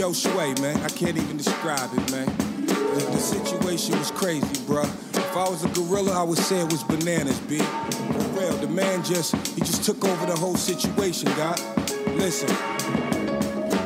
Yo, Sway, man, I can't even describe it, man. The, the situation was crazy, bruh. If I was a gorilla, I would say it was bananas, B. For real, the man just, he just took over the whole situation, God. Listen,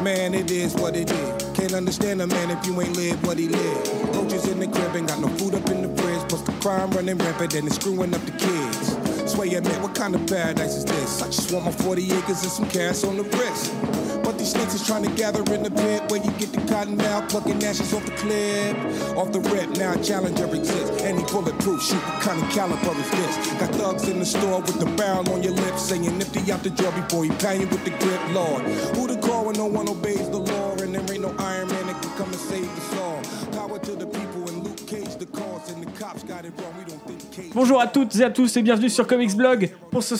man, it is what it is. Can't understand a man if you ain't live what he lived. Roaches in the crib, ain't got no food up in the fridge. Plus the crime running rampant and it's screwing up the kids. Sway, man, what kind of paradise is this? I just want my 40 acres and some cash on the wrist. But these snakes is trying to gather in the pit where you get the cotton out, plucking ashes off the clip. Off the rip, now challenger exists. Any bulletproof shoot, what kind of caliber is this? Got thugs in the store with the barrel on your lips, saying nifty out the jaw before he pound you with the grip, Lord. Who to call when no one obeys the law? And there ain't no Iron Man that can come and save us all. Power to the people and Luke Cage the cause, and the cops got it wrong. We don't think Cage. Bonjour à toutes et à tous et bienvenue sur Comics Blog pour ce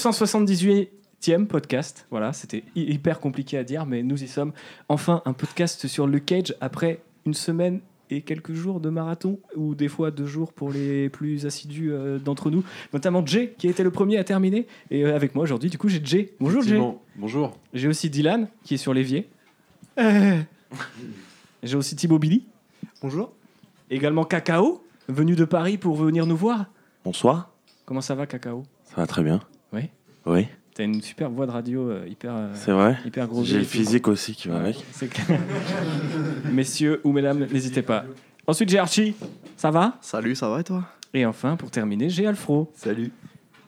178e podcast. Voilà, c'était hy- hyper compliqué à dire, mais nous y sommes. Enfin, un podcast sur Luke Cage après une semaine et quelques jours de marathon, ou des fois deux jours pour les plus assidus euh, d'entre nous, notamment Jay qui a été le premier à terminer. Et euh, avec moi aujourd'hui, du coup, j'ai Jay. Bonjour Jay. Bonjour. J'ai aussi Dylan qui est sur l'évier. Euh. J'ai aussi Thibaut Billy. Bonjour. Également Cacao, venu de Paris pour venir nous voir. Bonsoir. Comment ça va, Cacao Ça va très bien. Oui. Oui, T'as une super voix de radio euh, hyper, euh, c'est vrai. hyper grosse. J'ai le physique aussi qui va avec. C'est clair. Messieurs ou mesdames, n'hésitez pas. Ensuite, j'ai Archie. Ça va? Salut, ça va et toi? Et enfin, pour terminer, j'ai Alfro. Salut.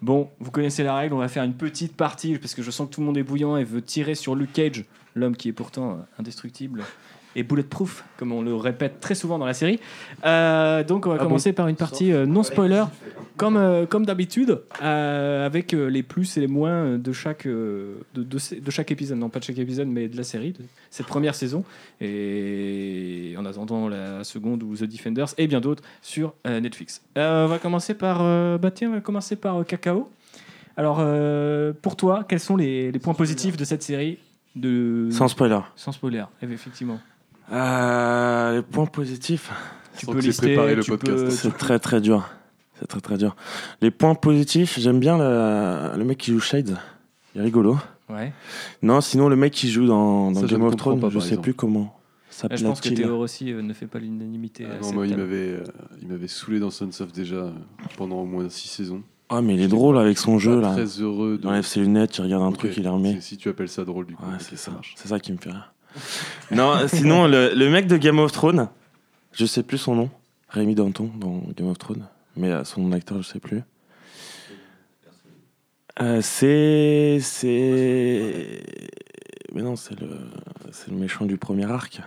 Bon, vous connaissez la règle, on va faire une petite partie parce que je sens que tout le monde est bouillant et veut tirer sur Luke Cage, l'homme qui est pourtant euh, indestructible et bulletproof, comme on le répète très souvent dans la série. Euh, donc, on va commencer par une partie euh, non spoiler, comme, euh, comme d'habitude, euh, avec euh, les plus et les moins de chaque, euh, de, de chaque épisode. Non, pas de chaque épisode, mais de la série, de cette première saison. Et en attendant la seconde ou The Defenders et bien d'autres sur euh, Netflix. Euh, on va commencer par. euh, bah tiens, on va commencer par euh, Cacao. Alors, euh, pour toi, quels sont les, les points positifs de cette série de... Sans spoiler. Sans spoiler, effectivement. Euh, les points positifs, Tu peux lister, le tu podcast. peux- c'est très très dur. C'est très très dur. Les points positifs, j'aime bien le, le mec qui joue Shades. Il est rigolo. Ouais. Non, sinon le mec qui joue dans, Ça, Game of Thrones, pas, je sais exemple. plus comment Là, je pense que s'appelle-t-il. Théo aussi euh, ne fait pas l'unanimité. Ah non, moi, il m'avait, euh, il m'avait saoulé dans Sons of déjà euh, pendant au moins 6 saisons. Ah, mais il est drôle avec son jeu là. Très heureux. Il De... enlève ses lunettes, il regarde un truc, il les remet. si- Si tu appelles ça drôle, du coup. Ouais, ok, c'est ça. marche. C'est ça qui me fait rire. non, sinon, le, le mec de Game of Thrones, je sais plus son nom. Rémi Danton dans Game of Thrones. Mais euh, son nom d'acteur, je sais plus. Euh, c'est. C'est. Mais non, c'est le. C'est le méchant du premier arc.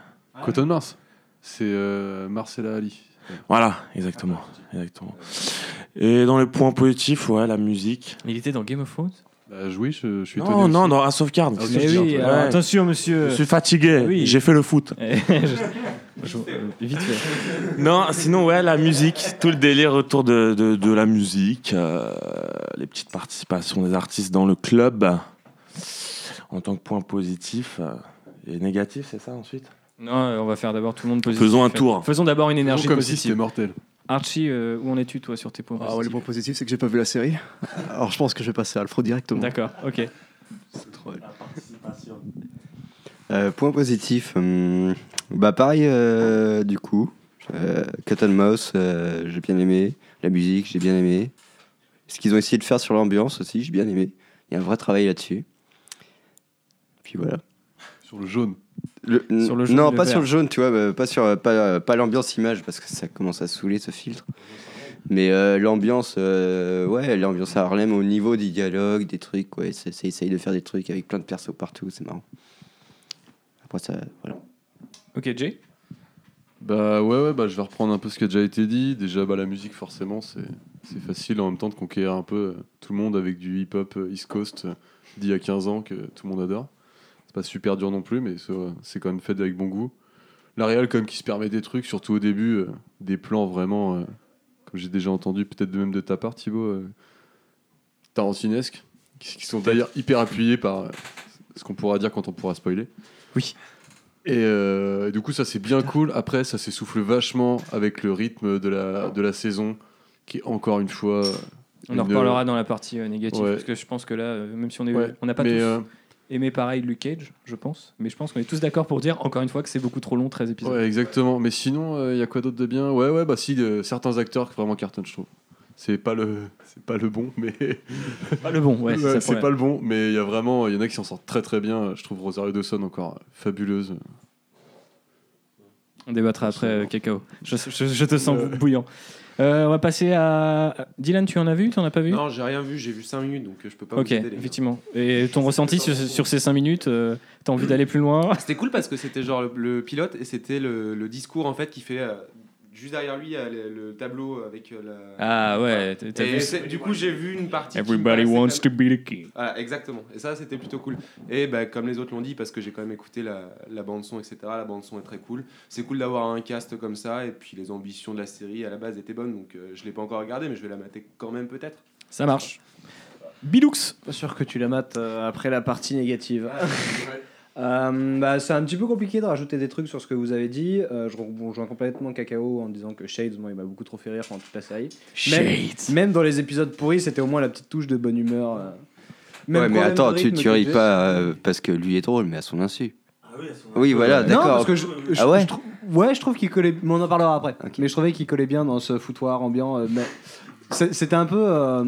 Cotton Mars. C'est euh, Marcella Ali. Voilà, exactement. exactement. Et dans les points positifs, ouais, la musique. Il était dans Game of Thrones? Bah, oui, je, je suis étonné. Non, non, dans of Cards. Ah. Mais oui, alors, ouais. attention, monsieur. Je suis fatigué, Oui. j'ai fait le foot. Je- je- Vite fait. Non, sinon, ouais, la musique, tout le délire autour de, de, de la musique, euh, les petites participations des artistes dans le club, en tant que point positif euh, et négatif, c'est ça ensuite? Non, euh, on va faire d'abord tout le monde positif. Faisons un tour. Faisons d'abord une énergie comme si c'était positive. mortel. Archie, euh, où en es-tu, toi, sur tes points Ah ouais, le positifs point positif, c'est que j'ai pas vu la série. Alors je pense que je vais passer à Alfro directement. D'accord, ok. Euh, point positif, hum, bah pareil euh, du coup. Euh, Cat and Mouse, euh, j'ai bien aimé. La musique, j'ai bien aimé. Ce qu'ils ont essayé de faire sur l'ambiance aussi, j'ai bien aimé. Il y a un vrai travail là-dessus. Puis voilà. Sur le jaune. Le- Sur le jaune non, le pas vert. sur le jaune, tu vois, bah, pas sur pas, pas l'ambiance image parce que ça commence à saouler ce filtre. Mais euh, l'ambiance, euh, ouais, l'ambiance à Harlem au niveau des dialogues, des trucs, ouais, ça, ça essaye de faire des trucs avec plein de persos partout, c'est marrant. Après ça, voilà. Ok, Jay? Bah ouais, ouais bah, je vais reprendre un peu ce qui a déjà été dit. Déjà, bah, la musique, forcément, c'est c'est facile en même temps de conquérir un peu tout le monde avec du hip-hop euh, East Coast euh, d'il y a 15 ans que tout le monde adore. Pas super dur non plus, mais c'est quand même fait avec bon goût. La réal, quand même, qui se permet des trucs, surtout au début, euh, des plans vraiment, euh, comme j'ai déjà entendu, peut-être de même de ta part, Thibaut, euh, tarantinesques, qui, sont d'ailleurs hyper appuyés par ce qu'on pourra dire quand on pourra spoiler. Oui. Et, euh, et du coup, ça c'est bien cool. Après, ça s'essouffle vachement avec le rythme de la, de la saison, qui est encore une fois. On une- en reparlera dans la partie euh, négative, Ouais. parce que je pense que là, même si on est, Ouais, on n'a pas mais tous. Euh, aimé pareil Luke Cage, je pense. Mais je pense qu'on est tous d'accord pour dire, encore une fois, que c'est beaucoup trop long, 13 épisodes. Ouais, exactement. Mais sinon, il y a quoi d'autre de bien? Ouais, ouais, bah si, euh, certains acteurs vraiment cartonnent, je trouve. C'est pas le, c'est pas le bon, mais Pas le bon, ouais, c'est pas le bon. Mais il y a vraiment, il y en a qui s'en sortent très très bien. Je trouve Rosario Dawson encore fabuleuse. On débattra après, euh, Cacao. Je, je- je te sens bouillant. Euh, on va passer à. Dylan, tu en as vu Tu en as pas vu? Non, j'ai rien vu, j'ai vu 5 minutes donc euh, je peux pas Ok, vous aider. les effectivement. Et ton ressenti sur, sur ces 5 minutes euh, T'as envie d'aller plus loin? C'était cool parce que c'était genre le, le pilote et c'était le, le discours en fait qui fait euh, juste derrière lui euh, le, le tableau avec euh, la. Ah ouais, t'as vu du coup j'ai vu une partie. Everybody wants to be the king. Voilà, exactement. Et ça, c'était plutôt cool. Et bah, comme les autres l'ont dit, parce que j'ai quand même écouté la, la bande-son, etc. La bande-son est très cool. C'est cool d'avoir un cast comme ça. Et puis les ambitions de la série à la base étaient bonnes. Donc euh, je l'ai pas encore regardé, mais je vais la mater quand même peut-être. Ça marche. Bilux Pas sûr que tu la mates euh, après la partie négative. Euh, bah, c'est un petit peu compliqué de rajouter des trucs sur ce que vous avez dit. Euh, je rejoins complètement Cacao en disant que Shades, moi, il m'a beaucoup trop fait rire pendant toute la série. Même, même dans les épisodes pourris, c'était au moins la petite touche de bonne humeur. euh. Même ouais, mais problème attends, de tu, rythme tu que ris j'ai. pas euh, parce que lui est drôle, mais à son insu. Ah oui, Oui, voilà, Non, d'accord. parce que je, je- Ah ouais je trou- ouais, je trouve qu'il collait. Mais on en parlera après. Mais je trouvais qu'il collait bien dans ce foutoir ambiant. euh, mais c'est- c'était un peu. euh,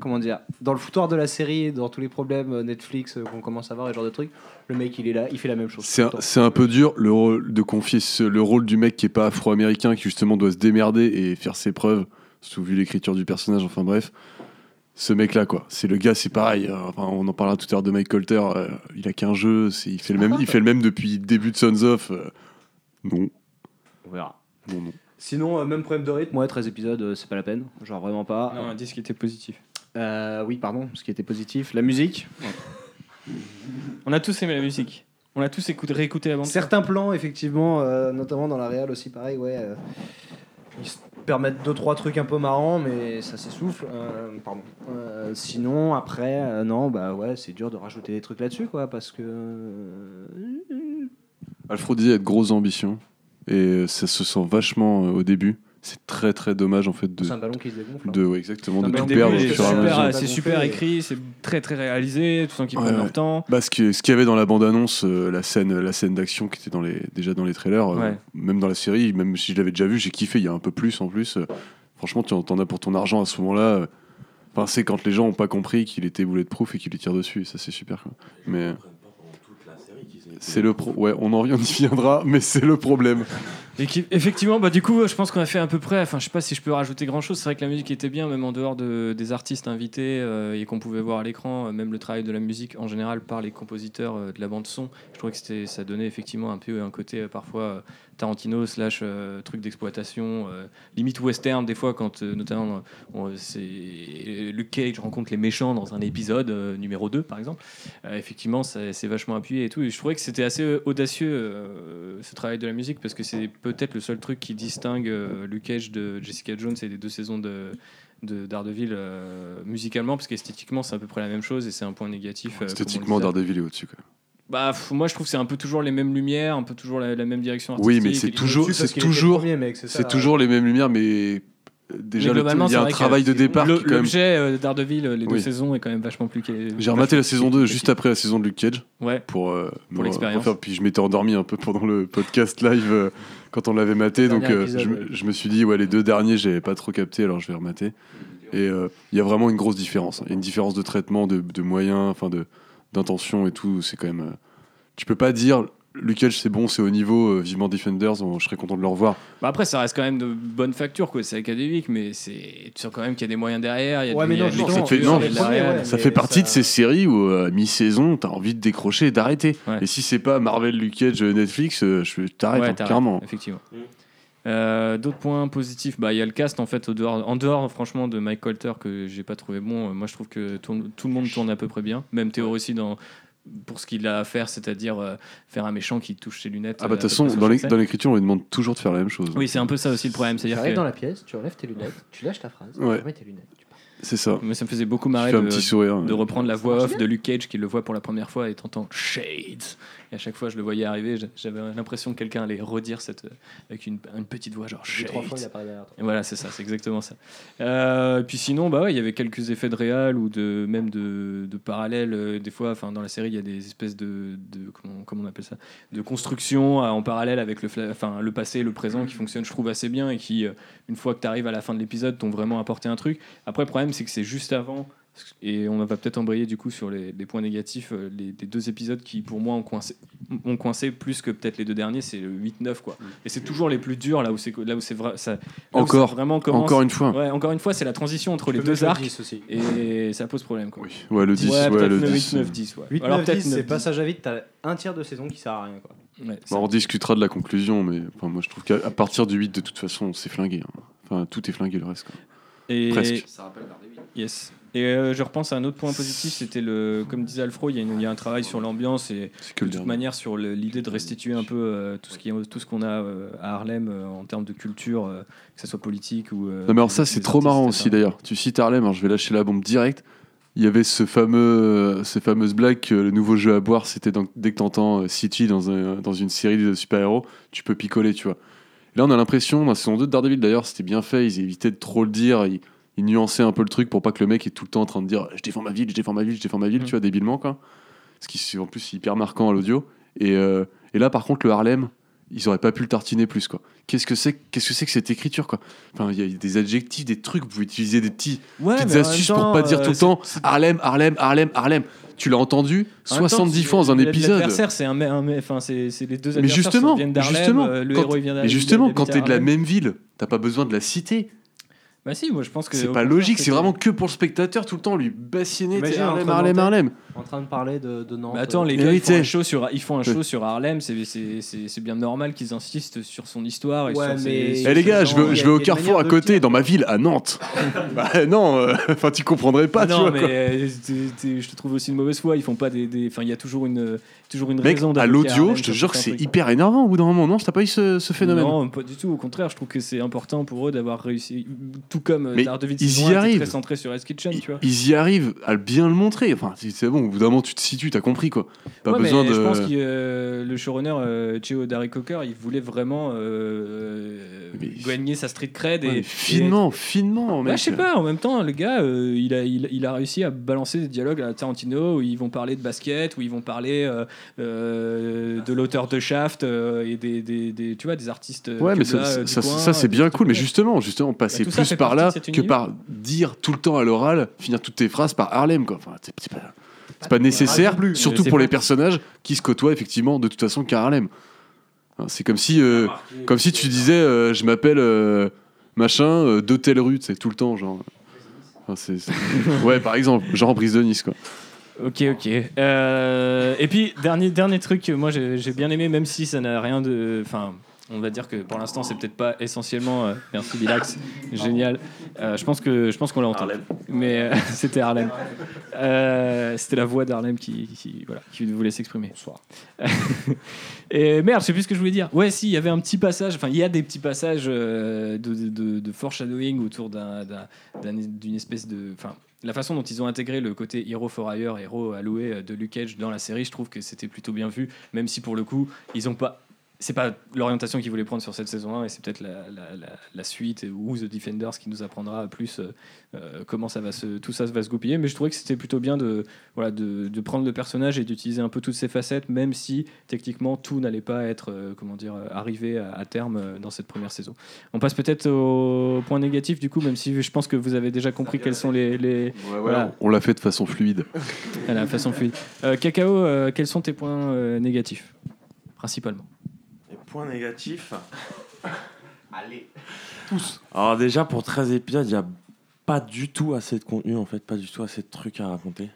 comment dire Dans le foutoir de la série, dans tous les problèmes euh, Netflix euh, qu'on commence à voir, et ce genre de trucs, le mec il est là, il fait la même chose. C'est un, un peu dur le rôle, de confier ce- le rôle du mec qui est pas afro-américain, qui justement doit se démerder et faire ses preuves, sous vu l'écriture du personnage, enfin bref. Ce mec-là, quoi. C'est le gars, c'est pareil. euh, enfin, on en parlera tout à l'heure de Mike Colter. euh, il a qu'un jeu, c'est- il fait le même, il fait le même depuis le début de Sons of. euh, non, On verra. non, non. Sinon, euh, même problème de rythme, ouais, 13 épisodes, euh, c'est pas la peine. Genre vraiment pas. Non, on a dit ce qui était positif. Euh, oui, pardon, ce qui était positif. La musique. On a tous aimé la musique. On a tous écouté, réécouté la bande. Certains plans, effectivement, euh, notamment dans la réal aussi, pareil, ouais. euh, ils se permettent deux trois trucs un peu marrants, mais ça s'essouffle. euh, pardon. Euh, sinon, après, euh, non, bah ouais, c'est dur de rajouter des trucs là-dessus, quoi, parce que. Alfredi a de grosses ambitions et ça se sent vachement euh, au début. C'est très très dommage en fait de, C'est un ballon qui se dégonfle. hein. de ouais, exactement de ballon tout perdre c'est super, c'est super écrit, c'est très très réalisé, tu sens qu'ils Ouais, prennent ouais. leur temps. Bah, ce qu'il y avait dans la bande-annonce, euh, la scène, la scène d'action qui était dans les, déjà dans les trailers, euh, Ouais. même dans la série, même si je l'avais déjà vu, j'ai kiffé. Il y a un peu plus en plus. euh, franchement, tu en as pour ton argent à ce moment-là. euh, Enfin, c'est quand les gens n'ont pas compris qu'il était bulletproof et qu'il les tire dessus. Et ça, c'est super. quoi. Mais c'est le pro. Ouais, on en on y viendra, mais c'est le problème. Effectivement, bah, du coup, je pense qu'on a fait à peu près. Enfin, je sais pas si je peux rajouter grand chose. C'est vrai que la musique était bien, même en dehors de, des artistes invités euh, et qu'on pouvait voir à l'écran. euh, même le travail de la musique en général par les compositeurs euh, de la bande son. Je trouvais que ça donnait effectivement un peu un côté parfois Tarantino slash truc d'exploitation, limite western des fois quand notamment c'est Luke Cage rencontre les méchants dans un épisode numéro 2 par exemple. Effectivement, c'est vachement appuyé et tout. Et je trouvais que c'était assez audacieux ce travail de la musique parce que c'est peut-être le seul truc qui distingue euh, Luke Cage de Jessica Jones et des deux saisons de de Daredevil euh, musicalement parce qu'esthétiquement c'est à peu près la même chose et c'est un point négatif euh, Esthétiquement. Daredevil est au-dessus. quoi. bah pff, moi je trouve que c'est un peu toujours les mêmes lumières un peu toujours la, la même direction Oui, artistique mais c'est toujours, c'est toujours, c'est toujours les mêmes lumières, mais déjà le- il y a un travail de départ quand même. l'objet euh, Daredevil euh, les deux Oui. saisons est quand même vachement plus J'ai rematé la saison 2 juste après la saison de Luke Cage. ouais pour, euh, Pour l'expérience. Puis je m'étais endormi un peu pendant le podcast live euh, quand on l'avait maté. Donc euh, épisode, je, me- ouais. je me suis dit, ouais, les deux derniers, j'avais pas trop capté, alors je vais remater. Et il y a vraiment une grosse différence. Il y a une différence de traitement, de, de moyens, enfin de d'intention et tout. C'est quand même. tu peux pas dire. Luke Cage, c'est bon, c'est au niveau, euh, vivement Defenders, on- je serais content de le revoir. Bah après, ça reste quand même de bonne facture, quoi. C'est académique, mais c'est tu sens quand même qu'il y a des moyens derrière. Il y a Ouais, du- mais il y a non, de justement, ça fait- non, ouais. Ça partie ça- de ces séries où, euh, à mi-saison, t'as envie de décrocher et d'arrêter. Ouais. Et si c'est pas Marvel, Luke Cage, euh, Netflix, euh, je t'arrête, hein, clairement. Effectivement. Euh, D'autres points positifs, bah il y a le cast en fait au dehors, en dehors franchement de Mike Colter que j'ai pas trouvé bon. Moi je trouve que tout, tout le monde tourne à peu près bien, même Théo aussi dans pour ce qu'il a à faire, c'est-à-dire euh, faire un méchant qui touche ses lunettes. Ah bah euh, de à toute façon, dans l'écriture, on lui demande toujours de faire la même chose. Oui, c'est un peu ça aussi le problème, c'est-à-dire Tu arrives que dans la pièce, tu enlèves tes lunettes, tu lâches ta phrase, Ouais. tu remets tes lunettes. C'est ça. Mais ça me faisait beaucoup marrer fais un de, petit sourire. de reprendre la voix off de Luke Cage qui le voit pour la première fois et t'entends Shades. Et à chaque fois, je le voyais arriver, j'a- j'avais l'impression que quelqu'un allait redire cette, avec une, une petite voix genre Shades. trois fois, il apparaît derrière toi. Et voilà, c'est ça, c'est exactement ça. Euh, puis sinon, bah ouais, il y avait quelques effets de réal ou de même de, de parallèles. euh, des fois, enfin dans la série, il y a des espèces de, de comment, comment on appelle ça, de construction euh, en parallèle avec le, enfin le passé, et le présent, qui fonctionne, je trouve assez bien et qui, une fois que tu arrives à la fin de l'épisode, t'ont vraiment apporté un truc. Après, le problème, c'est que c'est juste avant. Et on va peut-être embrayer du coup sur les, les points négatifs. euh, Les, les deux épisodes qui, pour moi, ont coincé, ont coincé plus que peut-être les deux derniers, c'est le 8-9. quoi. Et c'est toujours les plus durs là où c'est là où c'est vrai, ça, Encore, vraiment commence. Encore une fois. Ouais, encore une fois, c'est la transition entre les deux arcs 10 aussi. et ça pose problème. Quoi. Oui. Ouais, le 10. ouais, le 9, 10. 9, 10. Ouais. 8, Alors 9, peut-être 10, c'est 9, passage à vite, t'as un tiers de saison qui sert à rien. Quoi. Ouais, Bah, on discutera de la conclusion, mais enfin, moi je trouve qu'à partir du 8, de toute façon, c'est flingué. hein. Enfin, tout est flingué le reste. quoi. et, presque. Ça rappelle Daredevil. Yes. Et euh, je repense à un autre point positif, c'était le, comme disait Alfro, il y, a une- il y a un travail sur l'ambiance et de toute manière sur l'idée de restituer un peu euh, tout ce qui tout ce qu'on a euh, à Harlem en termes de culture, que ce soit politique ou. Non, mais alors ça, c'est trop marrant aussi d'ailleurs. Tu cites Harlem, alors je vais lâcher la bombe direct. Il y avait ce fameux, ces fameuses blagues que le nouveau jeu à boire, c'était dès que t'entends City dans, un- dans une série de super-héros, tu peux picoler, tu vois. Et là, on a l'impression, dans la saison 2 de Daredevil d'ailleurs, c'était bien fait, ils évitaient de trop le dire, ils, ils nuançaient un peu le truc pour pas que le mec est tout le temps en train de dire je défends ma ville, je défends ma ville, je défends ma ville, Mhm. tu vois, débilement quoi. Ce qui, en plus, hyper marquant à l'audio. Et, euh, et là, par contre, le Harlem, ils auraient pas pu le tartiner plus quoi. Qu'est-ce que c'est qu'est-ce que c'est que cette écriture quoi? Enfin, il y a des adjectifs, des trucs, vous pouvez utiliser des petits Ouais, petites mais astuces temps, pour pas dire euh, tout le c'est- temps Harlem, Harlem, Harlem, Harlem. Tu l'as entendu En même temps, 70 c'est- fois dans un épisode. L'adversaire, c'est un, enfin c'est c'est les deux Mais adversaires justement, sont- viennent d'Harlem, justement, euh, le quand- héros il vient Mais justement, il quand t'es de la même ville, t'as pas besoin de la citer. Bah si, moi je pense que. C'est pas logique, c'est vraiment que pour le spectateur tout le temps lui bassiner Imagine Harlem, Harlem. Harlem. En train de parler de, de Nantes. Mais attends, les Mais gars, ils font, un show sur, ils font un show sur Harlem, c'est- c'est c'est- c'est bien normal qu'ils insistent sur son histoire et Ouais, sur ses- mais- sur Eh les gars, je y je vais au une carrefour à côté, dans ma ville, à Nantes. bah non, euh, enfin tu comprendrais pas, tu non, vois mais quoi. euh, je te trouve aussi de mauvaise foi. Ils font pas des- Enfin, il y a toujours une, toujours une Mec, raison à l'audio, je te jure que c'est hyper énervant au bout d'un moment, non T'as pas eu ce, ce phénomène Non, pas du tout. Au contraire, je trouve que c'est important pour eux d'avoir réussi. Tout comme euh, Mais Daredevil ils saison y 1 était arrivent. très centré sur S Kitchen, Ils, tu vois. ils y arrivent à bien le montrer. Enfin, c'est bon, au bout d'un moment, tu te situes, t'as compris quoi. Pas Ouais, besoin mais de. Je pense que euh, le showrunner euh, Cheo Darry Cocker, il voulait vraiment euh, gagner sa street cred Ouais, et finement, finement, Ouais, mec. je sais pas, en même temps, le gars, il, a, il, il a réussi à balancer des dialogues à Tarantino où ils vont parler de basket, où ils vont parler euh, de l'auteur de Shaft euh, et des, des, des- tu vois, des artistes. euh, Ouais, mais ça, c'est bien cool. Mais justement, justement, passer Bah, plus par là que par dire tout le temps à l'oral, finir toutes tes phrases par Harlem, quoi. Enfin, c'est pas, c'est pas nécessaire, plus. surtout pour les personnages qui se côtoient effectivement de toute façon qu'à Harlem. C'est comme si, euh, comme si tu disais, euh, je m'appelle euh, machin euh, de telle rue, c'est tout le temps, genre. Enfin, ouais, par exemple, genre Brise de Nice, quoi. Ok, ok. Euh, et puis, dernier, dernier truc que moi j'ai j'ai bien aimé, même si ça n'a rien de. Enfin, on va dire que pour l'instant, c'est peut-être pas essentiellement. euh, merci Bilax, génial. Euh, je pense que je pense qu'on l'a entendu. Mais euh, c'était Harlem. Euh, c'était la voix d'Harlem qui, qui, voilà, qui voulait s'exprimer. Bonsoir. Et merde, je sais plus ce que je voulais dire. Ouais, si, il y avait un petit passage, enfin, il y a des petits passages euh, de, de, de- de foreshadowing autour d'un- d'un- d'un- d'une espèce de. Enfin, la façon dont ils ont intégré le côté Hero for Hire, héros alloué euh, de Luke Cage dans la série, je trouve que c'était plutôt bien vu, même si pour le coup, ils ont pas. C'est pas l'orientation qu'ils voulaient prendre sur cette saison 1 et c'est peut-être la, la- la- la suite ou The Defenders qui nous apprendra plus euh, euh, comment ça va se, tout ça va se goupiller. Mais je trouvais que c'était plutôt bien de, voilà, de, de prendre le personnage et d'utiliser un peu toutes ses facettes, même si techniquement tout n'allait pas être euh, comment dire, euh, arrivé à, à terme euh, dans cette première saison. On passe peut-être au point négatif du coup, même si je pense que vous avez déjà compris quels sont les, les, Voilà. On l'a fait de façon fluide. à la façon fluide. Euh, Cacao, euh, quels sont tes points euh, négatifs principalement? Points négatifs. Allez. Tous. Alors déjà pour 13 épisodes, il n'y a pas du tout assez de contenu en fait, pas du tout assez de trucs à raconter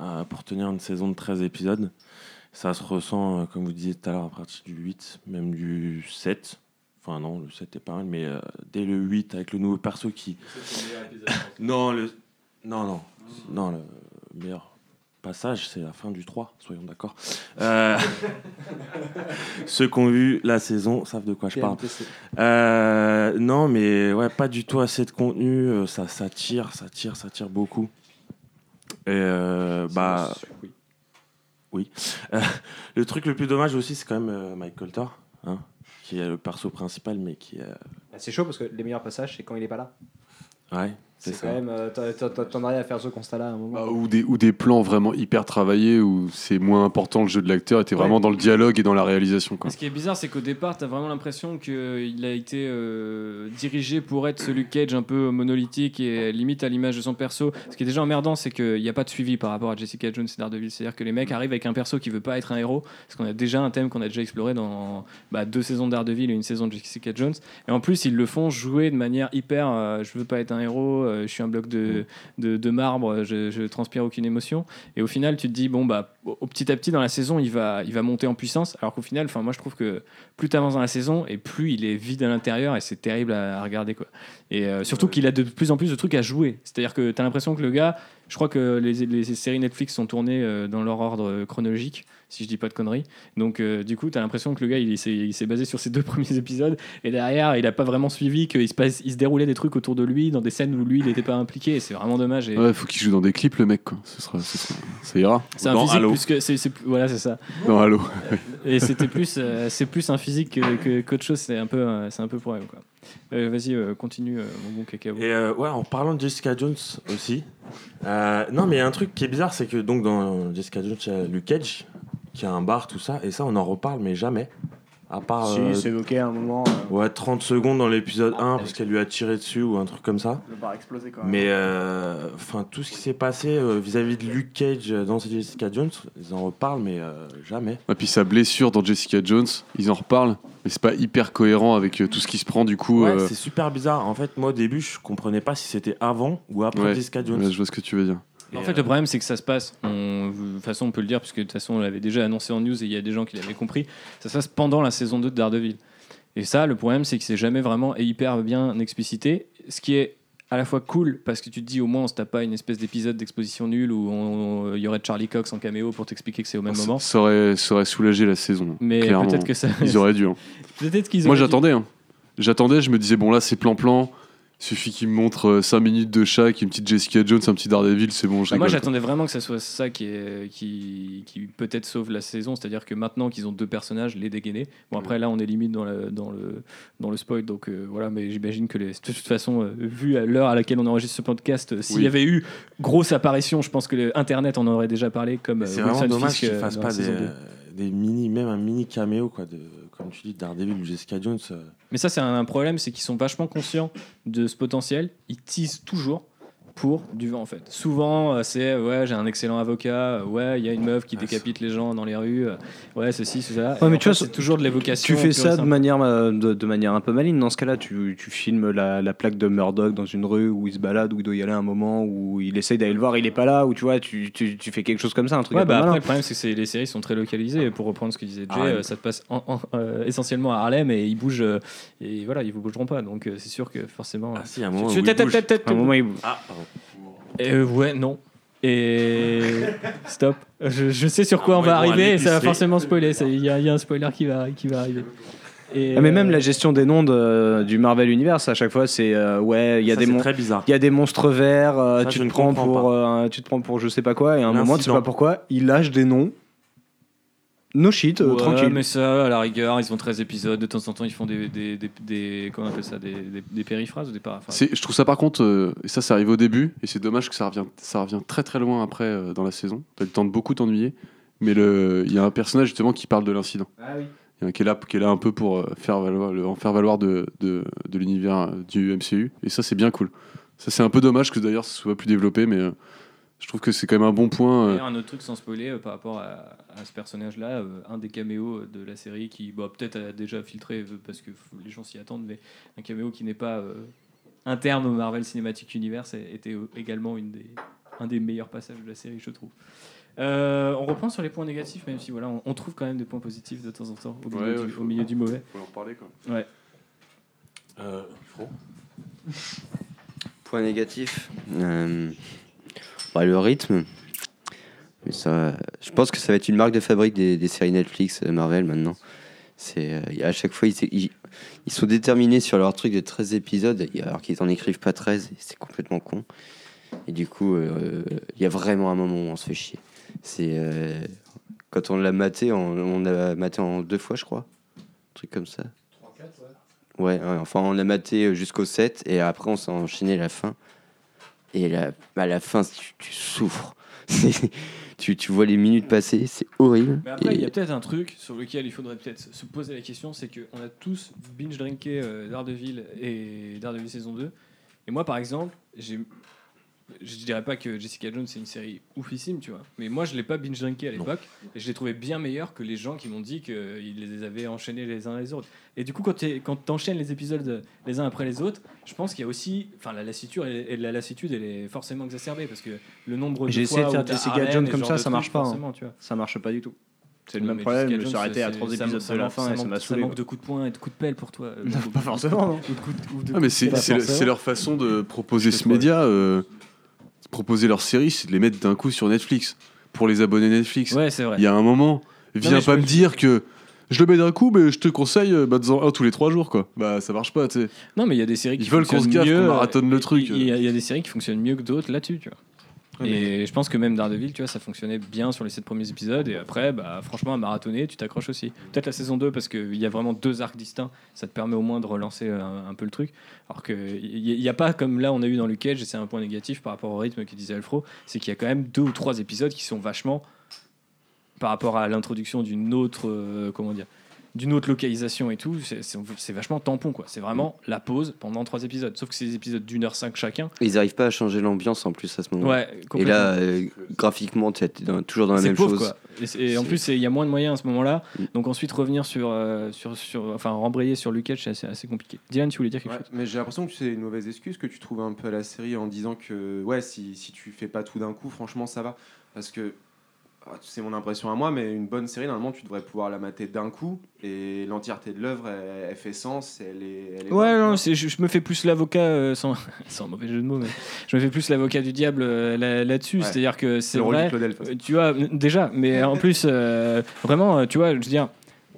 euh, pour tenir une saison de 13 épisodes. Ça se ressent, euh, comme vous disiez tout à l'heure, à partir du 8, même du 7. Enfin non, le 7 est pas mal, mais euh, dès le 8 avec le nouveau perso qui... non, le... Non, non, non, le meilleur. Passage, c'est la fin du 3, soyons d'accord. Euh, Ceux qui ont vu la saison savent de quoi je parle. Euh, non, mais ouais, pas du tout assez de contenu. euh, Ça, ça tire, ça tire, ça tire beaucoup. Et euh, bah, oui. Euh, le truc le plus dommage aussi, c'est quand même euh, Mike Colter, hein, qui est le perso principal, mais qui est. Bah, C'est chaud parce que les meilleurs passages, c'est quand il est pas là. Ouais, c'est quand même. euh, T'en as rien à faire ce constat-là à un moment. Bah, ou, des, ou des plans vraiment hyper travaillés où c'est moins important le jeu de l'acteur était vraiment dans le dialogue et dans la réalisation. Quoi. Ce qui est bizarre, c'est qu'au départ, t'as vraiment l'impression qu'il a été euh, dirigé pour être ce Luke Cage un peu monolithique et limite à l'image de son perso. Ce qui est déjà emmerdant, c'est qu'il n'y a pas de suivi par rapport à Jessica Jones et Daredevil. C'est-à-dire que les mecs arrivent avec un perso qui veut pas être un héros, parce qu'on a déjà un thème qu'on a déjà exploré dans bah, deux saisons de Daredevil et une saison de Jessica Jones. Et en plus, ils le font jouer de manière hyper euh, je veux pas être un héros, euh, je suis un bloc de, de, de marbre, je, je transpire aucune émotion. Et au final, tu te dis, bon, bah, au, petit à petit, dans la saison, il va, il va monter en puissance. Alors qu'au final, moi, je trouve que plus tu avances dans la saison, et plus il est vide à l'intérieur, et c'est terrible à, à regarder, quoi. Et euh, surtout qu'il a de plus en plus de trucs à jouer. C'est-à-dire que tu as l'impression que le gars, je crois que les, les séries Netflix sont tournées euh, dans leur ordre euh, chronologique, si je dis pas de conneries. Donc, euh, du coup, tu as l'impression que le gars, il, s'est- il s'est basé sur ces deux premiers épisodes, et derrière, il a pas vraiment suivi qu'il se, passe, il se déroulait des trucs autour de lui, dans des scènes où lui, il n'était pas impliqué, et c'est vraiment dommage. Et, Ouais, faut qu'il joue dans des clips, le mec. Quoi. Ce sera, ce sera- ça ira. C'est un Dans physique Halo. plus que c'est, c'est- voilà c'est ça Non, allô. et c'était plus euh, c'est plus un physique que, que- qu'autre chose c'est un peu euh, c'est un peu pour elle quoi Euh, vas-y euh, continue euh, mon bon cacao Et euh, ouais, en parlant de Jessica Jones aussi. euh, non, mais il y a un truc qui est bizarre, c'est que donc dans Jessica Jones, il y a Luke Cage, qui a un bar, tout ça, et ça, on en reparle, mais jamais. À part Si, euh, c'est évoqué à un moment. euh, ouais, 30 secondes dans l'épisode 1, parce qu'elle lui a tiré dessus ou un truc comme ça. Le bar a explosé quand même. Mais euh, enfin, tout ce qui s'est passé euh, vis-à-vis de Luke Cage dans Jessica Jones, ils en reparlent, mais euh, jamais. Et puis sa blessure dans Jessica Jones, ils en reparlent, mais c'est pas hyper cohérent avec euh, tout ce qui se prend du coup. Ouais, euh, c'est super bizarre. En fait, moi, au début, je comprenais pas si c'était avant ou après Ouais. Jessica Jones. ouais, je vois ce que tu veux dire. Et, en fait euh, le problème c'est que ça se passe on, de toute façon on peut le dire puisque de toute façon on l'avait déjà annoncé en news et il y a des gens qui l'avaient compris ça se passe pendant la saison 2 de Daredevil et ça le problème c'est que c'est jamais vraiment hyper bien explicité ce qui est à la fois cool parce que tu te dis au moins on se tape pas une espèce d'épisode d'exposition nulle où il y aurait Charlie Cox en caméo pour t'expliquer que c'est au même Ça- moment Ça aurait, ça aurait soulagé la saison. mais peut-être que ça Ils auraient dû. hein. peut-être qu'ils Moi j'attendais. hein. J'attendais, je me disais, bon là c'est plan-plan. Suffit qu'il me montre 5 minutes de chaque, une petite Jessica Jones, un petit Daredevil, c'est bon, je Bah, moi j'attendais vraiment que ça soit ça qui, est, qui, qui peut-être sauve la saison, c'est-à-dire que maintenant qu'ils ont deux personnages, les dégainer. Bon après là on est limite dans, le dans, le, dans le spoil, donc euh, voilà, mais j'imagine que les, de toute façon, euh, vu à l'heure à laquelle on enregistre ce podcast, euh, s'il Oui. y avait eu grosse apparition, je pense que le Internet en aurait déjà parlé comme euh, C'est vraiment dommage qu'ils euh, fassent pas la des, des mini, même un mini caméo, quoi, de, tu dis, ou Jessica Jones. euh. Mais ça c'est un, un problème, c'est qu'ils sont vachement conscients de ce potentiel, ils teasent toujours pour du vent en fait. Souvent euh, c'est euh, ouais j'ai un excellent avocat, euh, ouais il y a une meuf qui décapite les gens dans les rues, ouais ceci cela. Ouais, mais tu vois, c'est toujours de l'évocation. Tu fais ça de manière, de, de manière un peu maligne. Dans ce cas-là, tu, tu filmes la, la plaque de Murdoch dans une rue où il se balade, où il doit y aller un moment, où il essaye d'aller le voir, il est pas là, ou tu vois, tu, tu, tu fais quelque chose comme ça, un truc Ouais, bah malin. après, le problème, c'est que les séries sont très localisées. Pour reprendre ce que disait Jay, euh, ça te passe en- en- euh, essentiellement à Harlem et ils bougent. euh, et voilà, ils vous bougeront pas. Donc, euh, c'est sûr que forcément. Ah si, il y a un moment où un moment, il- Ah, pardon. Euh, ouais, non. Et stop. Je, je sais sur quoi Ah, on va bon, arriver et ça va forcément spoiler. Il y, a il y a un spoiler qui va, qui va arriver. Et, Ah, mais euh, même la gestion des noms de- du Marvel Universe, à chaque fois, c'est euh, ouais, il y a Ça, des très bizarre. il y a des monstres verts, euh, Ça, tu te prends pour, euh, tu te prends pour je sais pas quoi, et à un moment, tu sais pas pourquoi, il lâche des noms. No shit, euh, ouais, tranquille. mais ça, à la rigueur, ils ont 13 épisodes. De temps en temps, ils font des. des, des, des- comment on appelle ça Des, des, des périphrases ou des paraphrases C'est- Je trouve ça par contre, euh, et ça, ça arrive au début, et c'est dommage que ça revient, ça revient très très loin après euh, dans la saison. T'as le temps de beaucoup t'ennuyer, mais il y a un personnage justement qui parle de l'incident. Ah oui. Il y en a qui est là, qui est là un peu pour euh, faire valoir, le- en faire valoir de, de, de l'univers du MCU, et ça c'est bien cool. Ça c'est un peu dommage que d'ailleurs ça soit plus développé, mais euh, je trouve que c'est quand même un bon point. euh, D'ailleurs, un autre truc sans spoiler euh, par rapport à, à ce personnage-là, euh, un des caméos de la série qui, bon, peut-être a déjà filtré parce que les gens s'y attendent, mais un caméo qui n'est pas euh, interne au Marvel Cinematic Universe était également une des, un des meilleurs passages de la série, je trouve. Euh, on reprend sur les points négatifs, même si voilà, on, on trouve quand même des points positifs de temps en temps au milieu, Ouais, ouais, du, faut- au milieu du mauvais. faut en parler, quoi. Euh, Fro? Point négatif. euh, bah, le rythme. Mais ça, je pense que ça va être une marque de fabrique des, des séries Netflix euh, Marvel maintenant. C'est euh, à chaque fois ils, ils, ils sont déterminés sur leur truc de 13 épisodes alors qu'ils en écrivent pas 13 et c'est complètement con. Et du coup, euh, il y a vraiment un moment où on se fait chier. C'est euh, quand on l'a maté, on, on a maté en deux fois, je crois. Un truc comme ça. Ouais, ouais, enfin on a maté jusqu'au 7 et après on s'est enchaîné la fin. Et la, à la fin, tu, tu souffres. Tu, tu vois les minutes passer, c'est horrible. Mais après, Et- il y a peut-être un truc sur lequel il faudrait peut-être se poser la question, c'est qu'on a tous binge drinké euh, Daredevil et Daredevil saison 2. Et moi, par exemple, j'ai, je dirais pas que Jessica Jones c'est une série oufissime, tu vois. Mais moi, je l'ai pas binge drinké à l'époque et je l'ai trouvé bien meilleur que les gens qui m'ont dit qu'ils les avaient enchaînés les uns les autres. Et du coup, quand tu quand enchaînes les épisodes les uns après les autres, je pense qu'il y a aussi, enfin, la lassitude, elle, elle- la lassitude, elle est forcément exacerbée parce que le nombre de J'ai fois essayé de faire Jessica Jones et comme ça, ça trucs, marche pas, hein. tu vois. Ça marche pas du tout. C'est le même mais problème. Je me suis arrêté à trois ça- épisodes ça de la manque- fin et ça ça m'a Ça saoulé. manque de coups de poing et de coups de pelle pour toi. Non, pas forcément, non. Ou de coups de- ou de Ah, mais c'est leur façon de proposer ce média, euh, proposer leur série, c'est de les mettre d'un coup sur Netflix pour les abonnés Netflix. Ouais, c'est vrai. Il y a un moment, viens pas me dire que je le mets d'un coup, mais je te conseille euh, bah, dans un tous les trois jours, quoi. Bah, ça marche pas, tu sais. Non, mais il y a des séries qui Ils veulent qu'on se gaffe, qu'on marathonne le euh, truc. Il y, a- il y a des séries qui fonctionnent mieux que d'autres là-dessus, tu vois. Et je pense que même Daredevil, tu vois, ça fonctionnait bien sur les 7 premiers épisodes. Et après, bah, franchement, à marathonner, tu t'accroches aussi. Peut-être la saison 2, parce qu'il y a vraiment deux arcs distincts. Ça te permet au moins de relancer un, un peu le truc. Alors qu'il n'y a pas comme là, on a eu dans Luke Cage, et c'est un point négatif par rapport au rythme que disait Alfro, c'est qu'il y a quand même deux ou trois épisodes qui sont vachement par rapport à l'introduction d'une autre, euh, comment dire, d'une autre localisation et tout, c'est- vachement tampon quoi. C'est vraiment la pause pendant trois épisodes. Sauf que c'est des épisodes d'une heure cinq chacun. Ils arrivent pas à changer l'ambiance en plus à ce moment. Ouais, Et là, euh, graphiquement, tu es dans- toujours dans la même pauvre chose. quoi. Et, et en plus, il y a moins de moyens à ce moment-là. Mm. Donc ensuite revenir sur, euh, sur, sur enfin rembrayer sur Luke Cage, c'est assez, assez compliqué. Dylan, tu voulais dire quelque Ouais, chose? mais j'ai l'impression que c'est une mauvaise excuse que tu trouves un peu à la série en disant que ouais si, si tu fais pas tout d'un coup franchement ça va parce que c'est mon impression à moi mais une bonne série normalement tu devrais pouvoir la mater d'un coup et l'entièreté de l'œuvre elle, elle fait sens elle est, elle est bonne, Ouais, non, je, je me fais plus l'avocat, euh, sans, sans mauvais jeu de mots, mais je me fais plus l'avocat du diable euh, là- là-dessus. Ouais. C'est-à-dire que c'est vrai. du Claude Elf. Euh, Tu vois, déjà, mais en plus, euh, vraiment, tu vois, je veux dire,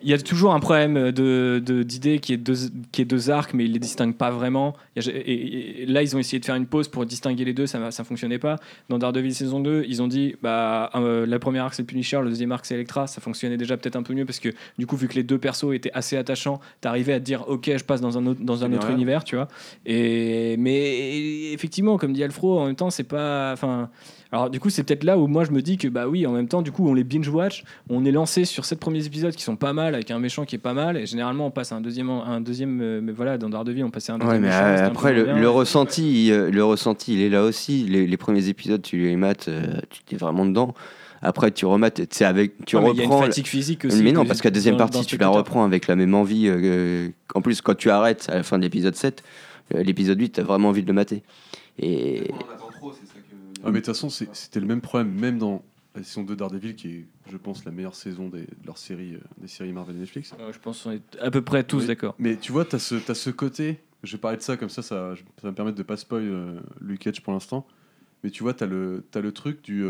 il y a toujours un problème de de- d'idée qui est deux qui est deux arcs, mais ils les distinguent pas vraiment. Et, et- et là, ils ont essayé de faire une pause pour distinguer les deux, ça ça fonctionnait pas. Dans Daredevil saison 2, ils ont dit, bah, euh, la première arc c'est Punisher, le deuxième arc c'est Electra, ça fonctionnait déjà peut-être un peu mieux parce que du coup, vu que les deux persos étaient assez attachants, t'arrivais à te dire, ok, je passe dans un autre dans un autre univers, tu vois. Et mais effectivement, comme dit Alfro, en même temps, c'est pas, enfin. Alors du coup, c'est peut-être là où moi je me dis que bah oui, en même temps, du coup, on les binge watch, on est lancé sur sept premiers épisodes qui sont pas mal avec un méchant qui est pas mal, et généralement on passe à un deuxième, un deuxième, euh, mais voilà, dans Daredevil, on passait à un Ouais, deuxième. mais méchant, euh, après, le, bien. le ressenti, euh, le ressenti, il est là aussi. Les, les premiers épisodes, tu les mates, euh, tu es vraiment dedans. Après, tu remates, tu sais, avec, tu Ouais, mais il y a une reprends. fatigue physique aussi. mais non, parce que la deuxième dans- partie, dans tu la reprends avec la même envie. euh, en plus, quand tu arrêtes à la fin de l'épisode 7, euh, l'épisode 8, tu as vraiment envie de le mater. Et On attend trop, c'est ça que- Ah, mais de toute façon, c'était le même problème, même dans la saison 2 Daredevil, qui est, je pense, la meilleure saison des, de leur série, euh, des séries Marvel et Netflix. Je pense qu'on est à peu près tous Oui. d'accord. Mais tu vois, tu as, ce ce côté, je vais parler de ça comme ça, ça, ça va me permettre de pas spoil euh, Luke Cage pour l'instant. Mais tu vois, tu as, le t'as le truc du.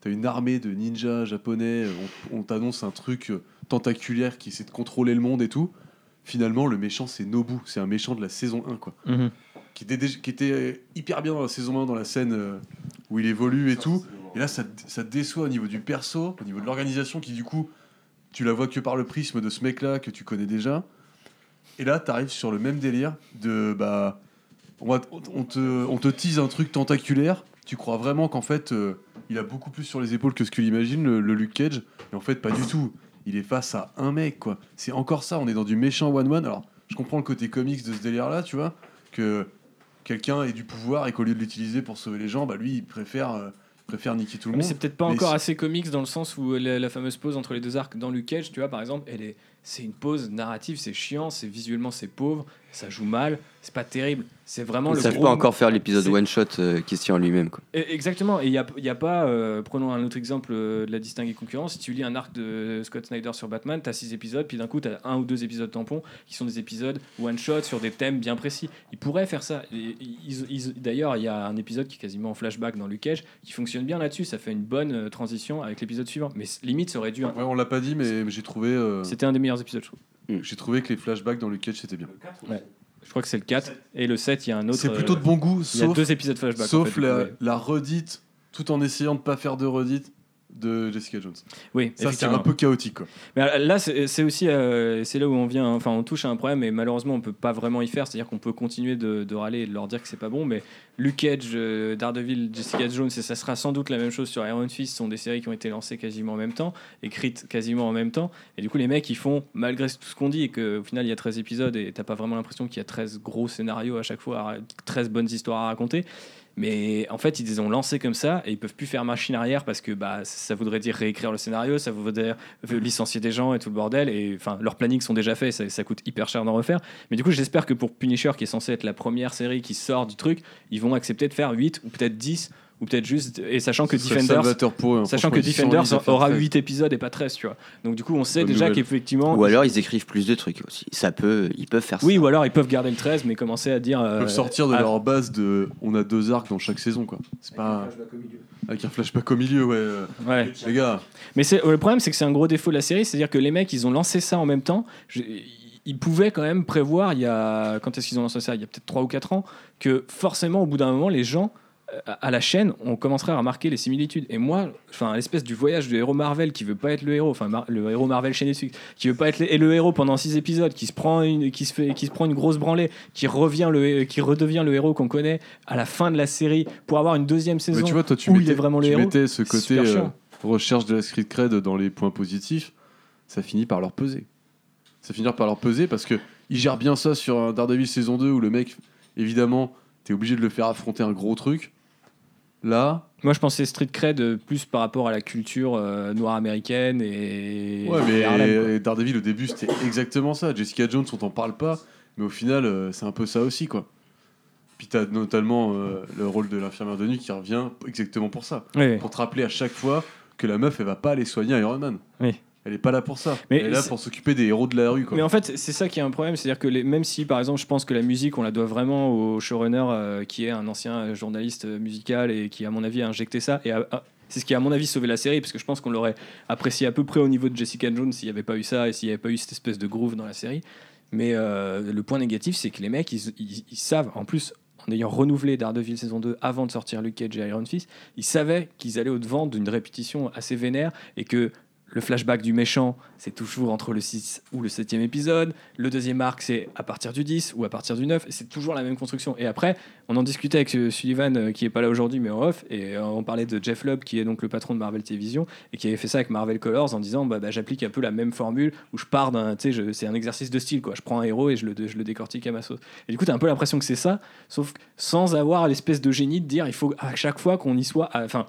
tu as une armée de ninjas japonais, on, on t'annonce un truc euh, tentaculaire qui essaie de contrôler le monde et tout. Finalement, le méchant, c'est Nobu, c'est un méchant de la saison 1, quoi. Qui était, déjà- qui était euh, hyper bien dans la saison 1, dans la scène euh, où il évolue et tout. Et là, ça, te- ça déçoit au niveau du perso, au niveau de l'organisation qui, du coup, tu la vois que par le prisme de ce mec-là que tu connais déjà. Et là, tu arrives sur le même délire de bah, on, va- on te, on te tease un truc tentaculaire. Tu crois vraiment qu'en fait, euh, il a beaucoup plus sur les épaules que ce qu'il imagine, le, le Luke Cage. Mais en fait, pas du tout. Il est face à un mec, quoi. C'est encore ça. On est dans du méchant one-one. Alors, je comprends le côté comics de ce délire-là, tu vois, que quelqu'un ait du pouvoir et qu'au lieu de l'utiliser pour sauver les gens, bah lui, il préfère, euh, préfère niquer tout le Mais monde. c'est peut-être pas Mais encore assez comics dans le sens où la, la fameuse pause entre les deux arcs dans Luke Cage, tu vois, par exemple, elle est, c'est une pause narrative, c'est chiant, c'est visuellement c'est pauvre, ça joue mal, c'est pas terrible. C'est vraiment Ils le savent gros- pas encore faire l'épisode one shot euh, qui se tient en lui-même. quoi. Et- Exactement, et il n'y a, y a pas, euh, prenons un autre exemple euh, de la distinguée concurrence, si tu lis un arc de Scott Snyder sur Batman, tu as six épisodes, puis d'un coup tu as un ou deux épisodes tampons qui sont des épisodes one-shot sur des thèmes bien précis. Ils pourraient faire ça. Et ils- ils- D'ailleurs, il y a un épisode qui est quasiment en flashback dans Luke Cage qui fonctionne bien là-dessus, ça fait une bonne euh, transition avec l'épisode suivant. Mais limite, ça aurait dû... Ouais, on l'a pas dit, mais j'ai trouvé, euh, C'était un des meilleurs épisodes, je trouve. J'ai trouvé que les flashbacks dans Luke Cage c'était bien. Je crois que c'est le 4, et le 7, il y a un autre... C'est plutôt euh, de bon goût, Il y a sauf, deux épisodes flashback. en sauf fait, la, ouais. la redite, tout en essayant de pas faire de redite de Jessica Jones. Oui, Ça c'est un peu chaotique quoi. Mais là, c'est aussi euh, c'est là où on vient, enfin, on touche à un problème et malheureusement, on peut pas vraiment y faire. C'est-à-dire qu'on peut continuer de, de râler et de leur dire que c'est pas bon, mais Luke Cage, euh, Daredevil, Jessica Jones, et ça sera sans doute la même chose sur Iron Fist. Ce sont des séries qui ont été lancées quasiment en même temps, écrites quasiment en même temps, et du coup, les mecs, ils font malgré tout ce qu'on dit et qu'au final, il y a 13 épisodes et t'as pas vraiment l'impression qu'il y a 13 gros scénarios à chaque fois, à- 13 bonnes histoires à raconter. Mais en fait, ils les ont lancés comme ça et ils peuvent plus faire machine arrière parce que bah, ça voudrait dire réécrire le scénario, ça voudrait dire licencier des gens et tout le bordel. Et enfin, leurs plannings sont déjà faits, ça, ça coûte hyper cher d'en refaire. Mais du coup, j'espère que pour Punisher, qui est censé être la première série qui sort du truc, ils vont accepter de faire 8 ou peut-être 10 ou peut-être juste. Et sachant que Defenders. salvateur pour eux, hein. Sachant que Defenders à aura 13. 8 épisodes et pas 13, tu vois. Donc du coup, on sait déjà qu'effectivement. Ou alors ils écrivent plus de trucs aussi. Ça peut, ils peuvent faire ça. Oui, ou alors ils peuvent garder le 13, mais commencer à dire. Ils euh, peuvent sortir de leur base de on a deux arcs dans chaque saison quoi. C'est pas avec un flashback au milieu ouais. euh, Ouais. Les gars, Mais c'est- le problème, c'est que c'est un gros défaut de la série, c'est-à-dire que les mecs, ils ont lancé ça en même temps. Je- ils pouvaient quand même prévoir, il y a, quand est-ce qu'ils ont lancé ça? Il y a peut-être 3 ou 4 ans, que forcément, au bout d'un moment, les gens euh, à la chaîne, on commencerait à remarquer les similitudes. Et moi, enfin, l'espèce du voyage du héros Marvel qui veut pas être le héros, enfin, Mar- le héros Marvel chez Netflix, qui veut pas être le, le héros pendant 6 épisodes, qui se prend une, qui se fait, qui se prend une grosse branlée, qui revient le, qui redevient le héros qu'on connaît à la fin de la série pour avoir une deuxième saison mais tu vois toi tu où il mettais, est vraiment le tu héros. mettais ce côté euh, recherche de la street cred dans les points positifs, ça finit par leur peser. Ça finit par leur peser parce que ils gèrent bien ça sur un Daredevil saison 2 où le mec évidemment t'es obligé de le faire affronter un gros truc. Là, Moi, je pensais street cred euh, plus par rapport à la culture euh, noire américaine et. Ouais, mais et Harlem, quoi. Daredevil au début c'était exactement ça. Jessica Jones, on t'en parle pas, mais au final euh, c'est un peu ça aussi quoi. Puis t'as notamment euh, le rôle de l'infirmière de nuit qui revient exactement pour ça, pour te rappeler à chaque fois que la meuf elle va pas aller soigner Iron Man. Oui. Elle est pas là pour ça. Mais elle est là pour s'occuper des héros de la rue quoi. Mais en fait, c'est ça qui est un problème, c'est-à-dire que les- même si, par exemple, je pense que la musique, on la doit vraiment au showrunner euh, qui est un ancien journaliste musical et qui, à mon avis, a injecté ça. Et a- c'est ce qui, a, à mon avis, sauvé la série, parce que je pense qu'on l'aurait apprécié à peu près au niveau de Jessica Jones s'il n'y avait pas eu ça et s'il n'y avait pas eu cette espèce de groove dans la série. Mais euh, le point négatif, c'est que les mecs, ils, ils- ils savent, en plus, en ayant renouvelé Daredevil saison 2 avant de sortir Luke Cage et Iron Fist, ils savaient qu'ils allaient au-devant d'une répétition assez vénère et que le flashback du méchant, c'est toujours entre le 6 ou le 7e épisode. Le deuxième arc, c'est à partir du 10 ou à partir du 9. Et c'est toujours la même construction. Et après, on en discutait avec Sullivan, euh, qui est pas là aujourd'hui, mais en off. Et euh, on parlait de Jeff Lubb, qui est donc le patron de Marvel Television, et qui avait fait ça avec Marvel Colors en disant bah, bah, j'applique un peu la même formule où je pars d'un. C'est un exercice de style, quoi. Je prends un héros et je le, je le décortique à ma sauce. Et du coup, tu as un peu l'impression que c'est ça, sauf sans avoir l'espèce de génie de dire il faut à chaque fois qu'on y soit. Enfin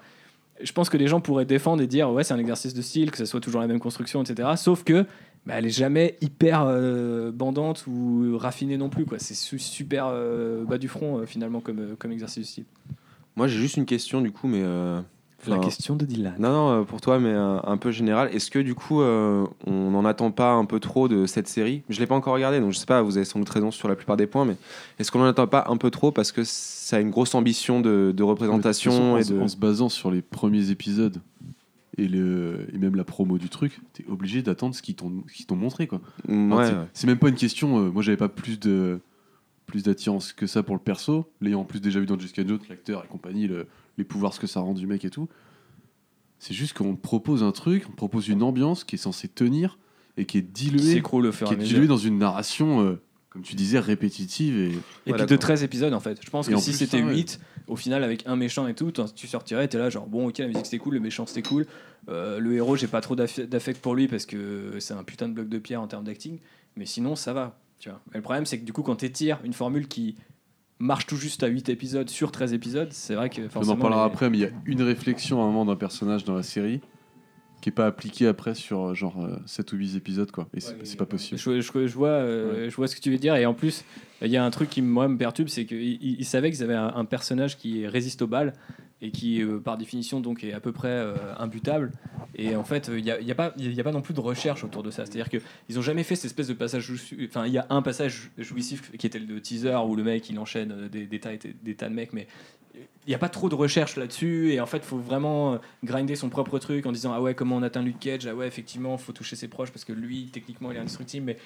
je pense que les gens pourraient défendre et dire ouais c'est un exercice de style que ça soit toujours la même construction etc sauf que bah, elle est jamais hyper euh, bandante ou raffinée non plus quoi c'est su- super euh, bas du front euh, finalement comme, comme exercice de style Moi, j'ai juste une question, du coup, mais. La enfin, question de Dylan Non, non, euh, pour toi, mais euh, un peu général. Est-ce que du coup, euh, on n'en attend pas un peu trop de cette série? Je l'ai pas encore regardée, donc je sais pas, vous avez sans doute raison sur la plupart des points, mais est-ce qu'on n'en attend pas un peu trop parce que ça a une grosse ambition de, de représentation en, et se- de. en se basant sur les premiers épisodes et, le, et même la promo du truc, t'es obligé d'attendre ce qu'ils t'ont t'ont montré quoi. Enfin, ouais, c'est- ouais. C'est même pas une question. euh, moi, j'avais pas plus de plus d'attirance que ça pour le perso, l'ayant en plus déjà vu dans Jessica Jones, l'acteur et compagnie, le- les pouvoirs, ce que ça rend du mec et tout. C'est juste qu'on te propose un truc, on te propose une ambiance qui est censée tenir et qui est diluée, s'écroule au fur qui est diluée dans une narration, euh, comme tu disais, répétitive et et puis de d'accord. 13 épisodes en fait je pense Et que si c'était ça, ouais. 8 au final avec un méchant et tout tu sortirais t'es là genre bon ok la musique c'était cool le méchant c'était cool Euh, le héros j'ai pas trop d'aff- d'affect pour lui parce que c'est un putain de bloc de pierre en termes d'acting mais sinon ça va tu vois mais le problème c'est que du coup quand t'étires une formule qui marche tout juste à 8 épisodes sur 13 épisodes c'est vrai que on en forcément parlera les- après, mais il y a une réflexion à un moment d'un personnage dans la série qui est pas appliqué après sur euh, genre euh, 7 ou 8 épisodes quoi. Et c'est c'est pas possible. Je, je- je vois, euh, je vois ce que tu veux dire. Et en plus, il y a un truc qui moi, me perturbe, c'est qu'ils ils savaient qu'ils avaient un, un personnage qui résiste aux balles et qui, euh, par définition, donc est à peu près euh, imbutable. Et en fait, il n'y a, y a, pas- a pas non plus de recherche autour de ça. C'est-à-dire qu'ils n'ont jamais fait cette espèce de passage. Enfin, il y a un passage jouissif qui était le teaser où le mec il enchaîne euh, des, tas, des, des tas de mecs, mais il n'y a pas trop de recherche là-dessus. Et en fait, il faut vraiment euh, grinder son propre truc en disant Ah ouais, comment on atteint Luke Cage? Ah ouais, effectivement, faut toucher ses proches parce que lui, techniquement, il est indestructible. Mais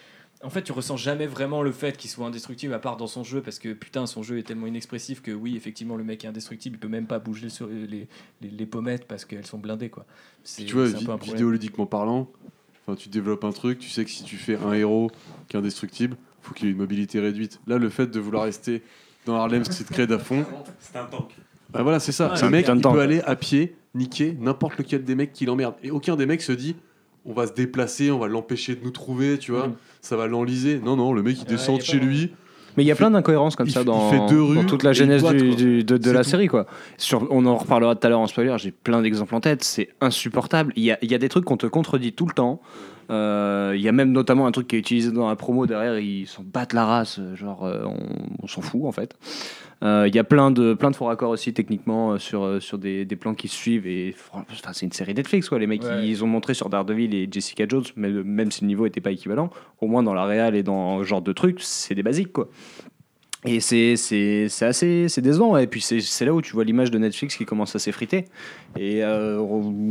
en fait, tu ressens jamais vraiment le fait qu'il soit indestructible à part dans son jeu parce que putain, son jeu est tellement inexpressif que oui, effectivement, le mec est indestructible. Il peut même pas bouger sur les, les, les pommettes parce qu'elles sont blindées quoi. C'est Tu vois, c'est un vi- peu un vidéoludiquement parlant, enfin, tu développes un truc, tu sais que si tu fais un héros qui est indestructible, faut qu'il ait une mobilité réduite. Là, le fait de vouloir rester dans Harlem Street Cred à fond, C'est un tank. bah voilà, c'est ça. Un mec, il peut quoi. aller à pied, niquer n'importe lequel des mecs qui l'emmerdent. Et aucun des mecs se dit, on va se déplacer, on va l'empêcher de nous trouver, tu vois, Mm. ça va l'enliser. Non, non, le mec, il Ouais, descend de chez pas lui. Mais il y a plein d'incohérences comme il ça dans, il fait deux rues dans toute la genèse boite, du- du- de, la tout. série. Quoi. Sur, on en reparlera tout à l'heure en spoiler, j'ai plein d'exemples en tête, c'est insupportable. Il y a, il y a des trucs qu'on te contredit tout le temps. Euh, Il y a même notamment un truc qui est utilisé dans la promo derrière, ils s'en battent la race, genre euh, on, on s'en fout en fait. Euh, Il y a plein de, plein de faux raccords aussi techniquement euh, sur, euh, sur des, des plans qui se suivent. Et enfin, c'est une série Netflix, quoi. Les mecs, Ouais. ils ont montré sur Daredevil et Jessica Jones, mais même si le niveau n'était pas équivalent, au moins dans la réal et dans ce genre de trucs, c'est des basiques, quoi. Et c'est c'est- c'est assez c'est décevant. ouais. Et puis c'est c'est là où tu vois l'image de Netflix qui commence à s'effriter. Et euh,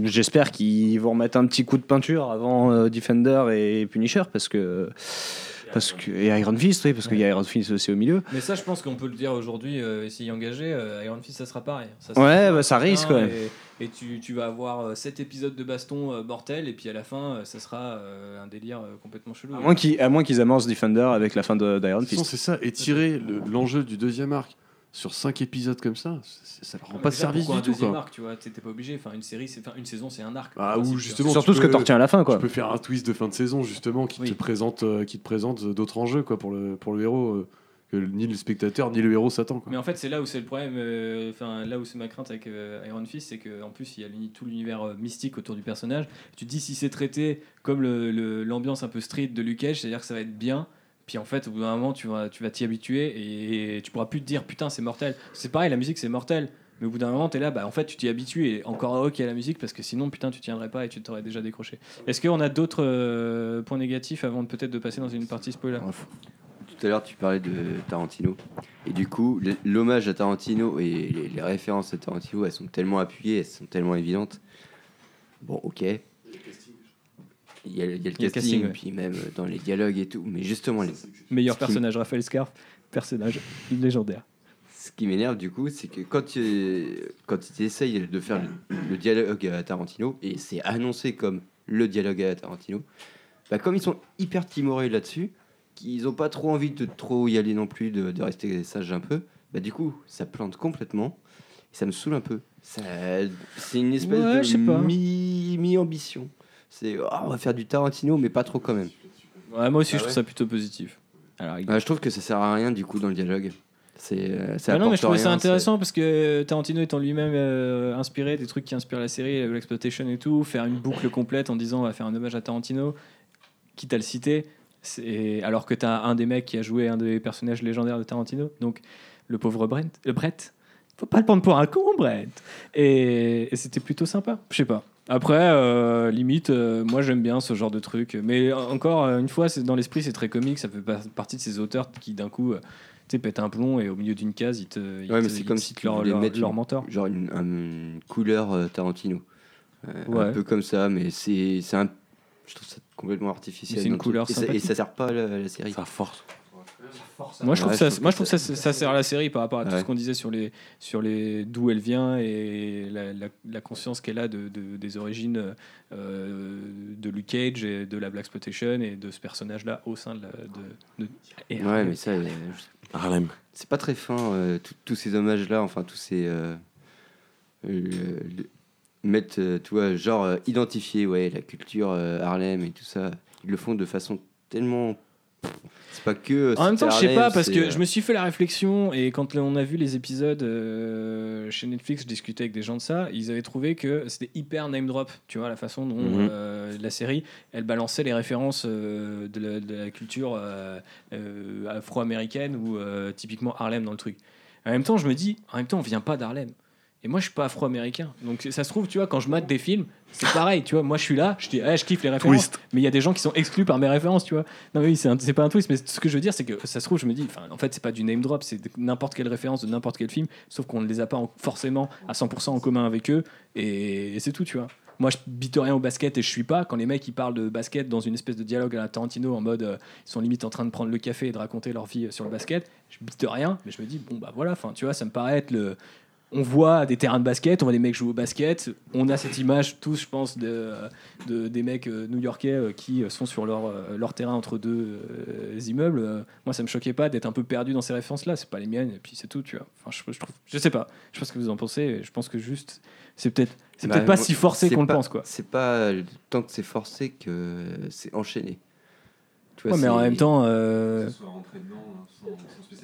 j'espère qu'ils vont remettre un petit coup de peinture avant euh, Defender et Punisher parce que. Parce que, et Iron Fist, oui, parce qu'il y a Iron Fist aussi au milieu. Mais ça, je pense qu'on peut le dire aujourd'hui, euh, s'y engager. euh, Iron Fist, ça sera pareil. Ça, Ouais, bah, ça risque, ouais. Et, et tu, tu vas avoir 7 épisodes de baston euh, mortels, et puis à la fin, euh, ça sera euh, un délire euh, complètement chelou. À moins qu'ils qu'ils amorcent Defender avec la fin d'Iron Fist. c'est ça. Et tirer le- l'enjeu du deuxième arc sur 5 épisodes comme ça, ça leur rend pas déjà, service du tout. Quoi. arc, tu vois, t'es pas obligé. Enfin, une série, c'est, enfin, une saison, c'est un arc. Ah, ou justement, Surtout ce que tu retiens à la fin, quoi. Tu peux faire un twist de fin de saison justement qui Oui. te présente, euh, qui te présente d'autres enjeux quoi pour le pour le héros euh, que ni le spectateur ni le héros s'attend. Mais en fait, c'est là où c'est le problème. euh, Enfin, là où c'est ma crainte avec euh, Iron Fist, c'est qu'en plus, il y a tout l'univers euh, mystique autour du personnage. Tu te dis si c'est traité comme le- le- l'ambiance un peu street de Luke Cage, c'est-à-dire que ça va être bien. Puis en fait, au bout d'un moment, tu vas tu vas t'y habituer et, tu pourras plus te dire putain, c'est mortel. C'est pareil, la musique, c'est mortel. Mais au bout d'un moment, t'es là, bah en fait, tu t'y habitues et encore ok à la musique parce que sinon, putain, tu tiendrais pas et tu t'aurais déjà décroché. Est-ce qu'on a d'autres euh, points négatifs avant peut-être de passer dans une partie spoiler? Tout à l'heure, tu parlais de Tarantino. Et du coup, l'hommage à Tarantino et les références à Tarantino, elles sont tellement appuyées, elles sont tellement évidentes. Bon, ok. Il y a, il y a le casting, casting, ouais. puis même euh, dans les dialogues et tout. Mais justement, les- Meilleur qui- personnage, Raphaël Scarf, personnage légendaire. ce qui m'énerve du coup, c'est que quand tu, quand tu essayes de faire le, le dialogue à Tarantino, et c'est annoncé comme le dialogue à Tarantino, bah comme ils sont hyper timorés là-dessus, qu'ils ont pas trop envie de trop y aller non plus, de, de rester sage un peu, bah du coup, ça plante complètement, et ça me saoule un peu. C'est une espèce Ouais, de mi- mi-ambition. C'est, oh, on va faire du Tarantino, mais pas trop quand même. Ouais, moi aussi, Ah je trouve ouais ça plutôt positif. Alors, Ouais, je trouve que ça sert à rien du coup dans le dialogue. C'est, euh, ça Ah non, mais je trouvais ça intéressant parce que Tarantino étant lui-même euh, inspiré des trucs qui inspirent la série, l'exploitation et tout, faire une boucle complète en disant on va faire un hommage à Tarantino, quitte à le citer, c'est- alors que tu as un des mecs qui a joué un des personnages légendaires de Tarantino, donc le pauvre Brent, le Brett. Faut pas le prendre pour un con, Brett. Et, et c'était plutôt sympa. Je sais pas. Après, euh, limite, euh, moi j'aime bien ce genre de truc. Mais encore euh, une fois, c'est dans l'esprit, c'est très comique. Ça fait pas- partie de ces auteurs qui d'un coup, euh, tu sais, pètent un plomb et au milieu d'une case, ils te, ils Ouais, mais c'est comme si tu leur, leur, mettre leur une- mentor. Genre une, un- une couleur euh, Tarantino. Euh, Ouais. Un peu comme ça, mais c'est c'est un. Je trouve ça complètement artificiel. C'est une couleur et ça, et ça sert pas à la, la série. Ça force. Moi, je trouve Ouais, ça, je moi, que je trouve ça- ça, sert à la série par rapport à tout ce qu'on disait sur les, sur les d'où elle vient et la, la, la conscience qu'elle a de, de- des origines euh, de Luke Cage et de la Black Exploitation et de ce personnage-là au sein de la. De, de- et- Ouais, mais ça, euh, Harlem. c'est pas très fin, euh, tous ces hommages-là, enfin, tous ces. euh, euh, le- mettre, tu vois, genre, euh, identifier ouais, la culture euh, Harlem et tout ça. Ils le font de façon tellement C'est pas que. En même temps, je sais pas, parce que euh, je me suis fait la réflexion, et quand on a vu les épisodes euh, chez Netflix, je discutais avec des gens de ça, ils avaient trouvé que c'était hyper name drop, tu vois, la façon dont Mhm. euh, la série, elle balançait les références euh, de, la, de la culture euh, euh, afro-américaine ou euh, typiquement Harlem dans le truc. En même temps, je me dis, en même temps, on vient pas d'Harlem. Et moi, je suis pas afro-américain. Donc, ça se trouve, tu vois, quand je mate des films, c'est pareil, tu vois. Moi, je suis là, je dis, eh, je kiffe les références. Twist. Mais il y a des gens qui sont exclus par mes références, tu vois. Non, mais oui, c'est pas un twist, mais ce que je veux dire, c'est que ça se trouve, je me dis, en fait, c'est pas du name drop, c'est n'importe quelle référence de n'importe quel film, sauf qu'on ne les a pas en- forcément à 100% en commun avec eux, et, et c'est tout, tu vois. Moi, je bite rien au basket et je suis pas. Quand les mecs ils parlent de basket dans une espèce de dialogue à la Tarantino en mode euh, ils sont limite en train de prendre le café et de raconter leur vie euh, sur le basket, je bite rien, mais je me dis bon bah voilà, enfin tu vois, ça me paraît être le. On voit des terrains de basket, on voit des mecs jouer au basket, on a cette image tous, je pense, de, de- des mecs euh, new-yorkais euh, qui euh, sont sur leur, leur terrain entre deux euh, immeubles. Moi, ça me choquait pas d'être un peu perdu dans ces références-là. C'est pas les miennes, et puis c'est tout, tu vois. Enfin, je, je trouve, je sais pas. Je sais pas ce que vous en pensez. Je pense que juste, c'est peut-être, c'est Bah, peut-être pas si forcé qu'on le pense, quoi. C'est pas tant que c'est forcé que c'est enchaîné. Tu vois, Ouais, mais en même temps, euh,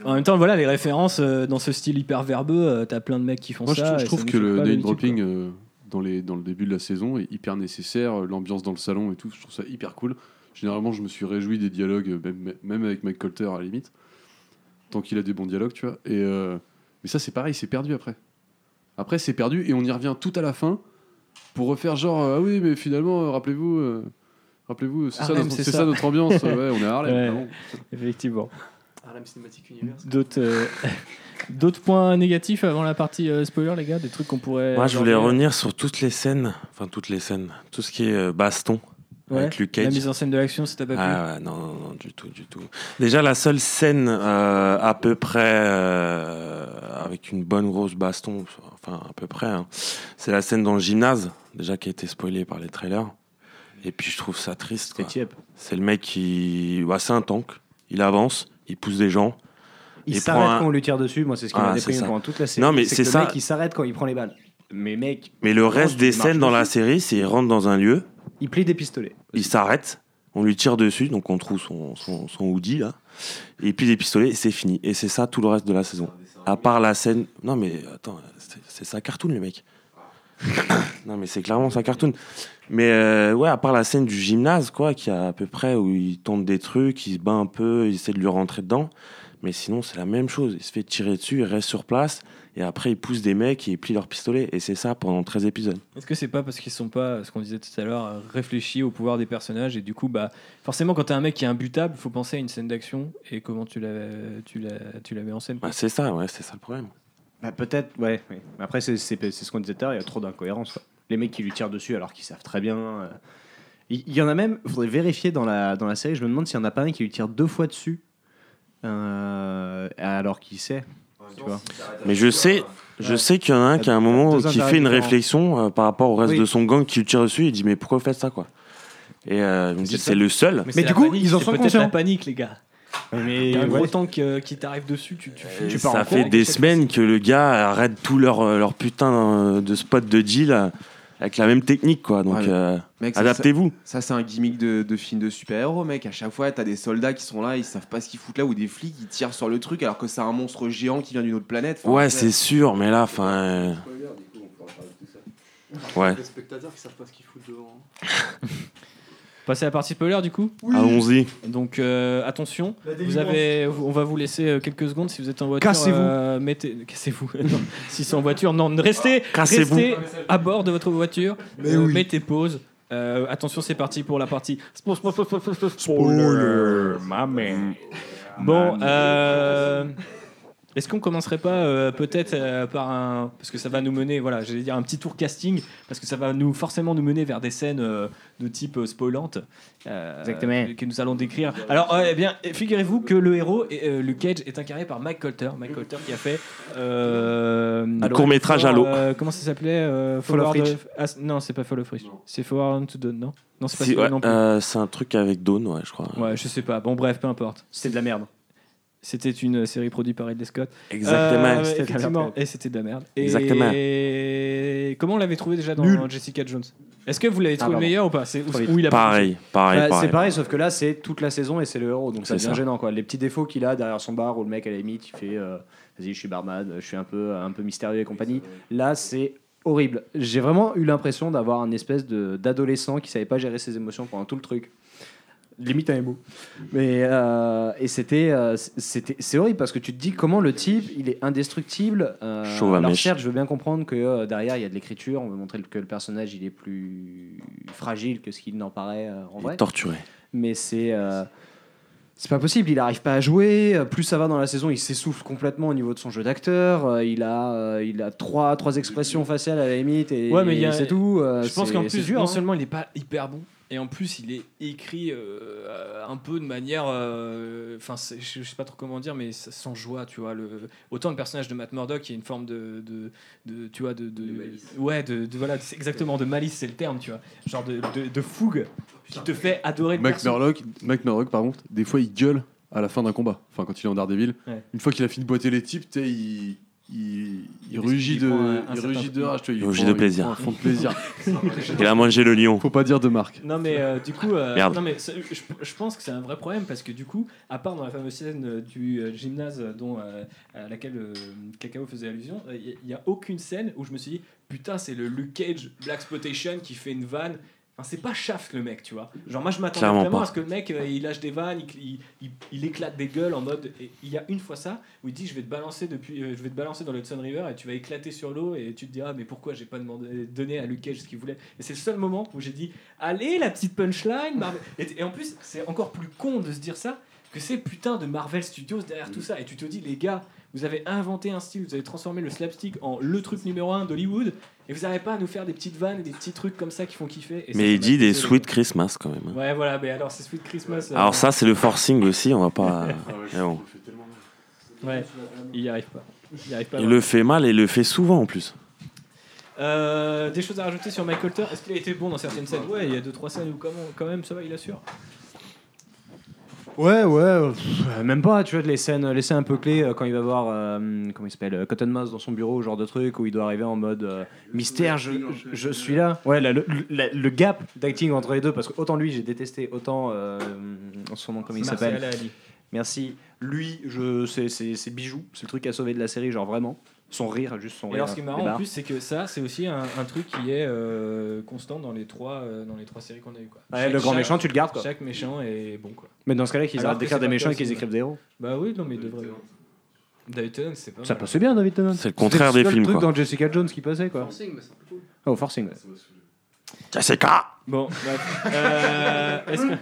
en même temps, voilà, les références euh, dans ce style hyper verbeux, euh, t'as plein de mecs qui font Moi, ça. je trouve que le name dropping euh, dans, les, dans le début de la saison est hyper nécessaire. L'ambiance dans le salon et tout, je trouve ça hyper cool. Généralement, je me suis réjoui des dialogues, même, même avec Mike Colter à la limite, tant qu'il a des bons dialogues, tu vois. Et, euh, mais ça, c'est pareil, c'est perdu après. Après, c'est perdu et on y revient tout à la fin pour refaire genre, ah oui, mais finalement, euh, rappelez-vous. Euh, Rappelez-vous, c'est ça, notre- c'est c'est ça. ça notre ambiance. ouais, on est à Harlem. Ouais. Effectivement. Harlem Cinematic Universe. D'autres, euh, d'autres points négatifs avant la partie euh, spoiler, les gars, des trucs qu'on pourrait. Moi, je voulais aborder revenir sur toutes les scènes, enfin toutes les scènes, tout ce qui est euh, baston Ouais. avec Luke La Cage. mise en scène de l'action, t'a pas Ah ouais, non, non, non, du tout, du tout. Déjà, la seule scène euh, à peu près euh, avec une bonne grosse baston, enfin à peu près, hein, c'est la scène dans le gymnase, déjà qui a été spoilée par les trailers. Et puis je trouve ça triste. C'est le mec qui, bah, c'est un tank. Il avance, il pousse des gens. Il s'arrête un- quand on lui tire dessus. Moi, c'est ce qui Ah, m'a déprimé pendant toute la série. Non, mais c'est ça. Le mec, il s'arrête quand il prend les balles. Mais mec, Mais le reste des scènes dans la série, c'est il rentre dans un lieu, il plie des pistolets. il s'arrête, on lui tire dessus, donc on trouve son, son, son hoodie là, et puis des pistolets, et c'est fini. Et c'est ça tout le reste de la saison. À part la scène. Non, mais attends, c'est- c'est ça cartoon, le mec. non, mais c'est clairement ça cartoon. Mais euh, ouais, à part la scène du gymnase, quoi, qui a à peu près où il tente des trucs, il se bat un peu, il essaie de lui rentrer dedans. Mais sinon, c'est la même chose. Il se fait tirer dessus, il reste sur place, et après, il pousse des mecs et il plie leurs pistolets. Et c'est ça pendant 13 épisodes. Est-ce que c'est pas parce qu'ils sont pas, ce qu'on disait tout à l'heure, réfléchis au pouvoir des personnages et du coup, bah, forcément, quand t'as un mec qui est imbutable, faut penser à une scène d'action et comment tu la, tu la, tu la mets en scène. Bah, c'est ça, ouais, c'est ça le problème. Bah, peut-être, ouais. oui. Mais Après, c'est c'est- c'est ce qu'on disait tout à l'heure, il y a trop d'incohérences. quoi. Les mecs qui lui tirent dessus alors qu'ils savent très bien. euh. Il y, en a même, il faudrait vérifier dans la, dans la série, je me demande s'il n'y en a pas un qui lui tire deux fois dessus. euh, alors qu'il sait. Tu vois. Mais je sais, je sais qu'il y en a un qui à un moment qui fait une réflexion euh, par rapport au reste Oui. de son gang qui lui tire dessus. Il dit mais pourquoi vous faites ça quoi? Et euh, il me dit C'est le seul. Mais du coup, panique, ils en c'est sont peut-être conscients. la panique, les gars. Mais T'as un ouais. gros tank euh, qui t'arrive dessus, tu, tu, tu pars ça en fait des semaines que le gars arrête tout leur, euh, leur putain euh, de spot de deal avec la même technique quoi. Donc Ouais, euh, ça- adaptez-vous. Ça, c'est un gimmick de, de film de super-héros, mec. À chaque fois, t'as des soldats qui sont là, ils savent pas ce qu'ils foutent là, ou des flics qui tirent sur le truc alors que c'est un monstre géant qui vient d'une autre planète. Enfin, Ouais, c'est sûr, mais là, enfin. euh, Ouais, Les spectateurs qui savent pas ce qu'ils foutent devant. Passer à la partie spoiler du coup. allons-y. Donc euh, attention, vous avez, on va vous laisser euh, quelques secondes si vous êtes en voiture. Cassez-vous. euh, mettez, cassez-vous. Si c'est en voiture, non, restez, restez à bord de votre voiture. euh, Mettez pause. Euh, attention, c'est parti pour la partie spo- spo- spo- spo- spo- spoiler. ma. Bon, euh, est-ce qu'on commencerait pas euh, peut-être euh, par un parce que ça va nous mener, voilà, j'allais dire un petit tour casting parce que ça va nous forcément nous mener vers des scènes euh, de type euh, spoilante euh, Exactement. que nous allons décrire. Alors, euh, eh bien, figurez-vous que le héros, euh, Luke Cage, est incarné par Mike Colter. Mike Colter qui a fait euh, Un court-métrage à l'eau. euh, comment ça s'appelait euh, Fall of Reach. ah, non, c'est pas Fall of Reach. C'est Forward to Dawn, non? Non, c'est pas Si, ouais, non plus. euh, c'est un truc avec Dawn, ouais, je crois. Ouais, je sais pas. Bon, bref, peu importe. C'était de la merde. C'était une série produite par Ridley Scott. Exactement. Euh, C'était de la effectivement. merde. Et c'était de la merde. Et Exactement. comment on l'avait trouvé déjà dans Nul. Jessica Jones? Est-ce que vous l'avez trouvé pardon. meilleur ou pas? C'est où il a Pareil, pareil, Bah, pareil. c'est pareil, sauf que là, c'est toute la saison et c'est le héros, donc ça C'est devient ça. gênant. Quoi. Les petits défauts qu'il a derrière son bar, où le mec à la limite, il fait euh, Vas-y, je suis barman, je suis un peu, un peu mystérieux et compagnie. Là, c'est horrible. J'ai vraiment eu l'impression d'avoir un espèce de- d'adolescent qui savait pas gérer ses émotions pendant tout le truc. Limite un émo. Mais euh, et c'était euh, c'était c'est horrible parce que tu te dis comment le type il est indestructible. Euh, Chauve à alors mèche. certes, je veux bien comprendre que euh, derrière il y a de l'écriture, on veut montrer que le personnage il est plus fragile que ce qu'il n'en paraît euh, en Il vrai est torturé. mais c'est euh, c'est pas possible. Il arrive pas à jouer. Euh, Plus ça va dans la saison, il s'essouffle complètement au niveau de son jeu d'acteur. Euh, Il a euh, il a trois trois expressions faciales à la limite et, Ouais, mais il y a- c'est tout. Euh, Je pense c'est- qu'en c'est plus, dur, non hein. seulement il est pas hyper bon, et en plus il est écrit euh, un peu de manière, euh, enfin, je, sais pas trop comment dire, mais sans joie, tu vois. Le, autant le personnage de Matt Murdock, il y a une forme de, de, de- tu vois, de, de, ouais, de, de- voilà, c'est exactement de malice, c'est le terme, tu vois, genre de, de, de fougue qui te fait adorer le Mac Mac Murlock, par contre, des fois il gueule à la fin d'un combat. Enfin, quand il est en Daredevil. Ouais. Une fois qu'il a fini de boiter les types, tu sais, il. Il, il Il- rugit il de, il rugit de rage, tu vois, Il rugit de plaisir. un fond de plaisir. Il a mangé le lion. Faut pas dire de marque. Non mais euh, du coup, euh, Merde. non mais je, je pense que c'est un vrai problème parce que du coup, à part dans la fameuse scène euh, du euh, gymnase dont euh, à laquelle euh, Cacao faisait allusion, euh, il n'y a aucune scène où je me suis dit putain c'est le Luke Cage Black Exploitation qui fait une vanne. Enfin, c'est pas Shaft le mec, tu vois. Genre moi je m'attendais vraiment pas. à ce que le mec euh, il lâche des vannes, il, il, éclate des gueules en mode. et il y a une fois ça où il dit je vais te balancer depuis, euh, je vais te balancer dans le Hudson River et tu vas éclater sur l'eau et tu te diras mais pourquoi j'ai pas demandé, donné à Luke Cage ce qu'il voulait? Et c'est le seul moment où j'ai dit allez la petite punchline. Marvel. Et, et en plus c'est encore plus con de se dire ça que c'est putain de Marvel Studios derrière tout ça et tu te dis les gars vous avez inventé un style, vous avez transformé le slapstick en le truc numéro un d'Hollywood et vous n'arrivez pas à nous faire des petites vannes et des petits trucs comme ça qui font kiffer. Et Mais il dit des. Sweet Christmas quand même. hein. Ouais voilà mais alors c'est Sweet Christmas. euh, Alors ça, c'est le forcing aussi, on va pas... Mais bon. ouais il y arrive pas. Il arrive pas. Il le fait mal et il le fait souvent en plus. Euh, des choses à rajouter sur Mike Colter Est-ce qu'il a été bon dans certaines scènes? Ouais, il y a deux trois scènes où quand même, quand même ça va, il assure. Ouais, ouais, euh, pff, même pas, tu vois, les scènes, les scènes un peu clés euh, quand il va voir, euh, comment il s'appelle, euh, Cotton Mouse dans son bureau, genre de truc où il doit arriver en mode euh, mystère, je, je- je suis là. Ouais, le, le- le gap d'acting entre les deux, parce que autant lui j'ai détesté, autant euh, son nom, comment il s'appelle Ali. Merci. Lui, je, c'est, c'est, c'est bijou, c'est le truc à sauver de la série, genre vraiment. Son rire, juste son Et rire. alors ce qui est marrant en plus, c'est que ça, c'est aussi un, un truc qui est euh, constant dans les trois, euh, dans les trois séries qu'on a eu quoi. Ouais, Chaque- le grand chaque- méchant, tu le gardes quoi. Chaque méchant est bon quoi. Mais dans ce cas-là, qu'ils arrêtent d'écrire c'est des méchants et qu'ils écrivent des héros. Bah oui, non mais il devrait. David Tennant, c'est pas Ça mal. passait bien, David Tennant. C'est le contraire des C'était le films, truc quoi. dans Jessica Jones qui passait quoi. Forcing, mais c'est un peu cool. Oh, forcing. ouais. Jessica Bon, bref. Euh, est-ce que...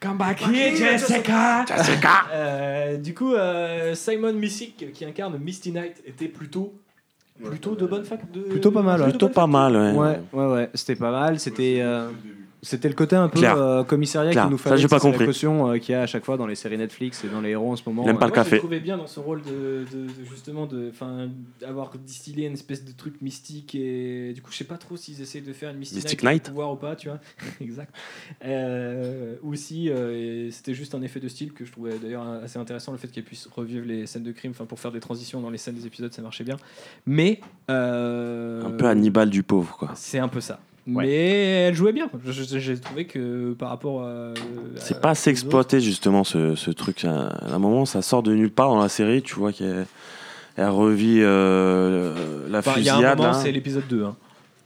Come back here, Jessica Jessica Euh, Du coup, euh, Simon Missick, qui incarne Misty Knight, était plutôt... Plutôt de bonne fac de... Plutôt pas mal, ouais. Plutôt pas mal, ouais. Ouais, ouais, ouais, c'était pas mal. C'était, euh, c'était le côté un peu euh, commissariat Clair. qu'il nous Ça, fallait. j'ai pas c'est la caution euh, qu'il y a à chaque fois dans les séries Netflix et dans les héros en ce moment. Il aime pas le Moi, je café. le trouvais bien dans son rôle de, de- de- justement de, enfin, d'avoir distillé une espèce de truc mystique et du coup, je sais pas trop s'ils essayent de faire une Mystic, Mystic Knight. pouvoir ou pas, tu vois. exact. Euh, ou si euh, et c'était juste un effet de style que je trouvais d'ailleurs assez intéressant, le fait qu'elle puisse revivre les scènes de crime, enfin pour faire des transitions dans les scènes des épisodes, ça marchait bien. Mais euh, Un peu Hannibal du pauvre, quoi. C'est un peu ça. Ouais. Mais elle jouait bien. J'ai trouvé que par rapport à. C'est à- pas assez exploité, justement, ce, ce truc. À un moment, ça sort de nulle part dans la série, tu vois qu'elle elle revit euh, la Enfin, il y a un fusillade. moment, c'est l'épisode 2. hein.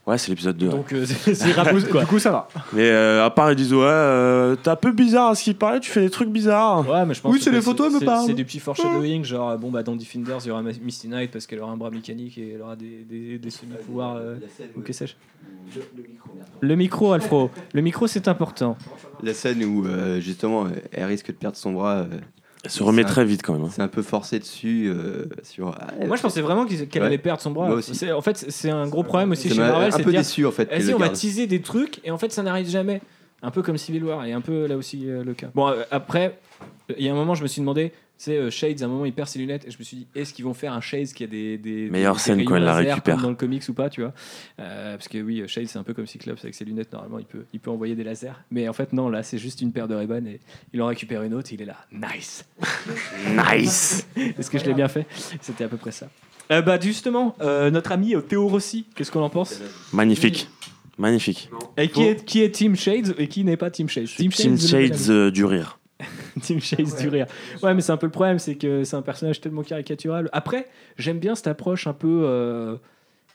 Ouais, c'est l'épisode 2. Donc euh, c'est c'est rapide quoi. Du coup, ça va. Mais euh, à part, ils disent Ouais, euh, t'es un peu bizarre à ce qu'il paraît, tu fais des trucs bizarres. Ouais, mais je pense Oui, que c'est les photos, elle me c'est- parle. C'est du petit foreshadowing, genre euh, bon bah dans Defenders il y aura Misty Knight parce qu'elle aura un bras mécanique et elle aura des, des, des semi-pouvoirs euh, ou que sais-je. Le micro, Alfro. Le micro c'est important. La scène où euh, justement elle risque de perdre son bras, euh, Elle se remet un- très vite quand même. hein. c'est un peu forcé dessus. euh, sur, ah, Moi je pensais vraiment qu'elle Ouais. allait perdre son bras. Moi aussi. C'est- En fait c'est un gros problème aussi chez m'a Marvel, un c'est peu de dire déçu en fait. Eh si, le on va teaser des trucs et en fait ça n'arrive jamais. Un peu comme Civil War et un peu là aussi euh, le cas. Bon, euh, après, il y a un moment, je me suis demandé, c'est euh, Shades, à un moment il perd ses lunettes et je me suis dit, est-ce qu'ils vont faire un Shades qui a des. des Meilleure des scène quand elle la laser récupère. dans le comics ou pas, tu vois Euh, Parce que oui, Shades c'est un peu comme Cyclops avec ses lunettes, normalement il peut, il peut envoyer des lasers. Mais en fait, non, là c'est juste une paire de Ray-Ban et il en récupère une autre, il est là. Nice Nice Est-ce que je l'ai bien fait? C'était à peu près ça. Euh, bah justement, euh, notre ami euh, Théo Rossi, qu'est-ce qu'on en pense? Magnifique. Magnifique. Et qui est, qui est Team Shades et qui n'est pas Team Shades? Team de Shades euh, du rire. Team Chase du rire. Ouais, mais c'est un peu le problème, c'est que c'est un personnage tellement caricatural. Après, j'aime bien cette approche un peu euh,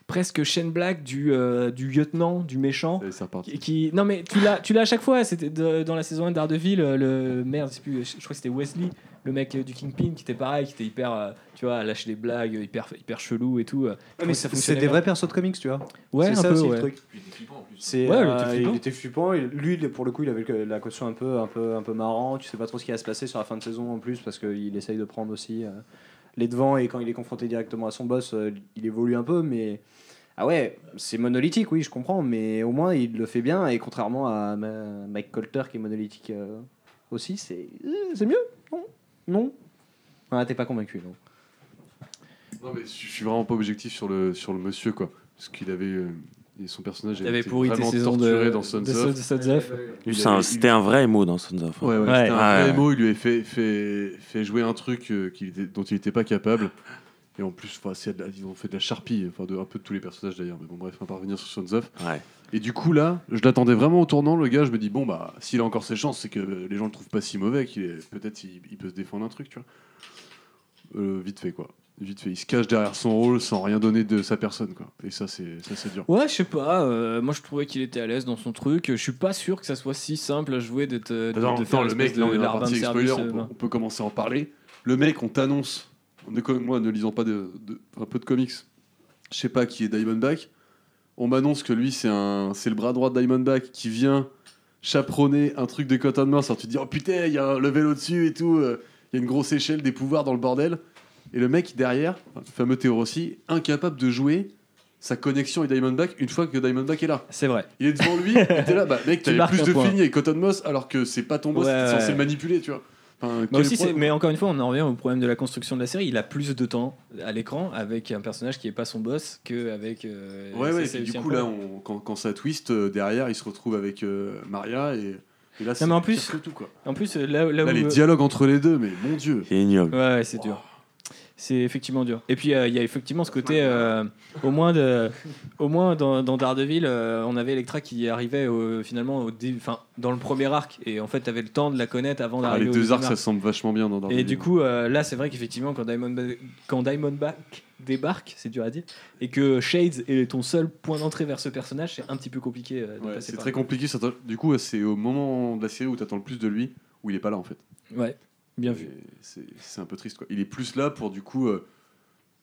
presque Shane Black du, euh, du lieutenant, du méchant. Et c'est reparti. Qui, qui- non mais tu l'as tu l'as à chaque fois c'était de- dans la saison 1 d'Ardeville le merde je sais plus je crois que c'était Wesley le mec euh, du Kingpin qui était pareil qui était hyper euh, tu vois à lâcher des blagues hyper hyper chelou et tout euh. Mais ça c'est des vrais persos de comics, tu vois. ouais c'est un ça peu aussi ouais. le truc. Il était flippant en plus. C'est, Ouais, il euh, était flippant. il était flippant. et Lui, pour le coup, il avait la caution un peu, un peu, un peu marrant. Tu sais pas trop ce qui va se passer sur la fin de saison en plus parce qu'il essaye de prendre aussi euh, les devants et quand il est confronté directement à son boss, euh, il évolue un peu. Mais ah ouais, c'est monolithique, oui, je comprends. Mais au moins, il le fait bien et contrairement à Mike Colter qui est monolithique euh, aussi, c'est c'est mieux. Non, non. Ah, t'es pas convaincu, non. Non, mais je suis vraiment pas objectif sur le, sur le monsieur, quoi. Parce qu'il avait. euh, et son personnage il avait été pourri tes vraiment saisons torturé de dans Sons de of. Sons of. Il un- C'était un vrai émo dans Sons of. Ouais, ouais, Ouais. c'était un Ouais. vrai mot, il lui avait fait, fait, fait jouer un truc euh, qu'il était- dont il n'était pas capable. Et en plus, enfin, c'est de la- ils ont fait de la charpie, enfin, de, un peu de tous les personnages d'ailleurs. Mais bon, bref, on va pas revenir sur Sons of. Ouais. Et du coup, là, je l'attendais vraiment au tournant, le gars. Je me dis, bon, bah, s'il a encore ses chances, c'est que les gens le trouvent pas si mauvais, qu'il est peut-être il, il peut se défendre un truc, tu vois. Euh, vite fait, quoi. Vite fait. Il se cache derrière son rôle sans rien donner de sa personne, quoi. Et ça, c'est ça, c'est dur. Ouais, je sais pas. euh, moi, je trouvais qu'il était à l'aise dans son truc. Je suis pas sûr que ça soit si simple à jouer d'être. euh, de- Attends, de attends, faire le l'espèce mec, là, on est dans la de partie service, spoiler, on peut, euh, on peut commencer à en parler. Le mec, on t'annonce, on est comme moi, ne lisant pas de, de- un peu de comics, je sais pas qui est Diamondback, on m'annonce que lui, c'est un, c'est le bras droit de Diamondback qui vient chaperonner un truc de Cotton Mouth. Alors tu te dis, oh putain, il y a un level au-dessus et tout, euh, il y a une grosse échelle des pouvoirs dans le bordel. Et le mec derrière, le fameux Théo Rossi, incapable de jouer sa connexion avec Diamondback une fois que Diamondback est là. C'est vrai. Il est devant lui, et t'es là, bah mec, t'avais plus de feeling avec Cotton Moss alors que c'est pas ton boss, Ouais, t'es censé le manipuler, tu vois. Enfin, Mais, quel aussi, c'est- problème mais encore une fois, on en revient au problème de la construction de la série. Il a plus de temps à l'écran avec un personnage qui est pas son boss qu'avec. Euh, Ouais, ouais, et du coup, là, on- quand, quand ça twist, euh, derrière, il se retrouve avec euh, Maria, et, et là, c'est mais en plus- tout, quoi. En plus, là, là Là, où. les dialogues entre les deux, mais mon dieu. C'est ignoble. Ouais, ouais, c'est dur. C'est effectivement dur. Et puis euh, il y a effectivement ce côté, euh, au moins, de, au moins dans, dans Daredevil, euh, on avait Electra qui arrivait au- finalement au dé- dans le premier arc. Et en fait, tu avais le temps de la connaître avant Ah, d'arriver les au deux arcs, ça arc. semble vachement bien dans Et Daredevil. du coup, là, c'est vrai qu'effectivement, quand Diamondback, quand Diamondback débarque, c'est dur à dire, et que Shades est ton seul point d'entrée vers ce personnage, c'est un petit peu compliqué de Ouais, c'est très compliqué. ça du coup, c'est au moment de la série où t'attends le plus de lui, où il est pas là, en fait. Ouais, bien vu. C'est un peu triste, quoi. Il est plus là pour, du coup, euh,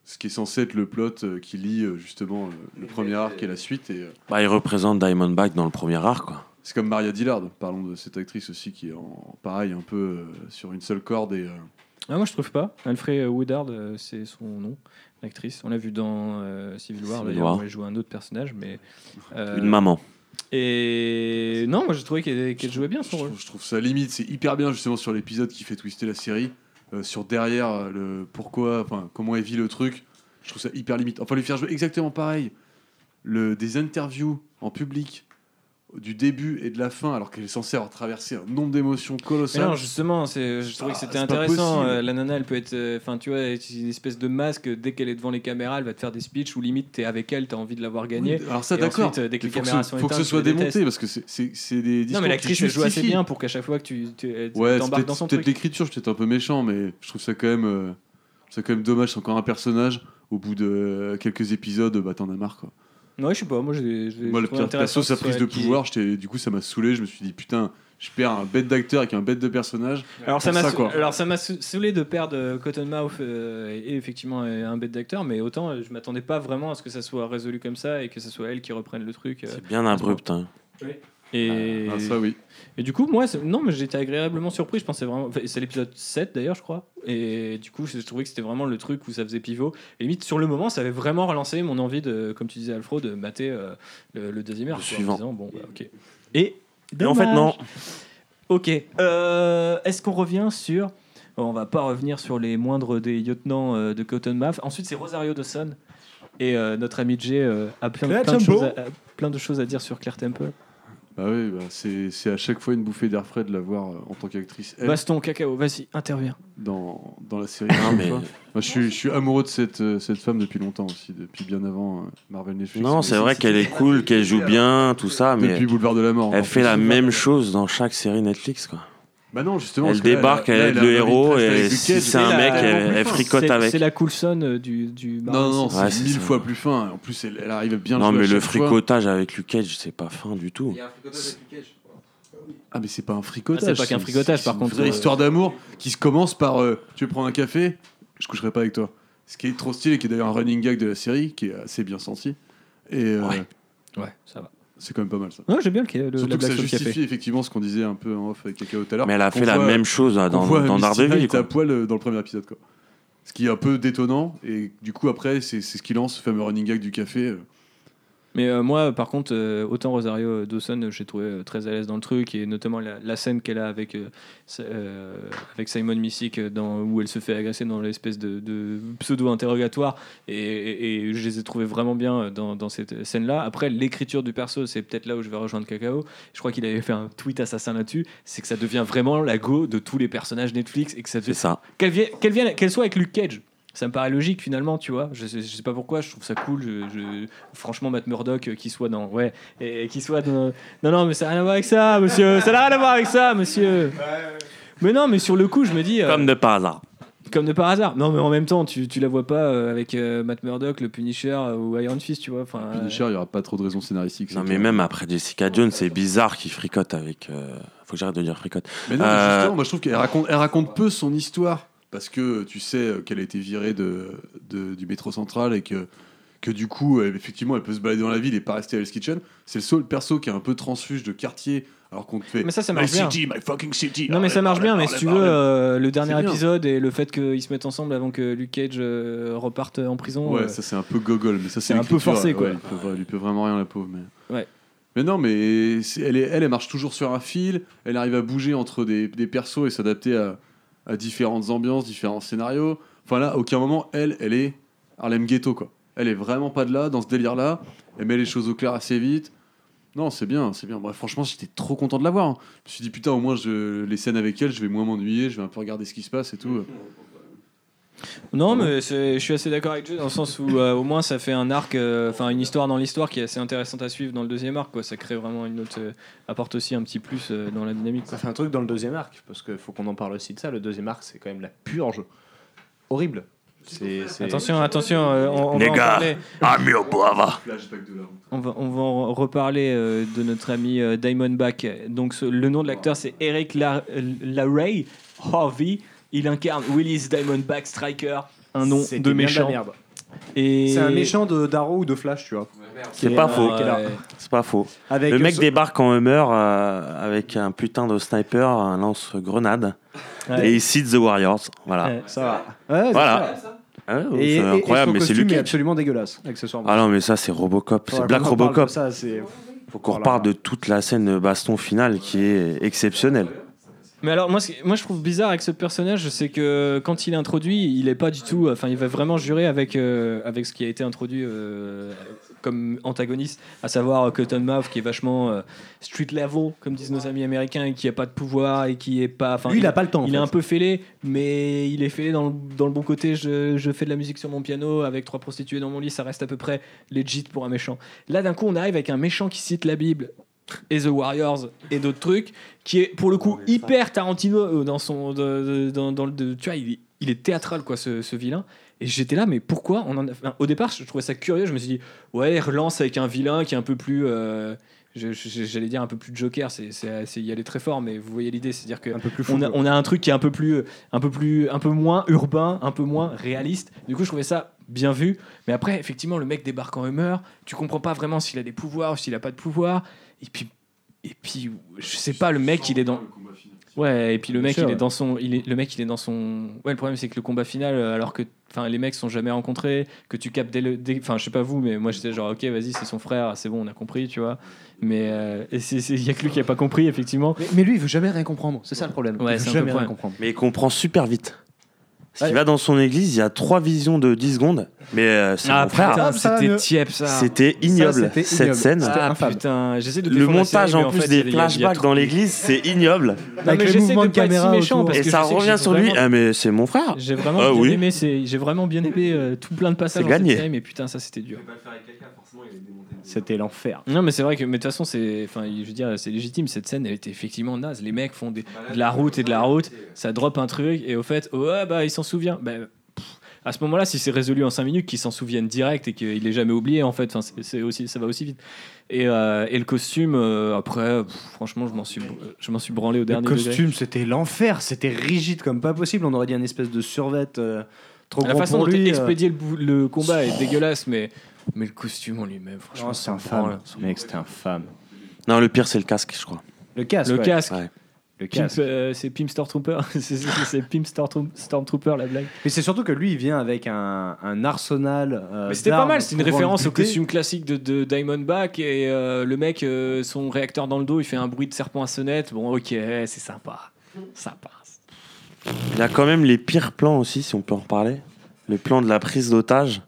ce qui est censé être le plot euh, qui lie euh, justement euh, le premier arc et la suite. Et, euh, Bah, il représente Diamondback dans le premier arc, quoi. C'est comme Maria Dillard, parlons de cette actrice aussi qui est en, pareil un peu euh, sur une seule corde et euh, Ah, moi, je trouve pas. Alfred Woodard, euh, c'est son nom, l'actrice. On l'a vu dans euh, Civil War, Civil War. où elle joue un autre personnage, mais. euh, Une maman. Et non, moi, j'ai trouvé qu'elle jouait bien son rôle. je trouve ça limite, c'est hyper bien justement sur l'épisode qui fait twister la série, euh, sur derrière euh, le pourquoi, enfin comment elle vit le truc. Je trouve ça hyper limite. Enfin lui faire jouer exactement pareil, le des interviews en public du début et de la fin, alors qu'elle est censée avoir traversé un nombre d'émotions colossales. non, justement, c'est- je trouvais Ah, que c'était intéressant. Euh, la nana, elle peut être. euh, Enfin, tu vois, c'est une espèce de masque. Dès qu'elle est devant les caméras, elle va te faire des speeches où limite, t'es avec elle, t'as envie de l'avoir gagné. Oui, alors ça d'accord. euh, dès que Il les faut que, ce, sont faut que ce éteintes, soit démonté parce que c'est- c'est c'est des Non, mais l'actrice, elle joue assez bien pour qu'à chaque fois que tu tu- Ouais, t'embarques peut-être dans son peut-être truc. l'écriture, je suis peut-être un peu méchant, mais je trouve ça quand même, euh, c'est quand même dommage. C'est encore un personnage. Au bout de quelques épisodes, bah t'en as marre quoi. Ouais, je sais pas, moi j'ai. Moi, le pire perso, sa prise de qui- pouvoir, du coup, ça m'a saoulé. Je me suis dit, putain, je perds un bête d'acteur avec un bête de personnage. Alors ça m'a ça, sou- quoi. alors ça m'a sou- saoulé de perdre euh, Cottonmouth euh, et effectivement un bête d'acteur, mais autant euh, je m'attendais pas vraiment à ce que ça soit résolu comme ça et que ce soit elle qui reprenne le truc. euh, C'est bien abrupt. Hein. Et, Ah, ça, oui. et du coup, moi, non, mais j'étais agréablement surpris. Je pensais vraiment. C'est l'épisode 7 d'ailleurs, je crois. Et du coup, je trouvais que c'était vraiment le truc où ça faisait pivot. Et limite, sur le moment, ça avait vraiment relancé mon envie de, comme tu disais, Alfro, de mater euh, le, le deuxième arc. Le quoi, en suivant. disant, bon, bah, ok. Et. Et en fait, non. Ok. Euh, Est-ce qu'on revient sur. Bon, on va pas revenir sur les moindres des lieutenants euh, de Cottonmouth. Ensuite, c'est Rosario Dawson. Et notre ami Jay a plein, de choses à, a plein de choses à dire sur Claire Temple. Bah oui, bah, c'est c'est à chaque fois une bouffée d'air frais de la voir euh, en tant qu'actrice. elle, Baston, cacao, vas-y, interviens. dans, dans la série. Non, mais- Moi, je, suis, je suis amoureux de cette, euh, cette femme depuis longtemps aussi, depuis bien avant euh, Marvel Netflix. Non, c'est vrai qu'elle est cool, qu'elle joue bien, tout ça, mais Depuis Boulevard de la Mort. elle encore fait plus. la même chose dans chaque série Netflix, quoi. Bah non, justement. Elle là, débarque, là, elle a le héros, et si c'est un C'est mec, elle, elle fricote C'est- avec. C'est la Coulson euh, du, du Non, non, non, Ouais, c'est c'est mille ça. fois plus fin. En plus, elle, elle arrive bien Non, mais le fois. fricotage avec Luke Cage, c'est pas fin du tout. Ah, mais c'est pas un fricotage. Ah, c'est pas qu'un fricotage, c'est par une contre, vraie euh, histoire d'amour qui se commence par euh, Tu veux prendre un café? Je coucherai pas avec toi. Ce qui est trop stylé, qui est d'ailleurs un running gag de la série, qui est assez bien senti. Et euh, Ouais. Ouais, ça va. C'est quand même pas mal ça. Ouais, j'aime bien le, le, la Surtout que ça le café. justifie effectivement ce qu'on disait un peu en off avec Kakao tout à l'heure. Mais elle a fait la voit- même chose hein, dans, dans Daredevil, Knight à quoi. poil euh, dans le premier épisode. Quoi. Ce qui est un peu détonnant, et du coup, après, c'est c'est ce qui lance ce fameux running gag du café. Mais euh, moi, par contre, euh, autant Rosario Dawson, euh, j'ai trouvé très à l'aise dans le truc, et notamment la, la scène qu'elle a avec, euh, Simon Missick, dans, où elle se fait agresser dans l'espèce de, de pseudo-interrogatoire, et, et- et je les ai trouvés vraiment bien dans, dans cette scène-là. Après, l'écriture du perso, c'est peut-être là où je vais rejoindre Cacao. Je crois qu'il avait fait un tweet assassin là-dessus, c'est que ça devient vraiment la go de tous les personnages Netflix, et que ça C'est devient ça. qu'elle vienne, qu'elle vienne, qu'elle soit avec Luke Cage. Ça me paraît logique finalement, tu vois. Je sais, je sais pas pourquoi, je trouve ça cool. Je, je- franchement, Matt Murdock euh, qui soit dans, ouais, et, et qui soit dans. Non, non, mais ça n'a rien à voir avec ça, monsieur. Ça n'a rien à voir avec ça, monsieur. Mais non, mais sur le coup, je me dis, euh, Comme de par hasard. comme de par hasard. Non, mais en même temps, tu, tu la vois pas euh, avec euh, Matt Murdock, le Punisher euh, ou Iron Fist, tu vois. Enfin, Punisher, il y aura pas trop de raisons scénaristiques. Non, mais même après Jessica Jones, c'est bizarre qu'il fricote avec. euh, Faut que j'arrête de dire fricote. Mais non, mais justement, moi je trouve qu'elle raconte, elle raconte peu son histoire parce que tu sais euh, qu'elle a été virée de, de- du métro central et que, que du coup, elle- effectivement, elle peut se balader dans la ville et pas rester à Hell's Kitchen. C'est le seul perso qui est un peu transfuge de quartier alors qu'on te fait Mais ça, ça My marche bien. city, my fucking city. Non mais ça marche bien, mais si tu veux, euh, le dernier épisode et le fait qu'ils se mettent ensemble avant que Luke Cage euh, reparte en prison. Ouais, euh, ça c'est un peu gogol, mais ça c'est un peu forcé, ouais, quoi. il, peut, il peut vraiment rien, la pauvre. Mais, Ouais. mais non, mais elle, est, elle, elle marche toujours sur un fil, elle arrive à bouger entre des, des persos et s'adapter à, à différentes ambiances, différents scénarios. Enfin là, à aucun moment, elle, elle est Harlem Ghetto, quoi. Elle est vraiment pas de là, dans ce délire-là. Elle met les choses au clair assez vite. Non, c'est bien, c'est bien. Bref, franchement, j'étais trop content de la voir. hein. Je me suis dit, putain, au moins, je, les scènes avec elle, je vais moins m'ennuyer, je vais un peu regarder ce qui se passe et tout. Non, mais je suis assez d'accord avec Jay dans le sens où euh, au moins ça fait un arc, euh, enfin une histoire dans l'histoire qui est assez intéressante à suivre dans le deuxième arc. Quoi. Ça crée vraiment une autre, euh, apporte aussi un petit plus euh, dans la dynamique. Ça fait un truc dans le deuxième arc, parce qu'il faut qu'on en parle aussi de ça. Le deuxième arc, c'est quand même la purge. Horrible. Attention, attention, euh, on, on Les va en gars. On va, on va en reparler euh, de notre ami euh, Diamondback. Donc ce- le nom de l'acteur c'est Eric La- Larray Harvey. Il incarne Willis Diamondback Striker, un nom de bien méchant. la merde. Et C'est un méchant de Darrow ou de Flash, tu vois. C'est pas Euh, faux. C'est pas faux. Le mec ce- débarque en Hummer euh, avec un putain de sniper, un lance-grenade. Ouais. Et il cite The Warriors. Voilà. Ouais. Ça va. Voilà. ça. Ah Et, c'est et- et incroyable, son mais c'est costume lui est qui. absolument dégueulasse, accessoirement. Ah non, mais ça, c'est Robocop. C'est Black Robocop. de Ça, c'est... Faut qu'on Oh là reparle là. de toute la scène de baston finale qui est exceptionnelle. Mais alors moi, moi je trouve bizarre avec ce personnage, c'est que quand il est introduit, il est pas du tout, enfin il va vraiment jurer avec euh, avec ce qui a été introduit euh, comme antagoniste, à savoir euh, Cottonmouth qui est vachement euh, street level, comme disent nos amis américains, et qui a pas de pouvoir et qui est pas, Lui, il a pas le temps. il est fait. un peu fêlé, mais il est fêlé dans le, dans le bon côté. Je, je fais de la musique sur mon piano avec trois prostituées dans mon lit, ça reste à peu près legit pour un méchant. Là, d'un coup, on arrive avec un méchant qui cite la Bible et The Warriors et d'autres trucs, qui est pour le coup hyper Tarantino euh, dans son, de- de- dans, dans de- tu vois, il, est- il est théâtral quoi, ce, ce vilain. Et j'étais là, mais pourquoi on en a, enfin, Au départ, je trouvais ça curieux. Je me suis dit, ouais, relance avec un vilain qui est un peu plus. euh, J'allais dire un peu plus Joker, c'est y aller très fort, mais vous voyez l'idée, c'est-à-dire que un peu plus fou. on a, on a un truc qui est un peu plus un peu plus un peu moins urbain un peu moins réaliste du coup je trouvais ça bien vu mais après effectivement le mec débarque en humeur tu comprends pas vraiment s'il a des pouvoirs ou s'il a pas de pouvoirs et puis et puis je sais pas le mec il est dans ouais et puis le mec il est dans son il est le mec il est dans son ouais le problème c'est que le combat final euh, alors que enfin les mecs sont jamais rencontrés que tu captes dès le enfin je sais pas vous mais moi j'étais genre ok vas-y c'est son frère c'est bon on a compris tu vois mais euh, il y a que lui qui a pas compris effectivement Mais, mais lui, il veut jamais rien comprendre. C'est ça le problème. Ouais, il veut jamais rien comprendre. Mais il comprend super vite. Parce qu'il va dans son église, il y a trois visions de 10 secondes. Mais euh, c'est Ah mon frère. Ah, ça c'était tiep ça. C'était ignoble, c'était cette ignoble. scène. Ah infâme. putain, j'essaie de Le montage en plus fait, des il il flashbacks dans l'église, c'est ignoble. Non, Avec mais les j'essaie de de pas être si caméra méchant parce Et que ça revient sur lui. Ah, mais c'est mon frère. J'ai vraiment Ah bien oui. aimé, c'est- j'ai vraiment bien aimé euh, tout plein de passages C'est gagné. mais putain ça c'était dur. C'était l'enfer. Non mais c'est vrai que mais de toute façon c'est, enfin je veux dire c'est légitime cette scène elle était effectivement naze. Les mecs font des- de la route et de la route, ça drop un truc et au fait ouais bah il s'en souvient. Bah, pff, à ce moment-là, si c'est résolu en 5 minutes, qu'ils s'en souviennent direct et qu'il est jamais oublié, en fait, enfin, c'est- aussi, ça va aussi vite. Et, euh, et le costume, euh, après, pff, franchement, je m'en suis, je m'en suis branlé au Le dernier degré. costume, c'était l'enfer. C'était rigide comme pas possible. On aurait dit un espèce de survêt euh, trop La façon dont lui. euh. expédié le, le combat est dégueulasse, mais, mais le costume en lui-même, franchement, c'est infâme. Mec, c'était infâme. Non, le pire, c'est le casque, je crois. Le casque. Le ouais. casque, Ouais. Le Pimp, casque. euh, c'est Pimp Stormtrooper, c'est- Pimp Stormtro- Stormtrooper la blague. Mais c'est surtout que lui, il vient avec un, un arsenal. euh, Mais c'était pas mal, c'est une référence au costume classique de, de Diamondback et euh, le mec, euh, son réacteur dans le dos, il fait un bruit de serpent à sonnette. Bon, ok, c'est sympa, sympa. Il y a quand même les pires plans aussi, si on peut en reparler. Le plan de la prise d'otage,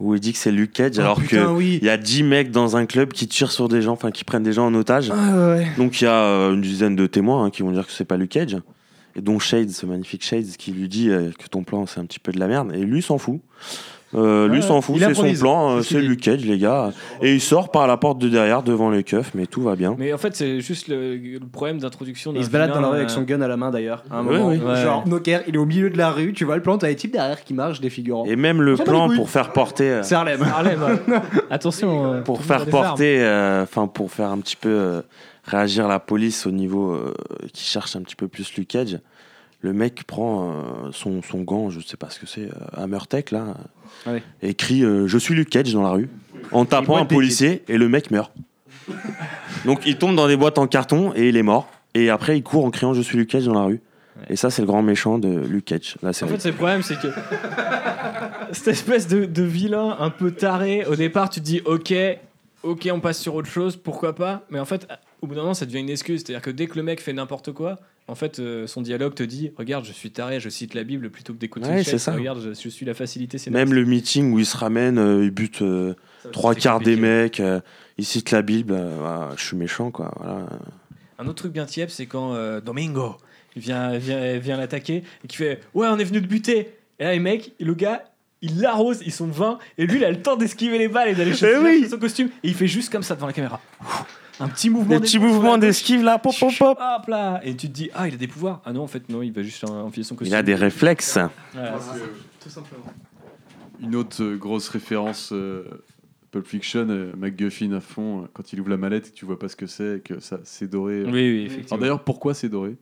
où il dit que c'est Luke Cage, Oh, alors que oui. il y a 10 mecs dans un club qui tirent sur des gens, enfin qui prennent des gens en otage. Ah ouais. Donc il y a euh, une dizaine de témoins hein, qui vont dire que c'est pas Luke Cage. Et dont Shades, ce magnifique Shades, qui lui dit euh, que ton plan c'est un petit peu de la merde. Et lui s'en fout. Euh, lui Ouais, s'en fout, c'est son plan, euh, C'est ce c'est qu'il Luke Cage, les gars. Et il sort par la porte de derrière devant les keufs, mais tout va bien. Mais en fait, c'est juste le, le problème d'introduction Il se balade dans la rue avec euh, son gun à la main d'ailleurs. À un Oui, moment. oui. Ouais. Genre, Nocker, il est au milieu de la rue, tu vois le plan, t'as les types derrière qui marchent, des figurants. Et même le plan pour faire porter. euh, C'est Harlem. Harlem, ouais. Attention. euh, pour faire porter, euh, enfin pour faire un petit peu euh, réagir la police au niveau euh, qui cherche un petit peu plus Luke Cage, le mec prend euh, son, son gant, je sais pas ce que c'est, euh, Hammertech là, Ouais. et crie euh, Je suis Luke Cage dans la rue, en tapant un policier, et le mec meurt. Donc il tombe dans des boîtes en carton et il est mort. Et après il court en criant Je suis Luke Cage dans la rue. Et ça c'est le grand méchant de Luke Cage. Là, c'est En fait, c'est le problème, c'est que cette espèce de, de vilain un peu taré, au départ, tu te dis ok, ok, on passe sur autre chose, pourquoi pas. Mais en fait, au bout d'un moment, ça devient une excuse. C'est-à-dire que dès que le mec fait n'importe quoi, en fait, euh, son dialogue te dit regarde, je suis taré, je cite la Bible plutôt que d'écouter Ouais, c'est ça. Regarde, je, je suis la facilité. c'est Même le meeting où il se ramène, euh, il bute euh, trois quarts des mecs, il cite la Bible, je suis méchant quoi. Voilà. Un autre truc bien tiep, c'est quand Domingo vient, vient, vient l'attaquer et qui fait Ouais, on est venu te buter. Et là, les mecs, le gars, il l'arrose, ils sont 20, et lui, il a le temps d'esquiver les balles et d'aller chercher Eh oui. son costume. Et il fait juste comme ça devant la caméra. Un petit mouvement. Des petits mouvements d'esquive là, pop pop pop. Hop là Et tu te dis, ah, il a des pouvoirs. Ah non, en fait, non, il va juste enfiler son costume. Il a des réflexes. Ouais. Tout simplement. Une autre euh, grosse référence euh, Pulp Fiction, euh, MacGuffin à fond, euh, quand il ouvre la mallette et que tu vois pas ce que c'est et que ça c'est doré. Oui, oui, Alors effectivement. d'ailleurs, pourquoi c'est doré?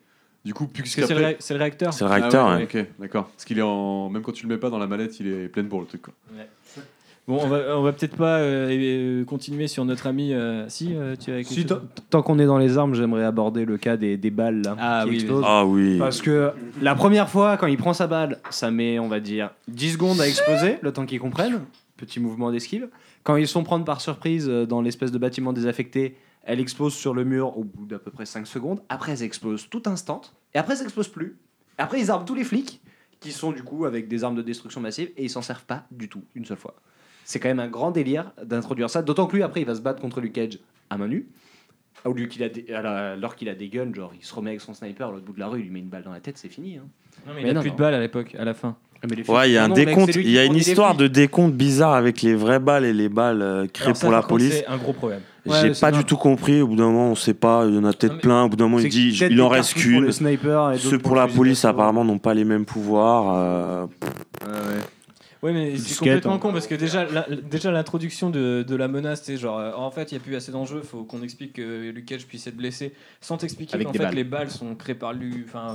Du coup, Parce que c'est le, ré- c'est le réacteur. C'est le réacteur. Ah ouais. Ok, d'accord. Parce qu'il est en. Même quand tu le mets pas dans la mallette, il est plein de bourre le truc. Quoi. Bon, on va, on va peut-être pas euh, euh, continuer sur notre ami. euh, Si, euh, tu as quelque Si, chose tant- tant qu'on est dans les armes, j'aimerais aborder le cas des, des balles là, Ah qui oui, explosent. Ah oui. Parce que la première fois, quand il prend sa balle, ça met, on va dire, 10 secondes à exploser, le temps qu'ils comprennent. Petit mouvement d'esquive. Quand ils sont prendre par surprise euh, dans l'espèce de bâtiment désaffecté, elle explose sur le mur au bout d'à peu près 5 secondes. Après, elles explosent tout instant. Et après, elles explosent plus. Après, ils arment tous les flics, qui sont du coup avec des armes de destruction massive, et ils s'en servent pas du tout, une seule fois. C'est quand même un grand délire d'introduire ça. D'autant que lui, après, il va se battre contre Luke Cage à main nue. Au lieu qu'il a des- à la- alors qu'il a des guns, genre il se remet avec son sniper à l'autre bout de la rue, il lui met une balle dans la tête, c'est fini. hein. Non, mais Mais il a non, plus non. de balles à l'époque, à la fin. Ah, mais les flics- Ouais, il y a un Non, décompte. Il y a une histoire de décompte bizarre avec les vraies balles et les balles euh, créées ça, pour la police. C'est un gros problème. Ouais, J'ai pas du tout compris. Au bout d'un moment, on sait pas. Il y en a peut-être plein. Au bout d'un moment, il dit il en reste qu'une. Ceux pour la police, apparemment, n'ont pas les mêmes pouvoirs. euh, Ouais, mais Du c'est complètement hein. con parce que déjà, la- déjà l'introduction de, de la menace, c'est genre, euh, en fait, il n'y a plus assez d'enjeux, faut qu'on explique que Luke Cage puisse être blessé, sans t'expliquer qu'en fait balles. les balles sont créées par lui. Enfin,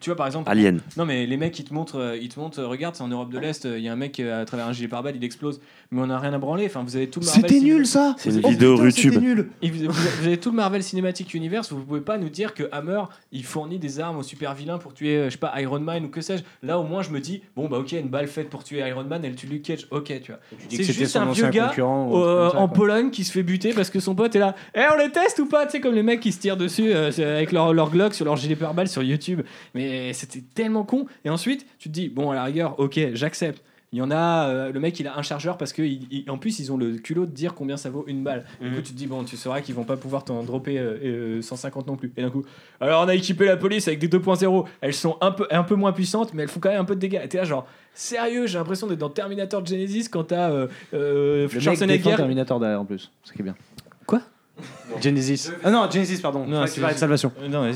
tu vois par exemple. Alien. Non mais les mecs ils te montrent, euh, ils te montrent, euh, regarde, c'est en Europe de l'Est, euh, il y a un mec à travers un gilet pare-balles, il explose, mais on n'a rien à branler. Enfin, vous avez tout le Marvel. C'était nul ça C'est une Oh, vidéo putain, YouTube. C'était nul Et vous, avez tout le Marvel Cinematic Universe, vous pouvez pas nous dire que Hammer il fournit des armes aux super vilains pour tuer, je sais pas, Iron Man ou que sais-je. Là au moins je me dis, bon bah ok, une balle faite pour tuer Iron Man, elle tue Luke Cage, ok, tu vois. C'est juste son un ancien vieux gars euh, ça, en quoi. Pologne qui se fait buter parce que son pote est là. Eh, on les teste ou pas? Tu sais, comme les mecs qui se tirent dessus euh, avec leur, leur Glock sur leur gilet pare-balles sur YouTube. Mais Et c'était tellement con. Et ensuite, tu te dis, bon, à la rigueur, ok, j'accepte. Il y en a, euh, le mec il a un chargeur parce que il- il- en plus ils ont le culot de dire combien ça vaut une balle. Du coup tu te dis bon tu sauras qu'ils vont pas pouvoir t'en dropper euh, euh, 150 non plus. Et d'un coup, alors on a équipé la police avec des 2.0, elles sont un peu, un peu moins puissantes mais elles font quand même un peu de dégâts. Et t'es là genre sérieux j'ai l'impression d'être dans Terminator Genesis quand t'as euh, euh, Le mec Schwarzenegger. Terminator derrière en plus, ce qui est bien. Quoi? Genesis. Ah non, Genesis, pardon. Non, c'est- de Salvation. Euh, Non,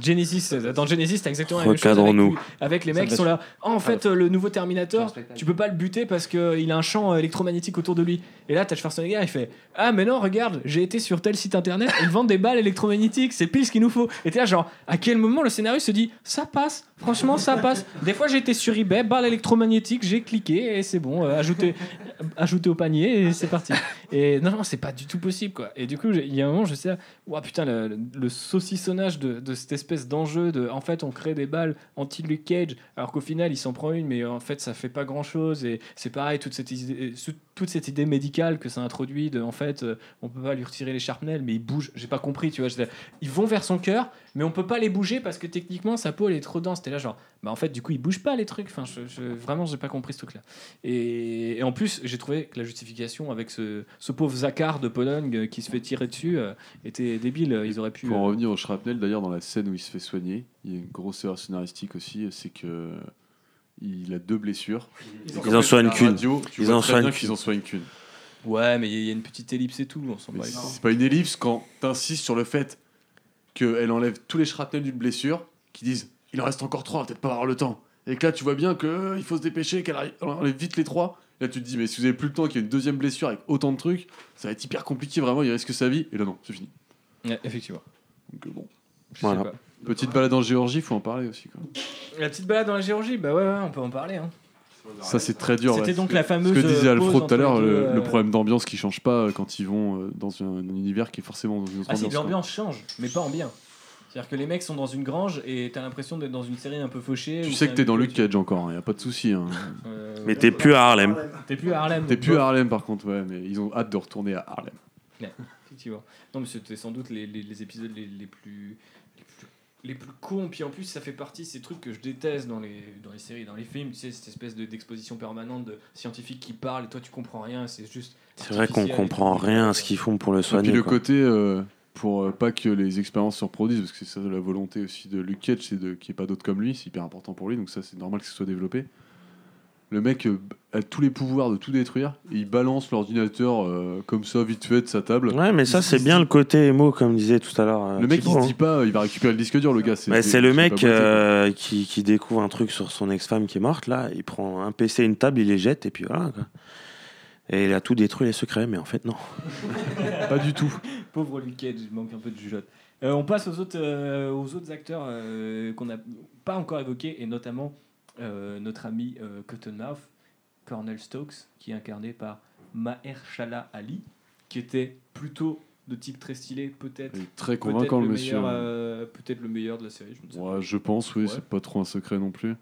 Genesis, euh, dans Genesis, t'as exactement la même chose avec, Recadrons-nous. avec les mecs qui sont là. Oh, en fait, euh, le nouveau Terminator, tu peux pas le buter parce qu'il a un champ électromagnétique autour de lui. Et là, t'as Schwarzenegger, il fait Ah, mais non, regarde, j'ai été sur tel site internet, ils vendent des balles électromagnétiques, c'est pile ce qu'il nous faut. Et t'es là, genre, à quel moment le scénario se dit Ça passe, franchement, ça passe. Des fois, j'ai été sur eBay, balle électromagnétique, j'ai cliqué et c'est bon, euh, ajouter, ajouter au panier et c'est parti. Et non, non, c'est pas du tout possible, quoi. Et du coup, il a un moment, je sais, Ouah, putain, le, saucissonnage de, cette espèce d'enjeu de. En fait, on crée des balles anti-Luke Cage, alors qu'au final, il s'en prend une, mais en fait, ça fait pas grand chose. Et c'est pareil, toute cette, idée, toute cette idée médicale que ça introduit de. En fait, euh, on peut pas lui retirer les sharpnels, mais il bouge. J'ai pas compris, tu vois. j'étais- Ils vont vers son cœur, mais on peut pas les bouger parce que techniquement, sa peau, elle est trop dense. T'es là, genre, bah en fait, du coup, il bouge pas les trucs. Enfin, je, je- vraiment, j'ai pas compris ce truc-là. Et, et en plus, j'ai trouvé que la justification avec ce, ce pauvre Zakar de Pologne euh, qui se fait tirer dessus euh, était débile. Ils auraient pu. Pour en revenir au shrapnel, d'ailleurs, dans la scène où il se fait soigner, il y a une grosse erreur scénaristique aussi, c'est que il a deux blessures. Ils en en soignent qu'une. Ils en soignent qu'ils en soignent qu'une. Ouais, mais il y a une petite ellipse et tout. On s'en Mais bat les c'est pas une ellipse quand t'insistes sur le fait qu'elle enlève tous les shrapnels d'une blessure, qui disent il en reste encore trois, on va peut-être pas avoir le temps. Et que là, tu vois bien qu'il faut se dépêcher, qu'elle enlève vite les trois. Là, tu te dis, mais si vous avez plus le temps, qu'il y a une deuxième blessure avec autant de trucs, ça va être hyper compliqué, vraiment, il risque sa vie. Et là, non, c'est fini. Ouais, effectivement. Donc, euh, bon. Je Voilà. sais pas. Petite balade en Géorgie, faut en parler aussi. Quoi. La petite balade dans la Géorgie, bah ouais, ouais, on peut en parler. Hein. Ça, c'est très dur. C'était ouais. donc la fameuse. Ce que disait euh, Alfred tout à l'heure, le, euh, le problème d'ambiance qui change pas euh, quand ils vont dans un, un univers qui est forcément dans une autre Ah si, ambiance. l'ambiance change, mais pas en bien. C'est-à-dire que les mecs sont dans une grange et t'as l'impression d'être dans une série un peu fauchée. Tu sais que t'es dans Luke Cage encore, il y a pas de souci. hein. tu- euh, Mais t'es plus à Harlem. T'es plus à Harlem. T'es plus à Harlem par contre, ouais, mais ils ont hâte de retourner à Harlem. Effectivement. Non, mais c'était sans doute les, les- les épisodes les, les plus. Les plus cons, puis en plus ça fait partie de ces trucs que je déteste dans les, dans les séries, dans les films, tu sais, cette espèce de- d'exposition permanente de scientifiques qui parlent et toi tu comprends rien, c'est juste. C'est vrai qu'on comprend rien à ce qu'ils font pour le Et puis soigner. le quoi. côté, euh, pour euh, pas que les expériences se reproduisent, parce que c'est ça la volonté aussi de Luke Cage, c'est de- qu'il n'y ait pas d'autres comme lui, c'est hyper important pour lui, donc ça c'est normal que ce soit développé. Le mec euh, a tous les pouvoirs de tout détruire, et il balance l'ordinateur euh, comme ça, vite fait, de sa table. Ouais, mais ça, c'est bien le côté émo, comme disait tout à l'heure. euh, Le mec il Thibaut, se hein. dit pas, il va récupérer le disque dur, le gars. Bah, c'est le mec euh, qui, qui découvre un truc sur son ex-femme qui est morte, là. Il prend un PC, une table, il les jette, et puis voilà. quoi. Et il a tout détruit les secrets, mais en fait, non. Pas du tout. Pauvre Luke Cage, il manque un peu de jugeote. Euh, on passe aux autres, euh, aux autres acteurs euh, qu'on n'a pas encore évoqués, et notamment notre ami euh, Cottonmouth, Cornel Stokes, qui est incarné par Mahershala Ali, qui était plutôt de type très stylé, peut-être. Très convaincant le, le monsieur. euh, peut-être le meilleur de la série. Je ne sais pas. Je pense, oui, Ouais. c'est pas trop un secret non plus.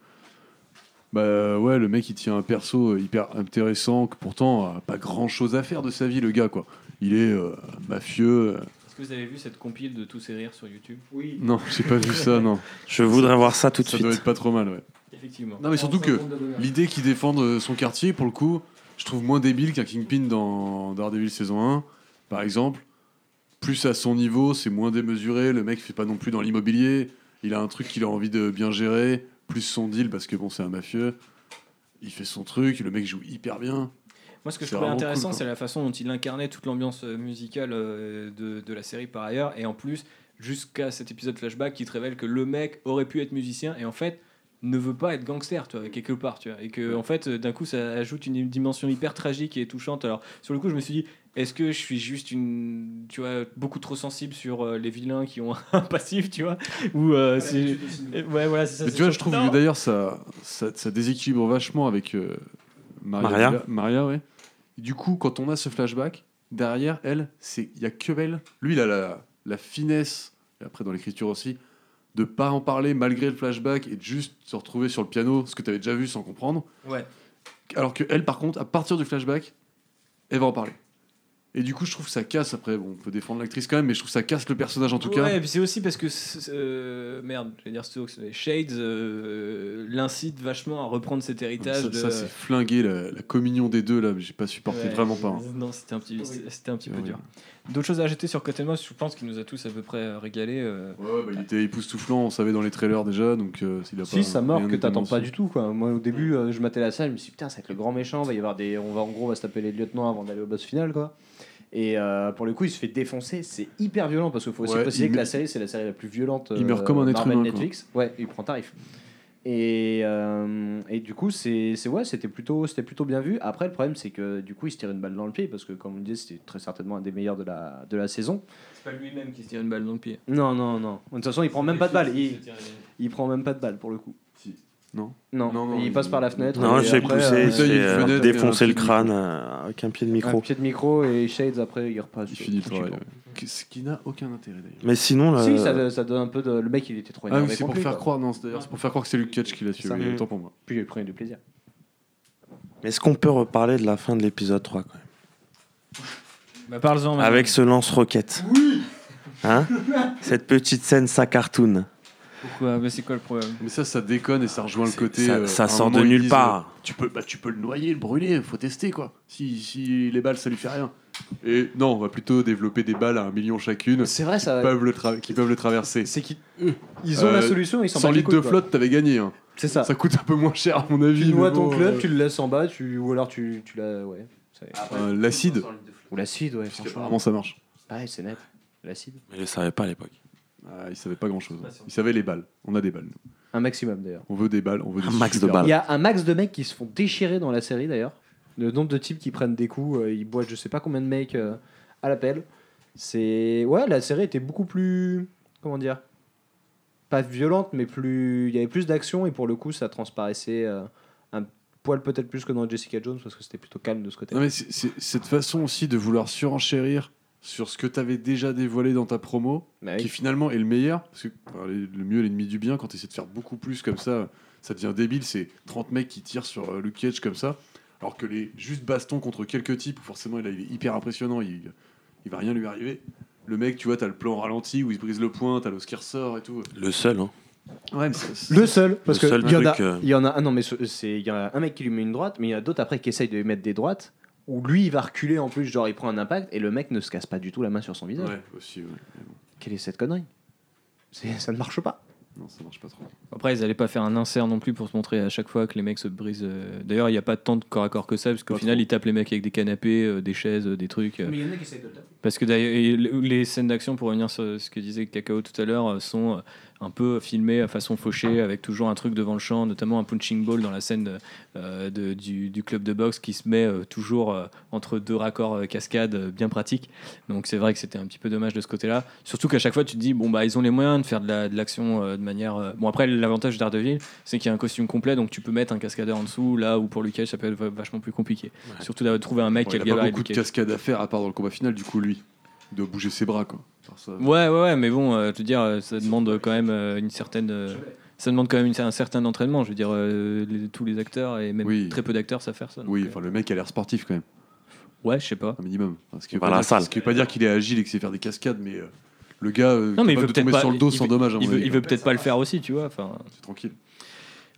Bah ouais, le mec il tient un perso euh, hyper intéressant, que pourtant a pas grand chose à faire de sa vie, le gars quoi. Il est euh, mafieux. Est-ce que vous avez vu cette compile de tous ces rires sur YouTube? Oui. Non, j'ai pas vu ça, non. Je voudrais voir ça tout de Ça doit suite. être pas trop mal, ouais. Effectivement. Non, mais surtout que l'idée qu'il défende euh, son quartier, pour le coup, je trouve moins débile qu'un Kingpin dans Daredevil saison 1, par exemple. Plus à son niveau, c'est moins démesuré, le mec fait pas non plus dans l'immobilier, il a un truc qu'il a envie de bien gérer, plus son deal parce que bon, c'est un mafieux. Il fait son truc, le mec joue hyper bien. Moi, ce que je trouvais intéressant, cool, c'est la façon dont il incarnait toute l'ambiance euh, musicale euh, de, de la série par ailleurs. Et en plus, jusqu'à cet épisode flashback qui te révèle que le mec aurait pu être musicien et en fait ne veut pas être gangster, tu vois, quelque part, tu vois. Et que, en fait, euh, d'un coup, ça ajoute une dimension hyper tragique et touchante. Alors, sur le coup, je me suis dit, est-ce que je suis juste une, tu vois, beaucoup trop sensible sur euh, les vilains qui ont un passif, tu vois Ou euh, c'est. Ouais, voilà, c'est ça. Mais tu vois, je trouve Non. que d'ailleurs, ça, ça, ça déséquilibre vachement avec euh, Maria. Maria. Villa- Maria, ouais. Et du coup, quand on a ce flashback, derrière elle, c'est il y a que elle. Lui, il a la, la finesse, et après dans l'écriture aussi, de pas en parler malgré le flashback et de juste se retrouver sur le piano, ce que tu avais déjà vu sans comprendre. Ouais. Alors que elle, par contre, à partir du flashback, elle va en parler. Et du coup, je trouve que ça casse. Après, bon, on peut défendre l'actrice quand même, mais je trouve que ça casse le personnage en tout ouais, cas. et puis c'est aussi parce que euh, merde, je vais dire Stokes, mais Shades euh, l'incite vachement à reprendre cet héritage Ça, de. ça, c'est flingué la, la communion des deux là, mais j'ai pas supporté Ouais, vraiment pas. hein. Non, c'était un petit, c'était un petit peu Ouais. dur. D'autres choses à ajouter sur Cottonmouth, je pense qu'il nous a tous à peu près euh, régalé. euh. Ouais, ouais, bah, il était époustouflant, on savait dans les trailers déjà, donc euh, s'il a pas Si, ça meurt rien que t'attends pas du tout quoi. Moi au début euh, je matais la salle, je me suis dit putain ça va être le grand méchant, va y avoir des on va en gros on va se taper les lieutenants avant d'aller au boss final quoi. Et euh, pour le coup il se fait défoncer, c'est hyper violent parce qu'il faut aussi Ouais, préciser que me- la série c'est la série la plus violente Il meurt euh, comme un être Marvel humain, quoi. Netflix. Ouais, il prend tarif. Et, euh, et du coup c'est c'est- ouais, c'était plutôt c'était plutôt bien vu. Après le problème c'est que du coup il se tire une balle dans le pied parce que comme on le disait c'était très certainement un des meilleurs de la de la saison. C'est pas lui-même qui se tire une balle dans le pied. Non non non. De toute façon il prend même pas de balle, il, il prend même pas de balle pour le coup. Non Non, Non, non, il passe par la fenêtre. Non, j'ai poussé, euh, euh, un défoncer le crâne euh, avec un pied de Un micro. pied de micro et Shades après il repasse. Il finit le travail. ouais. Ce qui n'a aucun intérêt d'ailleurs. Mais sinon, là, Si, ça, ça donne un peu de. Le mec il était trop Ah énervé. oui, c'est pour faire quoi. croire, non, c'est pour faire croire que c'est Luke Cage qui l'a tué, Ça. oui, Mm. autant pour moi. Puis il prenait du plaisir. est-ce qu'on peut reparler de la fin de l'épisode 3 quand même? Bah, parle-en. Avec ce lance-roquette. Hein? Cette petite scène, ça cartoon. Pourquoi Mais c'est quoi le problème Mais ça, ça déconne et ça rejoint le côté. ça- euh, ça sort de nulle part. euh, tu, peux, bah, tu peux le noyer, le brûler, faut tester quoi. Si, si les balles ça lui fait rien. Et non, on va plutôt développer des balles à un million chacune C'est vrai, qui ça. peuvent le, tra- qui peuvent le traverser. C'est qu'ils ils ont Euh, la solution, ils s'en 100 battent les litres de quoi. flotte, t'avais gagné. hein. C'est ça. Ça coûte un peu moins cher à mon avis. Tu noies ton bon, club, euh, tu le laisses en bas, tu... ou alors tu, tu la. Ouais. euh, L'acide, Ou l'acide, ouais, parce franchement. qu'apparemment ça marche. Ouais, c'est net. L'acide. Mais je ne savais pas à l'époque. Ah, ils savaient pas grand chose. Ils savaient les balles. On a des balles. nous. Un maximum d'ailleurs. On veut des balles. On veut des Un max de super balles. Il y a un max de mecs qui se font déchirer dans la série d'ailleurs. Le nombre de types qui prennent des coups, euh, ils boivent je sais pas combien de mecs euh, à l'appel. C'est. Ouais, la série était beaucoup plus. Comment dire Pas violente, mais plus. Il y avait plus d'action et pour le coup, ça transparaissait euh, un poil peut-être plus que dans Jessica Jones parce que c'était plutôt calme de ce côté. Non, mais c'est- c'est cette façon aussi de vouloir surenchérir sur ce que t'avais déjà dévoilé dans ta promo, Bah oui. qui finalement est le meilleur. Parce que enfin, le mieux est l'ennemi du bien, quand tu essaies de faire beaucoup plus comme ça, ça devient débile. C'est 30 mecs qui tirent sur euh, Luke Cage comme ça. Alors que les juste bastons contre quelques types, où forcément il, a- il est hyper impressionnant, il, il va rien lui arriver. Le mec, tu vois, t'as le plan ralenti où il se brise le point, t'as l'os qui ressort et tout. Le seul, hein. Ouais, mais c'est- Le seul, parce Le que seul il y, en a- euh, il y en a un, non mais il y en a un mec qui lui met une droite, mais il y en a d'autres après qui essayent de lui mettre des droites, où lui il va reculer en plus, genre il prend un impact et le mec ne se casse pas du tout la main sur son visage. ouais, aussi, ouais. Mais Quelle est cette connerie? C'est- Ça ne marche pas. non, ça marche pas trop. Après, ils allaient pas faire un insert non plus pour se montrer à chaque fois que les mecs se brisent. euh. D'ailleurs, il n'y a pas tant de corps à corps que ça, parce qu'au final, trop. ils tapent les mecs avec des canapés, euh, des chaises, euh, des trucs. euh. il y en a qui essayent de le taper. Parce que d'ailleurs, les scènes d'action, pour revenir sur ce que disait Cacao tout à l'heure, sont euh, un peu filmées à façon fauchée, avec toujours un truc devant le champ, notamment un punching ball dans la scène euh, de- du, du club de boxe qui se met euh, toujours euh, entre deux raccords cascades bien pratiques. Donc c'est vrai que c'était un petit peu dommage de ce côté-là. Surtout qu'à chaque fois, tu te dis, bon, bah, ils ont les moyens de faire de la- de l'action de manière. Bon, après, l'avantage d'Ardeville, c'est qu'il y a un costume complet, donc tu peux mettre un cascadeur en dessous, là où pour Lucas, ça peut être va- vachement plus compliqué. Surtout de trouver un mec Bon, qui il a a le pas beaucoup de cascades à faire à part dans le combat final, du coup, lui. Il doit bouger ses bras, quoi. Ça- Ouais, ouais, ouais, mais bon, euh, te dire, euh, ça demande quand même euh, une certaine. euh, ça demande quand même une- un certain entraînement. Je veux dire, euh, les- tous les acteurs et même Oui. très peu d'acteurs savent faire ça. donc, Oui, euh, enfin, le mec a l'air sportif quand même. ouais, je sais pas. un minimum. Enfin, ce qui veut pas la dire- salle. Ce qui veut pas dire qu'il est agile et qu'il sait faire des cascades, mais euh, le gars euh, Non, mais il veut de peut-être tomber pas. sur le dos il sans veut- dommage. Il veut, veut peut-être pas le faire aussi, tu vois. Enfin, C'est tranquille.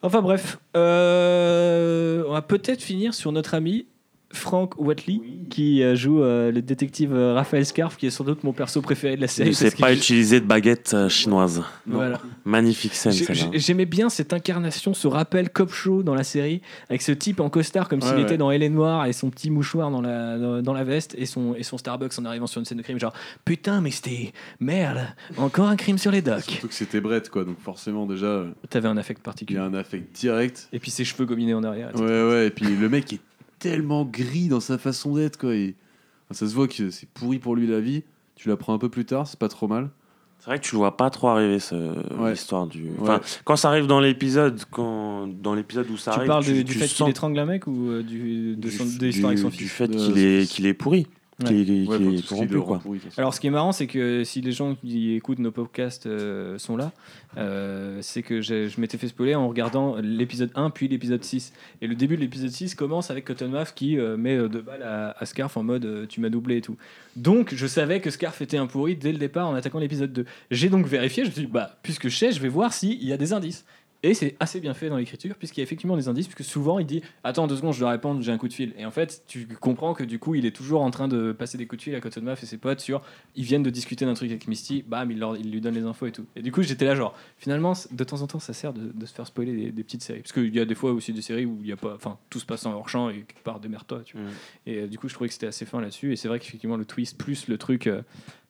enfin bref, euh, on va peut-être finir sur notre ami Frank Watley, qui euh, joue euh, le détective euh, Raphaël Scarf, qui est sans doute mon perso préféré de la Il série. ne sait parce qu'il- pas utiliser de baguette euh, chinoise. Voilà. Magnifique scène, J'aimais bien cette incarnation, ce rappel cop show dans la série, avec ce type en costard comme s'il Ouais, était ouais. dans est noire et son petit mouchoir dans la, dans, dans la veste et son, et son Starbucks en arrivant sur une scène de crime. Genre, putain, mais c'était. Merde, encore un crime sur les docks. Surtout que c'était Brett, quoi. Donc forcément, déjà, T'avais un affect il y particulier. a un affect direct. Et puis ses cheveux gominés en arrière. etc. Ouais, ouais. Et puis le mec est tellement gris dans sa façon d'être, quoi. et- enfin, ça se voit que c'est pourri pour lui la vie. Tu l'apprends un peu plus tard, c'est pas trop mal. C'est vrai que tu le vois pas trop arriver, ce- Ouais. l'histoire du. Ouais. Enfin, quand ça arrive dans l'épisode, quand dans l'épisode où ça Tu arrive, parles tu, du, du tu fait sens qu'il étrangle un mec ou euh, du, de, du, son, de du- l'histoire avec son du fils fait De- qu'il est, qu'il est pourri. Qui, qui- Ouais, qui enfin, est tout corrompu, quoi. pourri. Alors, ce qui est marrant, c'est que si les gens qui écoutent nos podcasts euh, sont là, euh, c'est que je m'étais fait spoiler en regardant l'épisode 1 puis l'épisode 6. Et le début de l'épisode 6 commence avec Cottonmouth qui euh, met deux balles à, à Scarf en mode euh, tu m'as doublé et tout. Donc, je savais que Scarf était un pourri dès le départ en attaquant l'épisode 2. J'ai donc vérifié, je me suis dit, bah, puisque je sais, je vais voir s'il y a des indices. Et c'est assez bien fait dans l'écriture, puisqu'il y a effectivement des indices, puisque souvent il dit Attends deux secondes, je dois répondre, j'ai un coup de fil. Et en fait, tu comprends que du coup, il est toujours en train de passer des coups de fil à Cottonmouth et ses potes sur Ils viennent de discuter d'un truc avec Misty, bam, il, leur- il lui donne les infos et tout. Et du coup, j'étais là, genre, finalement, de temps en temps, ça sert de, de se faire spoiler des, des petites séries. Parce qu'il y a des fois aussi des séries où il y a pas. Enfin, tout se passe en hors champ et quelque part, démerde-toi, tu vois. Mm. Et euh, du coup, je trouvais que c'était assez fin là-dessus. Et c'est vrai qu'effectivement, le twist plus le truc. euh,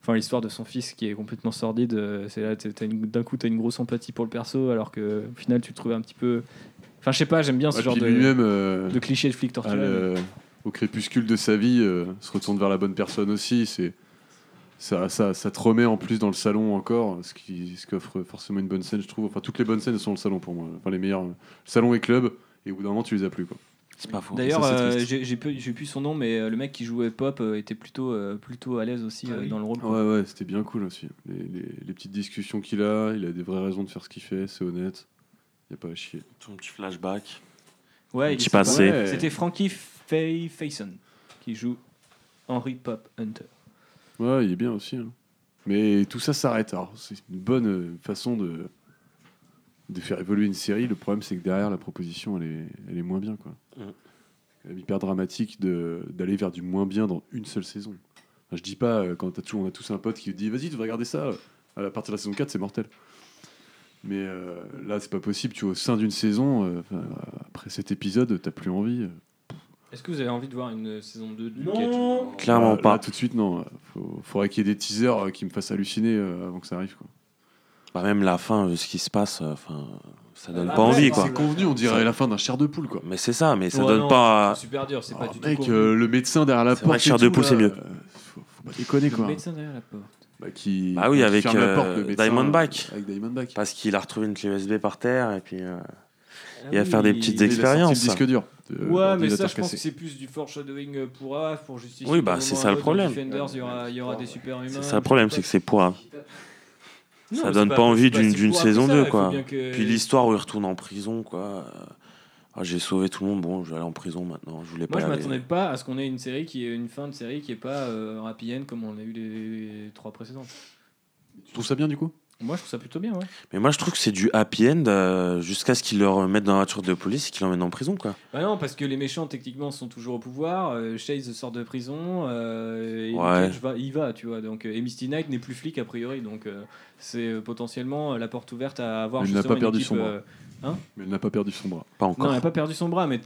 Enfin, l'histoire de son fils qui est complètement sordide, euh, c'est là, t'as- t'as d'un coup, tu as une grosse empathie pour le perso, alors que au final, tu te trouvais un petit peu. Enfin, je sais pas, j'aime bien ce Ouais, genre de, euh, de cliché de flic torturé. le- au crépuscule de sa vie, euh, se retourne vers la bonne personne aussi. C'est ça, ça, ça te remet en plus dans le salon encore, ce qui, ce qui offre forcément une bonne scène, je trouve. Enfin, toutes les bonnes scènes sont le salon pour moi. Enfin, les meilleurs. euh, Salon et club, et au bout d'un moment, tu les as plus. Quoi. C'est pas faux. D'ailleurs, euh, j'ai plus son nom, mais euh, le mec qui jouait Pop euh, était plutôt, euh, plutôt à l'aise aussi Ah euh, oui. dans le rôle. quoi. Ouais, ouais, c'était bien cool aussi. Les, les- les petites discussions qu'il a, il a des vraies raisons de faire ce qu'il fait, c'est honnête. Y a pas à chier. Ton petit flashback. Ouais, il petit était- passé. Ouais. C'était Frankie Faye Faison qui joue Henry Pop Hunter. Ouais, il est bien aussi. hein. Mais tout ça s'arrête. C'est une bonne façon de, de faire évoluer une série. Le problème, c'est que derrière, la proposition, elle est, elle est moins bien. Quoi. Mm. Elle est hyper dramatique de- d'aller vers du moins bien dans une seule saison. Enfin, je dis pas, euh, quand t'as toujours, on a tous un pote qui dit Vas-y, tu vas regarder ça. À partir de la saison 4, c'est mortel. Mais euh, là, c'est pas possible. Tu vois, au sein d'une saison, euh, après cet épisode, t'as plus envie. Est-ce que vous avez envie de voir une saison 2 de Non. Clairement Ah, pas. Là, tout de suite, non. Faut, faudrait qu'il y ait des teasers euh, qui me fassent halluciner euh, avant que ça arrive. Quoi. Bah, même la fin, euh, ce qui se passe, euh, enfin, ça donne Ah, pas envie, c'est- quoi. C'est convenu, on dirait la fin d'un chair de poule. Quoi. Mais c'est ça, mais ça Ouais, donne non, pas. C'est super dur, c'est pas Oh, du tout. mec, convenu. euh, le médecin derrière la C'est vrai porte. que chair et de tout, poule, là, c'est mieux. euh, Faut, faut pas déconner, Le quoi. médecin derrière la porte. Bah, qui, Bah oui, qui avec, ferme la porte, euh, le médecin, Diamondback. Avec Diamondback. Parce qu'il a retrouvé une clé USB par terre et puis. euh, Ah Il va faire des petites Il a sorti expériences. disque dur. de Ouais, mais l'ordinateur ça, je pense cassé. que c'est plus du foreshadowing euh, pour Raph, pour justifier. Oui, bah, c'est moment ça le ou problème. Defenders, il y aura, il y aura des super humains. C'est ça le problème, c'est que c'est pour. un- Non, ça donne pas envie d'une- saison que ça, deux, il faut quoi. bien que- Puis l'histoire où il retourne en prison, quoi. ah, j'ai sauvé tout le monde, bon, je vais aller en prison maintenant. Je voulais pas Moi, je y aller. m'attendais pas à ce qu'on ait une série qui est une fin de série qui est pas euh, happy end comme on a eu les trois précédentes. Tu trouves ça bien, du coup? Moi, je trouve ça plutôt bien, ouais. Mais moi, je trouve que c'est du happy end euh, jusqu'à ce qu'ils le remettent dans la voiture de police et qu'ils l'emmènent en prison, quoi. Bah non, parce que les méchants, techniquement, sont toujours au pouvoir. euh, Chase sort de prison. euh, et Ouais. Cage va, il va, tu vois. Donc, et Misty Knight n'est plus flic, a priori. Donc, euh, c'est potentiellement la porte ouverte à avoir Elle n'a justement pas une perdu équipe, son bras. euh, Mais elle n'a pas perdu son bras. Pas Non, encore. elle n'a pas perdu son bras, mais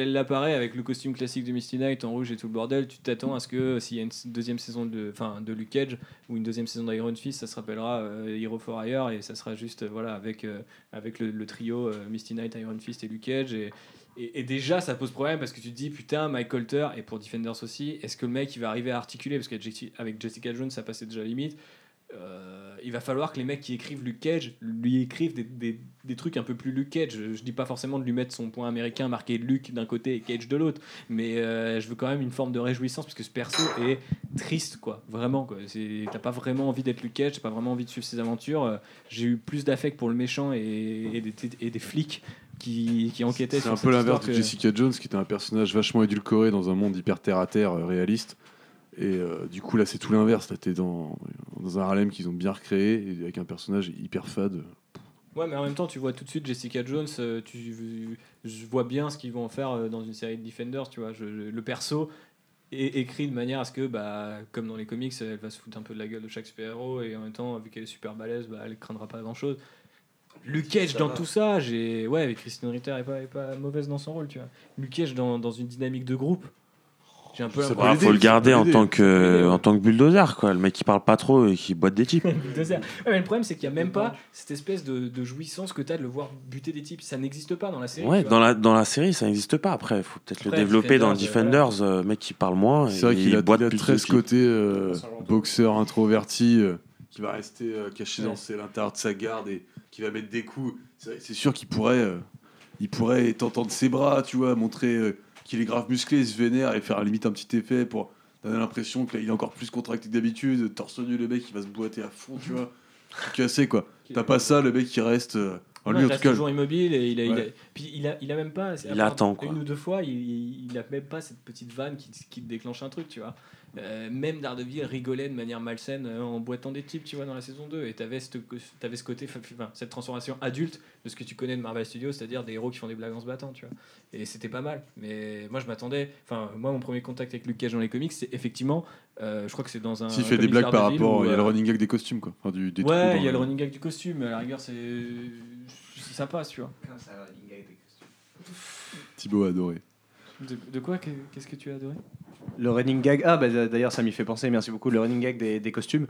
elle apparaît avec le costume classique de Misty Knight en rouge et tout le bordel. Tu t'attends à ce que s'il y a une deuxième saison de, de Luke Cage ou une deuxième saison d'Iron Fist, ça se rappellera euh, Hero for Hire et ça sera juste euh, voilà avec euh, avec le, trio euh, Misty Knight, Iron Fist et Luke Cage et, et, et déjà ça pose problème parce que tu te dis putain Mike Colter et pour Defenders aussi, est-ce que le mec il va arriver à articuler? Parce qu'avec Jessica Jones ça passait déjà limite. Euh, il va falloir que les mecs qui écrivent Luke Cage lui écrivent des, des, des trucs un peu plus Luke Cage. Je, je dis pas forcément de lui mettre son point américain marqué Luke d'un côté et Cage de l'autre, mais euh, je veux quand même une forme de réjouissance parce que ce perso est triste, quoi. Vraiment, quoi. T'as pas vraiment envie d'être Luke Cage, t'as pas vraiment envie de suivre ses aventures. Euh, J'ai eu plus d'affect pour le méchant et, et des, et des flics qui, qui enquêtaient C'est un peu l'inverse de que- Jessica Jones, qui était un personnage vachement édulcoré dans un monde hyper terre à terre, réaliste. Et euh, du coup, là, c'est tout l'inverse. Là, t'es dans, dans un Harlem qu'ils ont bien recréé, et avec un personnage hyper fade. Ouais, mais en même temps, tu vois tout de suite Jessica Jones, euh, tu, je vois bien ce qu'ils vont en faire euh, dans une série de Defenders, tu vois. Je- je- le perso est écrit de manière à ce que, bah, comme dans les comics, elle va se foutre un peu de la gueule de chaque super-héros, et en même temps, vu qu'elle est super balèze, bah, elle craindra pas grand-chose. Luke Cage dans tout ça, j'ai. Ouais, avec Christine Ritter est pas, est pas mauvaise dans son rôle, tu vois. Luke Cage dans, dans une dynamique de groupe. J'ai un peu Bah, l'aider, faut le garder en tant que ouais. en tant que bulldozer, quoi. Le mec qui parle pas trop et qui boite des types. Bulldozer. Ouais, mais le problème, c'est qu'il n'y a même pas cette espèce de, de jouissance que tu as de le voir buter des types. Ça n'existe pas dans la série. Ouais, dans la, dans la série, ça n'existe pas. Après, il faut peut-être le développer dans Defenders, Defenders, euh, mec qui parle moins. C'est vrai et qu'il a, boite il a plus très ce côté euh, boxeur introverti euh, qui va rester euh, caché dans ses- l'intérieur de sa garde et qui va mettre des coups. C'est sûr qu'il pourrait, euh, il pourrait t'entendre ses bras, tu vois, montrer euh, qu'il est grave musclé, se vénère et faire à la limite un petit effet pour T'as l'impression que là, il est encore plus contracté que d'habitude, torse nu, le mec, il va se boiter à fond, tu vois. Cassé, quoi. T'as pas ça, le mec qui reste. euh, Ouais, lui, il en tout reste cas, toujours immobile et il a, il puis il a, il a même pas. Il attend, quoi. Une ou deux fois, il, il, il a même pas cette petite vanne qui, qui déclenche un truc, tu vois. Euh, même Daredevil rigolait de manière malsaine euh, en boitant des types, tu vois, dans la saison 2. Et t'avais, cette, t'avais ce côté, enfin, cette transformation adulte de ce que tu connais de Marvel Studios, c'est-à-dire des héros qui font des blagues en se battant, tu vois. Et c'était pas mal. Mais moi, je m'attendais. Enfin, moi, mon premier contact avec Luke Cage dans les comics, c'est effectivement. euh, je crois que c'est dans un. s'il fait des blagues par rapport. Il y a le euh, running gag des costumes, quoi. Enfin, du, des Ouais, il y a le- running gag du costume, mais à la rigueur, c'est. Ça passe, tu vois. Thibaut a adoré. De, de quoi? Que- Qu'est-ce que tu as adoré? Le running gag. Ah, bah d'ailleurs, ça m'y fait penser, merci beaucoup. Le running gag des, des costumes.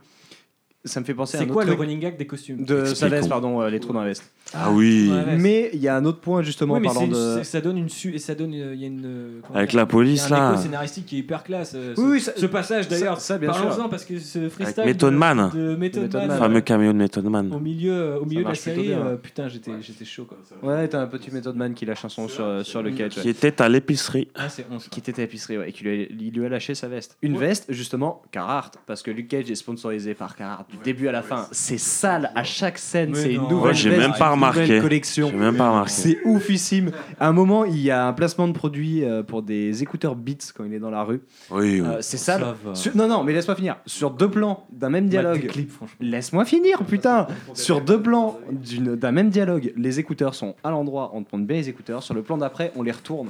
Ça me fait penser à un C'est autre quoi le truc running gag des costumes de sa Expliquons. veste, pardon, euh, les trous dans la veste. Ah oui, Ouais, ouais, Mais il y a un autre point, justement, Oui, mais parlant c'est- de. c'est- ça donne une su et ça donne euh, il y a une euh, comment avec dire, la police il y a un là, écho scénaristique qui est hyper classe. euh, ce, Oui, oui, ça- ce passage d'ailleurs. ça, ça, bien sûr. Parlons-en parce que ce freestyle avec Method de- Man, de Method Method Man, Man. le fameux caméo de Method Man. au milieu euh, au milieu de la marche plutôt série, bien, euh, putain j'étais j'étais chaud quoi. Ouais, t'as un petit Method Man qui lâche un son sur, sur le catch. Qui était à l'épicerie. Ah c'est 11. Qui était à l'épicerie, ouais, et qui lui a, il lui a lâché sa veste. Une veste, justement, Carhartt, parce que Luke Cage est sponsorisé par Carhartt du début à la fin. C'est sale à chaque scène, c'est une nouvelle Ouais, j'ai veste, même pas remarqué. collection. J'ai même pas remarqué. C'est oufissime. À un moment, il y a un placement de produit euh, pour des écouteurs Beats quand il est dans la rue. Oui, oui. Euh, c'est sale. Ça va. Sur- Non, non, mais laisse-moi finir. Sur deux plans d'un même dialogue. Clips franchement. Laisse-moi finir, putain Sur deux plans d'un même dialogue, les écouteurs sont à l'endroit, on te montre bien les écouteurs. Sur le plan d'après, on les retourne.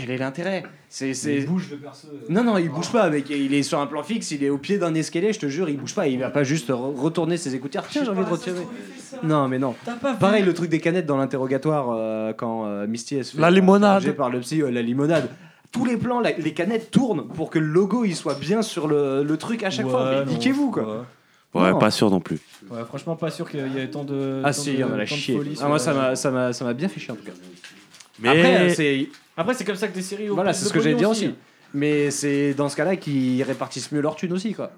Quel est l'intérêt C'est c'est- bouge le perso. euh. non, non, il bouge pas, mec. Il est sur un plan fixe, il est au pied d'un escalier, je te jure, il bouge pas. Il va pas juste re- retourner ses écouteurs. Tiens, j'ai envie de retirer. Non, mais non. Pareil, le truc des canettes dans l'interrogatoire euh, quand euh, Misty fait La limonade. par le psy, euh, la limonade. Tous les plans, la- les canettes tournent pour que le logo il soit bien sur le, le truc à chaque fois. Mais niquez-vous quoi. Ouais, non. pas sûr non plus. Ouais, franchement pas sûr qu'il y ait tant de Ah tant si, de- il y en a la chier. Ah, moi la- ça m'a ça m'a ça m'a bien fait chier en tout cas. Mais Après c'est Après c'est comme ça que des séries voilà, c'est ce que j'allais dire aussi. Mais c'est dans ce cas-là qu'ils répartissent mieux leur thune aussi quoi.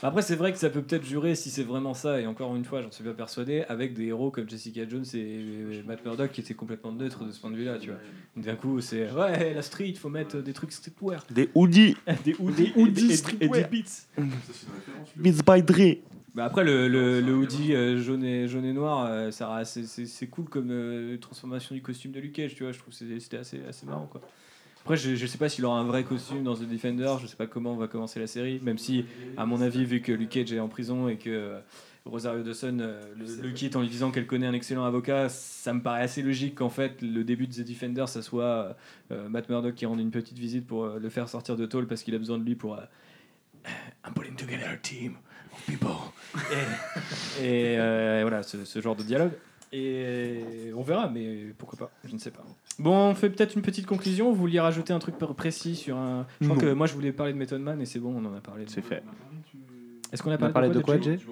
Après, c'est vrai que ça peut peut-être jurer si c'est vraiment ça, et encore une fois, j'en suis pas persuadé, avec des héros comme Jessica Jones et Matt Murdock qui étaient complètement neutres de ce point de vue-là, tu vois. D'un coup, c'est ouais, la street, faut mettre des trucs streetwear, des hoodies, des hoodies, Des hoodies et- et- des beats. Beats by Dre. Bah après, le, le, le hoodie euh, jaune, et, jaune et noir, euh, ça, c'est- c'est c'est cool comme euh, transformation du costume de Luke Cage, tu vois. Je trouve que c'était assez, assez marrant, quoi. Après, je, je sais pas s'il aura un vrai costume dans The Defender, je sais pas comment on va commencer la série, même si, à mon avis, vu que Luke Cage est en prison et que Rosario Dawson le, le quitte en lui disant qu'elle connaît un excellent avocat, ça me paraît assez logique qu'en fait, le début de The Defender, ça soit Matt Murdock qui rende une petite visite pour le faire sortir de tôle parce qu'il a besoin de lui pour. I'm putting together a team people. et et, euh, voilà, ce, ce genre de dialogue. Et on verra, mais pourquoi pas, je ne sais pas. Bon, on fait peut-être une petite conclusion. Vous vouliez rajouter un truc pr- précis sur un. Je crois Non. que moi je voulais parler de Method Man et c'est bon, on en a parlé. C'est fait. Est-ce qu'on a parlé, parlé de quoi, Jay Jay?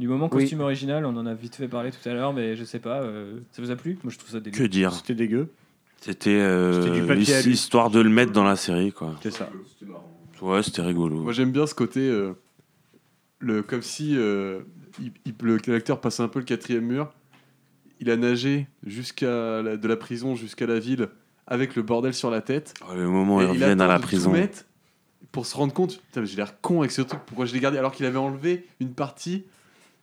Du moment Oui. costume original, on en a vite fait parler tout à l'heure, mais je sais pas. euh, ça vous a plu? Moi je trouve ça Que dégueu. dire? C'était dégueu. C'était euh, histoire de le mettre dans la série, quoi. C'est ça. Ouais, c'était rigolo. Moi j'aime bien ce côté, euh, le, comme si euh, il- il- le l'acteur passe un peu le quatrième mur. Il a nagé jusqu'à la- de la prison jusqu'à la ville avec le bordel sur la tête. Oh, le moment où ils il reviennent à la prison. pour se rendre compte, putain, mais j'ai l'air con avec ce truc, pourquoi je l'ai gardé alors qu'il avait enlevé une partie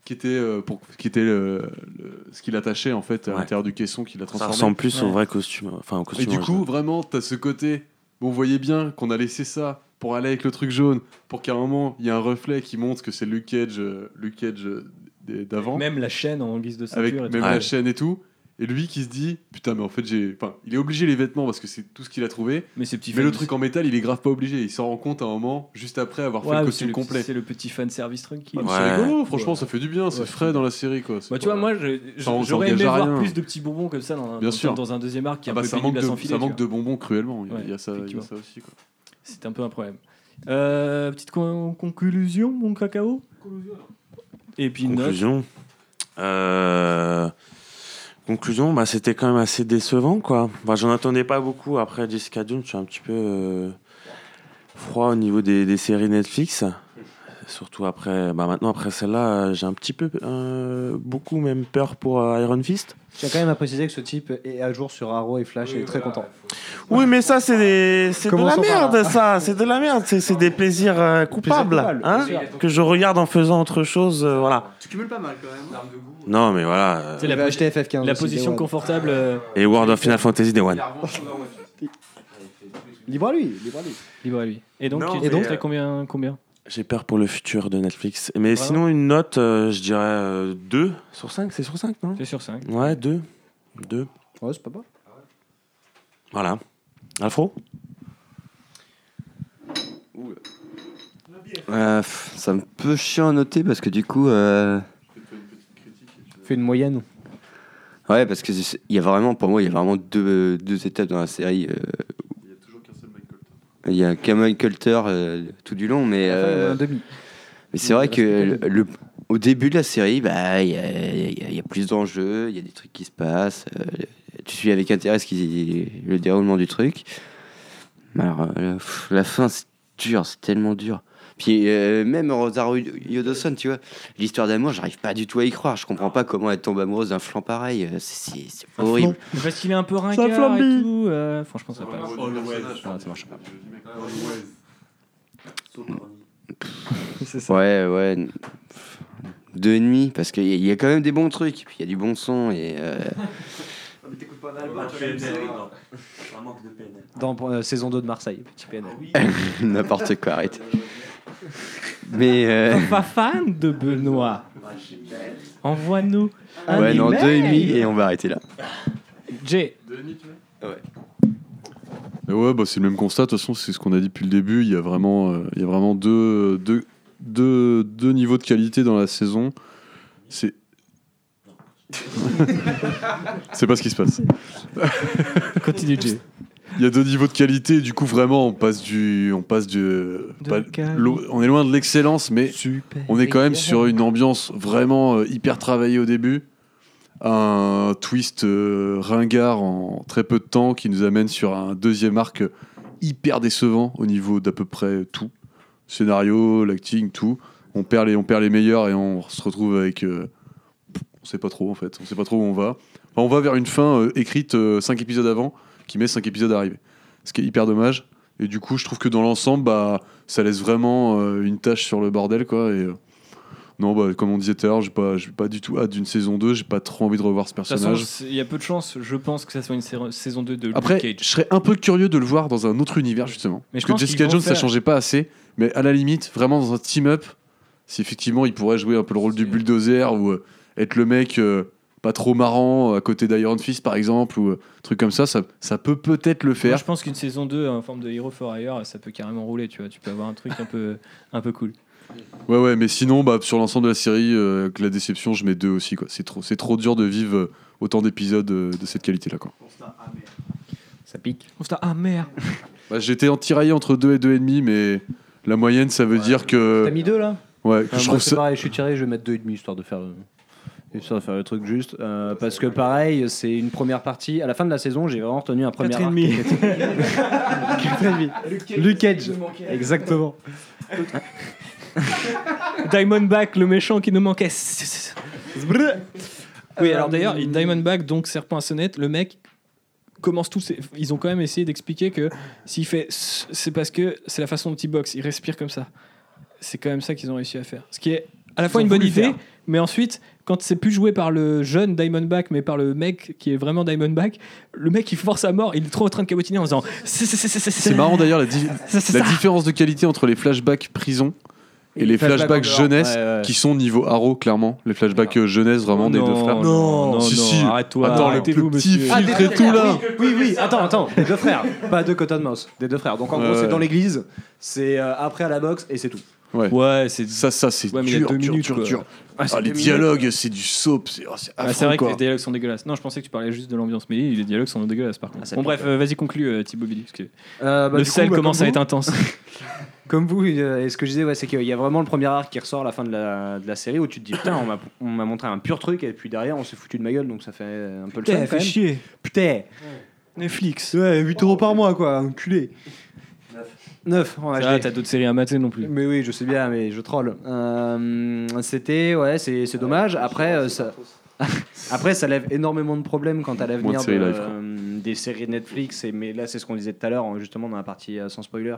qui était, euh, pour, qui était le- le- ce qu'il attachait en fait à Ouais. l'intérieur du caisson qu'il a Ça transformé. ressemble plus au vrai costume. Enfin, au Et costume. du coup, vraiment, t'as ce côté. Bon, vous voyez bien qu'on a laissé ça pour aller avec le truc jaune, pour qu'à un moment, il y ait un reflet qui montre que c'est Luke Cage, euh, Luke Cage euh, des- d'avant, Même la chaîne en guise de ceinture. avec et même tout. la Ouais. chaîne et tout. Et lui qui se dit, putain, mais en fait, j'ai. Enfin, il est obligé les vêtements parce que c'est tout ce qu'il a trouvé. Mais ces petits Mais le fans- truc en métal, il est grave pas obligé. Il s'en rend compte à un moment, juste après avoir fait Ouais, le c'est costume le, complet. C'est le petit fan service tranquille. Ah, Ouais. C'est rigolo, franchement, ça fait du bien, c'est Ouais. frais dans la série quoi. C'est Bah, tu pas- vois, moi, je- je- Ça en- ça j'aurais aimé engage à voir rien. plus de petits bonbons comme ça dans un, Bien dans, sûr. dans un deuxième arc qui est Ah un bah, peu ça pénible manque, à de, s'enfiler. ça tu manque vois. de bonbons cruellement. Il y a- Ouais, il y, a ça, il y a effectivement. ça aussi. Quoi. C'est un peu un problème. Euh, petite con- conclusion, mon cacao Et puis une note. Conclusion. Euh, Conclusion, bah, c'était quand même assez décevant, quoi. Bah, J'en attendais pas beaucoup. Après Jessica Jones, je suis un petit peu euh, froid au niveau des, des séries Netflix. Surtout après, bah maintenant après celle-là, j'ai un petit peu, euh, beaucoup même peur pour euh, Iron Fist. Je tiens quand même à préciser que ce type est à jour sur Arrow et Flash et est très content. Oui, mais ça c'est des- c'est de la merde, ça, c'est de la merde, c'est c'est des plaisirs euh, coupables, hein, que je regarde en faisant autre chose, euh, voilà. Tu cumules pas mal quand même. Non, mais voilà. euh, C'est la, acheter FF15. la position confortable. euh, Et World of Final Fantasy Day One. Libre à lui, libre à lui. libre à lui. Et donc, Non, tu mais, donnerais euh, combien, combien? J'ai peur pour le futur de Netflix. Mais Vraiment sinon, une note, euh, je dirais 2 sur 5, c'est sur 5, non? C'est sur 5. Ouais, 2. 2. Ouais, c'est pas mal. Voilà. Afro Euh, pff, c'est un peu chiant à noter parce que du coup. euh, Fait une moyenne. Ouais, parce que c'est- il y a vraiment, pour moi, il y a vraiment deux, deux étapes dans la série. euh, Il y a toujours qu'un seul Mike Colton. Il y a Kamel Coulter euh, tout du long, mais, euh, demi. mais c'est vrai que reste le, le- au début de la série, bah, il y, a, il y y a plus d'enjeux, il y a des trucs qui se passent. euh, tu suis avec intérêt ce qui, le déroulement du truc. Alors, la fin, c'est dur, c'est tellement dur. Puis euh, même Rosario Yodosson, tu vois, l'histoire d'amour, j'arrive pas du tout à y croire. Je comprends pas comment elle tombe amoureuse d'un flanc pareil. euh, C'est horrible. Mais Parce qu'il est un peu ringard et tout. euh, franchement, ça passe. Ah, ça marche pas. C'est ça. Ouais, ouais. Deux et demi, parce qu'il y, y a quand même des bons trucs, puis il y a du bon son, et euh, Mais t'écoutes pas un album, tu fais une série. Dans euh, saison 2 de Marseille, petit PNL. n'importe quoi, arrête. Mais, euh, Pas fan de Benoît. Envoie-nous un ouais, non, deux et demi, et on va arrêter là. Jay, Mais ouais, bah, c'est le même constat. De toute façon, c'est ce qu'on a dit depuis le début. Il y a vraiment, euh, il y a vraiment deux, deux, deux, deux niveaux de qualité dans la saison. C'est. c'est pas ce qui se passe. continue Jay. Il y a deux niveaux de qualité. Du coup, vraiment, on passe du, on passe du, pas- on est loin de l'excellence, mais Super. on est quand même sur une ambiance vraiment euh, hyper travaillée au début. Un twist euh, ringard en très peu de temps qui nous amène sur un deuxième arc hyper décevant au niveau d'à peu près tout. Scénario, l'acting, tout. On perd, les, on perd les meilleurs et on se retrouve avec. euh, on sait pas trop en fait. On sait pas trop où on va. Enfin, on va vers une fin euh, écrite 5 épisodes avant qui met 5 épisodes à arriver. Ce qui est hyper dommage. Et du coup, je trouve que dans l'ensemble, bah, ça laisse vraiment euh, une tâche sur le bordel, quoi. Et, euh, non, bah, comme on disait tout à l'heure, j'ai pas, j'ai pas du tout hâte d'une saison 2. J'ai pas trop envie de revoir ce personnage. il y a peu de chances, je pense, que ça soit une saison 2 de Luke Après, Cage. je serais un peu curieux de le voir dans un autre univers, justement. Mais je Parce pense que qu'ils Jessica vont Jones, ça faire- changeait pas assez. Mais à la limite, vraiment dans un team-up, si effectivement il pourrait jouer un peu le rôle du bulldozer ou euh, être le mec euh, pas trop marrant à côté d'Iron Fist, par exemple, ou euh, truc comme ça, ça, ça peut peut-être le Moi, faire. je pense qu'une saison 2 en forme de Hero for Hire, ça peut carrément rouler, tu vois. Tu peux avoir un truc un peu, un peu cool. Ouais, ouais, mais sinon, bah, sur l'ensemble de la série, euh, avec la déception, je mets deux aussi. quoi. C'est trop, c'est trop dur de vivre euh, autant d'épisodes euh, de cette qualité-là. quoi. Ça pique. On se dit, ah merde Bah, J'étais en tiraillé entre 2 et 2,5, mais la moyenne, ça veut dire que. T'as mis 2 là? Ouais, que Ah, je moi, trouve ça. pareil, je suis tiré, je vais mettre 2,5 histoire de faire. le- Histoire de faire le truc juste. Euh, parce que pareil, c'est une première partie. À la fin de la saison, j'ai vraiment retenu un premier Quatre et arc. demi. qui était- Quatre et demi. Luke Cage. Exactement. Diamondback, le méchant qui nous manquait. Oui, alors d'ailleurs, Euh, Diamondback, donc serpent à sonnette, le mec commence tous ses- Ils ont quand même essayé d'expliquer que s'il fait. C'est parce que c'est la façon dont il boxe, il respire comme ça. C'est quand même ça qu'ils ont réussi à faire. Ce qui est à la fois une bonne idée, faire. mais ensuite, quand c'est plus joué par le jeune Diamondback, mais par le mec qui est vraiment Diamondback, le mec il force à mort, il est trop en train de cabotiner en disant. C'est marrant d'ailleurs la, di- la différence de qualité entre les flashbacks prison et, les flashbacks, jeunesse Ouais, ouais. qui sont niveau Arrow clairement. Les flashbacks euh, jeunesse vraiment des deux frères. Non, non, Si, non, si. arrête-toi. Attends, le arrêtez-vous, petit monsieur. filtre et tout là. Oui, oui, attends, attends. Des deux frères. Pas deux Cotton Mouse. Des deux frères. Donc en Ouais, gros, c'est dans l'église. C'est euh, après à la boxe et c'est tout. Ouais, c'est Ça, ça c'est Ouais, dur, dur, minutes, dur, quoi. dur. Ah, Ah, les dialogues, c'est du soap, c'est oh, Ah, affreux, c'est vrai quoi. que les dialogues sont dégueulasses. Non, je pensais que tu parlais juste de l'ambiance, mais les dialogues sont dégueulasses par contre. Ah, ça bon, bref, euh, vas-y, conclue euh, Thibaut Billy, parce que Euh, bah, le coup, sel bah, commence comme à être intense. Comme vous, euh, et ce que je disais, ouais, c'est qu'il y a vraiment le premier arc qui ressort à la fin de la, de la série où tu te dis putain, on m'a- on m'a montré un pur truc et puis derrière on s'est foutu de ma gueule donc ça fait un peu le seum, quand même. chier. Putain, Netflix. ouais, 8 euros par mois quoi, enculé. 9 en Ça t'as d'autres séries à mater non plus. Mais oui, je sais bien, mais je troll. Euh, C'était, ouais, c'est c'est dommage. Après, euh, ça, après, ça lève énormément de problèmes quant à l'avenir de séries de- euh, des séries Netflix. Et, mais là, c'est ce qu'on disait tout à l'heure, hein, justement, dans la partie euh, sans spoiler,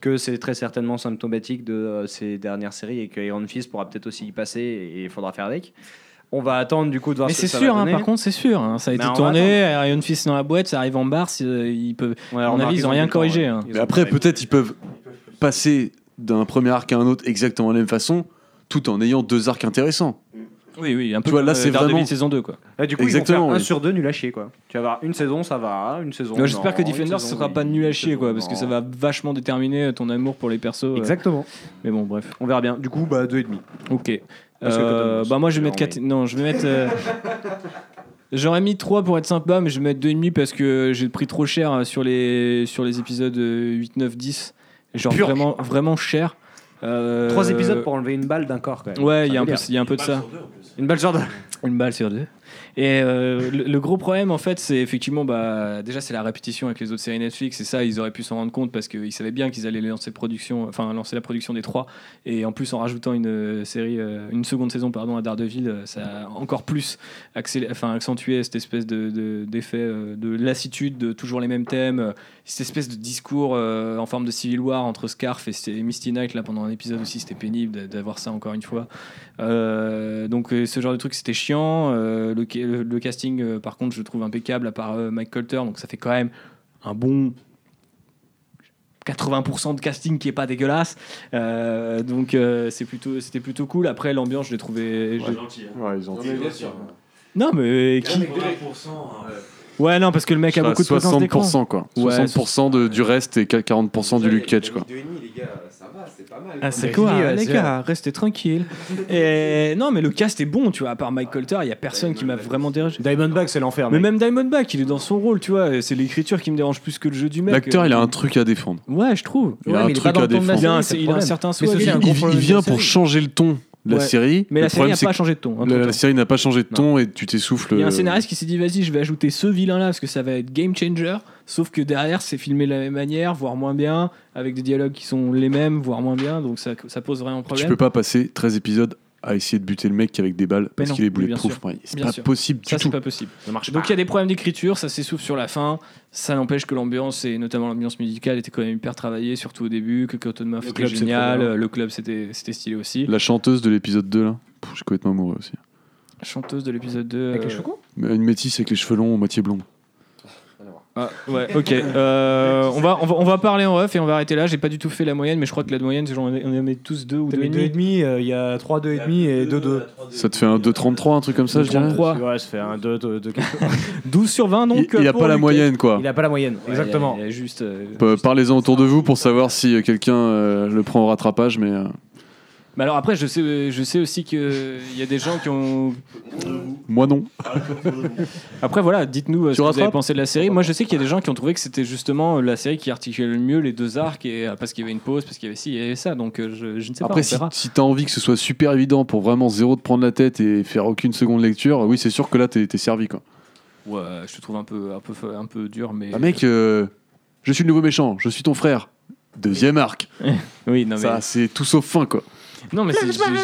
que c'est très certainement symptomatique de euh, ces dernières séries et que Iron Fist pourra peut-être aussi y passer et il faudra faire avec. On va attendre du coup de voir Mais ce que c'est ça sûr, va hein, donner. par contre, c'est sûr. hein, ça a Mais été on va tourné, Iron Fist dans la boîte, ça arrive en mars, euh, ils peuvent. Ouais, à mon remarque, avis, ils ont eu rien temps, corrigé, ouais. hein. Ils Mais ont après, peut-être ils peuvent passer d'un premier arc à un autre exactement de la même façon, tout en ayant deux arcs intéressants. Oui, oui, un peu Tu vois, là, comme, euh, c'est Daredevil vraiment- saison 2, quoi. Ouais, du coup, Exactement, ils vont faire un oui. sur deux nul à chier, quoi. Tu vas avoir une saison, ça va, une saison. J'espère non, que une Defender, ce saison, sera pas nul à une chier, saison, quoi, parce que non. ça va vachement déterminer ton amour pour les persos. euh. Exactement. Mais bon, bref. On verra bien. Du coup, bah, deux et demi. Ok. Euh, bah moi je vais mettre 4 vraiment- non je vais mettre euh, j'aurais mis 3 pour être sympa mais je vais mettre 2,5 parce que j'ai pris trop cher euh, sur les sur les épisodes euh, 8 9 10 genre Purge. vraiment vraiment cher Euh, Trois épisodes pour enlever une balle d'un corps, quand même. ouais il y a un peu il y a un peu de ça Une balle sur deux. une balle sur deux. Et euh, le, gros problème, en fait, c'est effectivement, bah, déjà, c'est la répétition avec les autres séries Netflix. Et ça, ils auraient pu s'en rendre compte parce qu'ils savaient bien qu'ils allaient lancer, production, lancer la production des trois. Et en plus, en rajoutant une euh, série, euh, une seconde saison, pardon, à Daredevil, ça a encore plus accentué cette espèce de, de- d'effet euh, de lassitude, de toujours les mêmes thèmes, cette espèce de discours euh, en forme de Civil War entre Scarf et Misty Knight. Là, pendant un épisode aussi, c'était pénible d'a- d'avoir ça encore une fois. Euh, donc euh, ce genre de truc c'était chiant. Euh, le, ca- le- le casting euh, par contre je le trouve impeccable à part euh, Mike Colter donc ça fait quand même un bon 80% de casting qui est pas dégueulasse. Euh, donc euh, c'est plutôt c'était plutôt cool. Après l'ambiance je l'ai trouvé. je- Ouais, ils ont Non mais qui Ouais non parce que le mec a beaucoup de d'écran. 60% quoi. Ouais, 60% de, du reste et 40% du Luke Cage quoi. Deux et demi, les gars, ça va, c'est pas mal. Ah, c'est quoi, les gars, restez tranquilles. Et non, mais le cast est bon, tu vois. À part Mike Colter, il y a personne qui m'a vraiment dérangé. Diamondback, c'est l'enfer. Mais mec. même Diamondback, il est dans son rôle, tu vois. C'est l'écriture qui me dérange plus que le jeu du mec. L'acteur, il a Euh, un truc à défendre. Ouais, je trouve. Il Ouais, a un truc à défendre. Il a un, certain souhait. il- vient pour changer le ton la Ouais. série. Mais la Le série n'a pas changé de ton. la, la série n'a pas changé de ton et tu t'essouffles. Il y a un euh, scénariste qui s'est dit vas-y je vais ajouter ce vilain là parce que ça va être game changer sauf que derrière c'est filmé de la même manière voire moins bien avec des dialogues qui sont les mêmes voire moins bien donc ça, ça pose vraiment Tu problème peux pas passer 13 épisodes à essayer de buter le mec avec des balles parce qu'il est bulletproof. C'est pas sûr. possible du ça c'est pas possible Ça marche donc il y a des problèmes d'écriture ça s'essouffle sur la fin ça n'empêche que l'ambiance et notamment l'ambiance musicale était quand même hyper travaillée surtout au début que Cotton Le était génial le club c'était c'était stylé aussi La chanteuse de l'épisode 2 là, je suis complètement amoureux aussi. chanteuse de l'épisode 2 Avec les euh, cheveux courts? Une métisse avec les cheveux longs, moitié blonde. Ah, ouais, ok. Euh, on, va, on, va, on va parler en ref et on va arrêter là. J'ai pas du tout fait la moyenne, mais je crois que la moyenne, j'en ai- on en met tous deux ou T'as deux mis et deux et demi. demi, euh, il y a 3 2 et demi et 2 2. Ça te fait un 2,33, un truc comme ça, je dirais 33. Ouais, ça fait un 2 2 2 12 sur 20, donc. Il n'y a pour pas la Lucas. moyenne quoi. Il a pas la moyenne, Ouais, exactement. Il y a, il y a juste. euh, Euh, Parlez-en autour de vous pour savoir si euh, quelqu'un euh, le prend au rattrapage, mais euh, Mais alors après, je sais, je sais aussi qu'il y a des gens qui ont. moi non. Après, voilà, dites-nous euh, ce que vous avez pensé de la série. Moi, je sais qu'il y a des gens qui ont trouvé que c'était justement la série qui articulait le mieux les deux arcs, et, euh, parce qu'il y avait une pause, parce qu'il y avait ci, il y avait ça. Donc, euh, je, je ne sais Après, pas. on si, si t'as envie que ce soit super évident pour vraiment zéro te prendre la tête et faire aucune seconde lecture, oui, c'est sûr que là, t'es t'es servi quoi. Ouais, je te trouve un peu, un peu, un peu dur, mais. Ah mec, euh, je suis le nouveau méchant, je suis ton frère. Deuxième arc. Oui, non, mais. Ça, c'est tout sauf fin quoi. Non, mais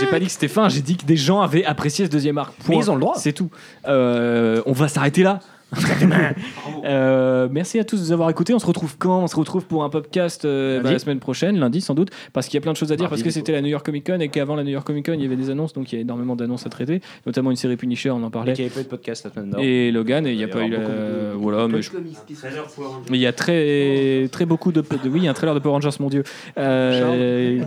j'ai pas dit que c'était fin, j'ai dit que des gens avaient apprécié ce deuxième arc. Mais ils ont le droit. C'est tout. Euh, on va s'arrêter là. Euh, merci à tous de nous avoir écoutés. On se retrouve quand? On se retrouve pour un podcast euh, bah, la semaine prochaine, lundi sans doute, parce qu'il y a plein de choses à dire, parce que c'était la New York Comic Con et qu'avant la New York Comic Con il y avait des annonces, donc il y a énormément d'annonces à traiter, notamment une série Punisher, on en Mais parlait, qu'il n'y avait pas eu de podcast la semaine d'avant. et Logan, et il n'y a pas eu la- voilà, mais je- mais il y a très, très beaucoup de, de- Oui, il y a un trailer de Power Rangers, mon dieu. Euh,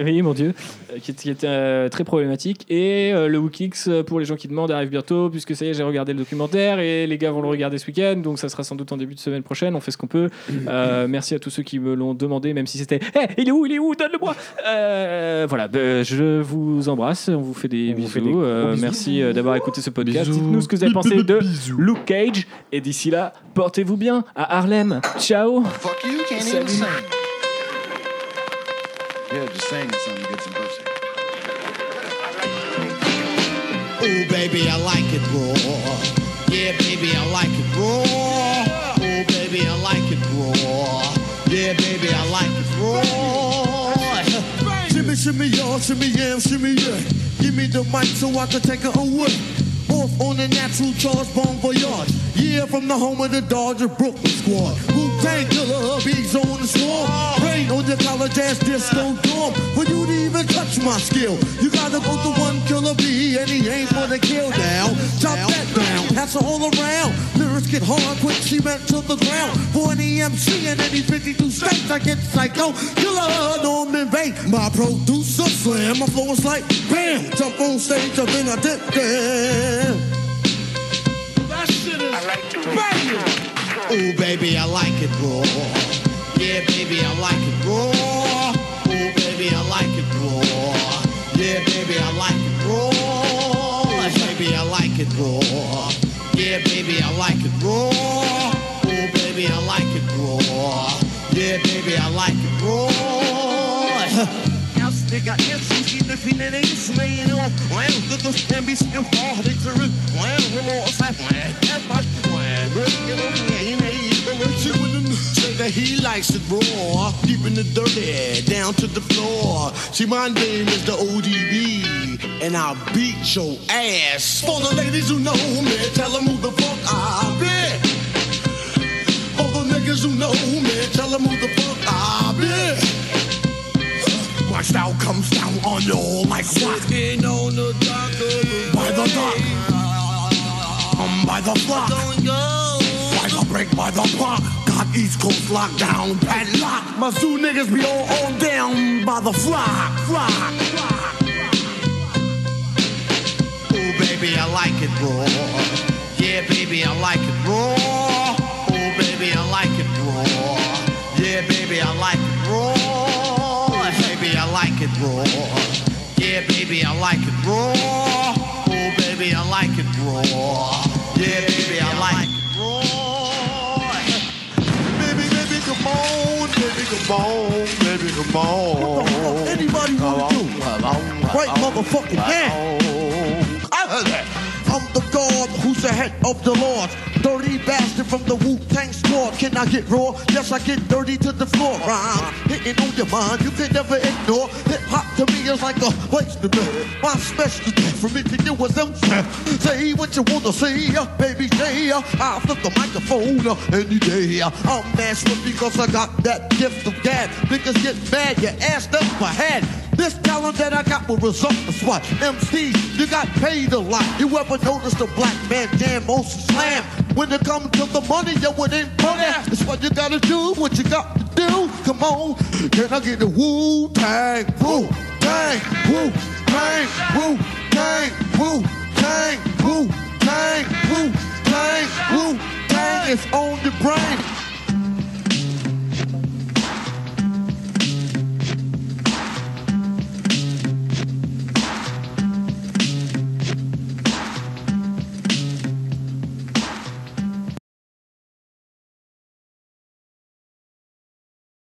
oui, mon dieu. Euh, Qui, était euh, très problématique. Et euh, le WikiLeaks, euh, pour les gens qui demandent, arrive bientôt, puisque ça y est, j'ai regardé le documentaire et les gars vont le regarder ce week-end. Donc ça sera sans doute en début de semaine prochaine. On fait ce qu'on peut. Euh, merci à tous ceux qui me l'ont demandé, même si c'était Hé, il est où Il est où Donne-le-moi Euh, Voilà, ben, je vous embrasse. On vous fait des bisous. fait des Euh, bisous. merci d'avoir écouté ce podcast. Bisous. Dites-nous ce que vous avez pensé de Luke Cage. Et d'ici là, portez-vous bien à Harlem. Ciao Fuck you, can't Salut. even sing. Yeah, just sing something to get some pussy. Oh, baby, I like it raw. Yeah, baby, I like it raw. Oh, baby, I like it raw. Yeah, baby, I like it raw. shimmy, shimmy, y'all, shimmy, yeah, shimmy, yeah. Give me the mic so I can take it away. Off on the natural charge, bon voyage. Yeah, from the home of the Dodger Brooklyn squad. Wu Tang Killer, hubby's on the swarm. Rain on your college ass disco dorm. For you to even touch my skill, you gotta go to one killer B, and he ain't for the kill now. Chop that down, pass it all around. Lyrics get hard, quick cement to the ground. For any MC in any 52 states, I get psycho. Killer, Norman Bates, my producer slam. My flow is like bam, jump on stage, and then I That shit is banging. Oh baby, I like it raw. Yeah, baby, I like it raw. Oh baby, I like it raw. Yeah, baby, I like it raw. Baby, I like it raw. Yeah, baby, I like it raw. Oh baby, I like it raw. Yeah, baby, I like it raw. MC, if he didn't slay no When the dos can be still for the truth When we're more sad When that's my When we're Say that he likes it raw, deep in the dirty down to the floor. See, my name is the ODB, and I'll beat your ass. For the ladies who know me, tell them who the fuck I be. For the niggas who know me, tell them who the fuck I be. My style comes down on you like what? Sitting on the dock By the dock. Um, by the block. By the break, by the block. Got East Coast lockdown, padlock. My zoo niggas be all on down by the flock, flock, flock. Oh, baby, I like it raw. Yeah, baby, I like it raw. Oh, baby, I like it raw. Yeah, baby, I like it raw. Yeah, baby, I like it raw. Oh, baby, I like it raw. Yeah, baby, I like it raw. Baby, baby, come on, baby, come on, baby, come on. What the fuck anybody wanna do? Right, motherfucking now. I heard that. I'm the God who's the head of the Lord. Dirty bastard from the Wu Tang squad. Can I get raw? Yes, I get dirty to the floor. Rhyme hitting on your mind, you can never ignore. Hip hop to me is like a place to be. My specialty for me to do is them Say what you wanna say, uh, baby. Say uh, I'll flip the microphone uh, any day. I'm mashing because I got that gift of gab. Niggas get mad, your ass up my head. This talent that I got will result in what? MC, you got paid a lot. You ever noticed the black man jam most slam? When it comes to the money, yo, it ain't money. It's what you gotta do, what you got to do. Come on, can I get the Wu Tang, Wu Tang, Wu Tang, Wu Tang, Wu Tang, Wu Tang, Wu Tang, Wu Tang is on the brain.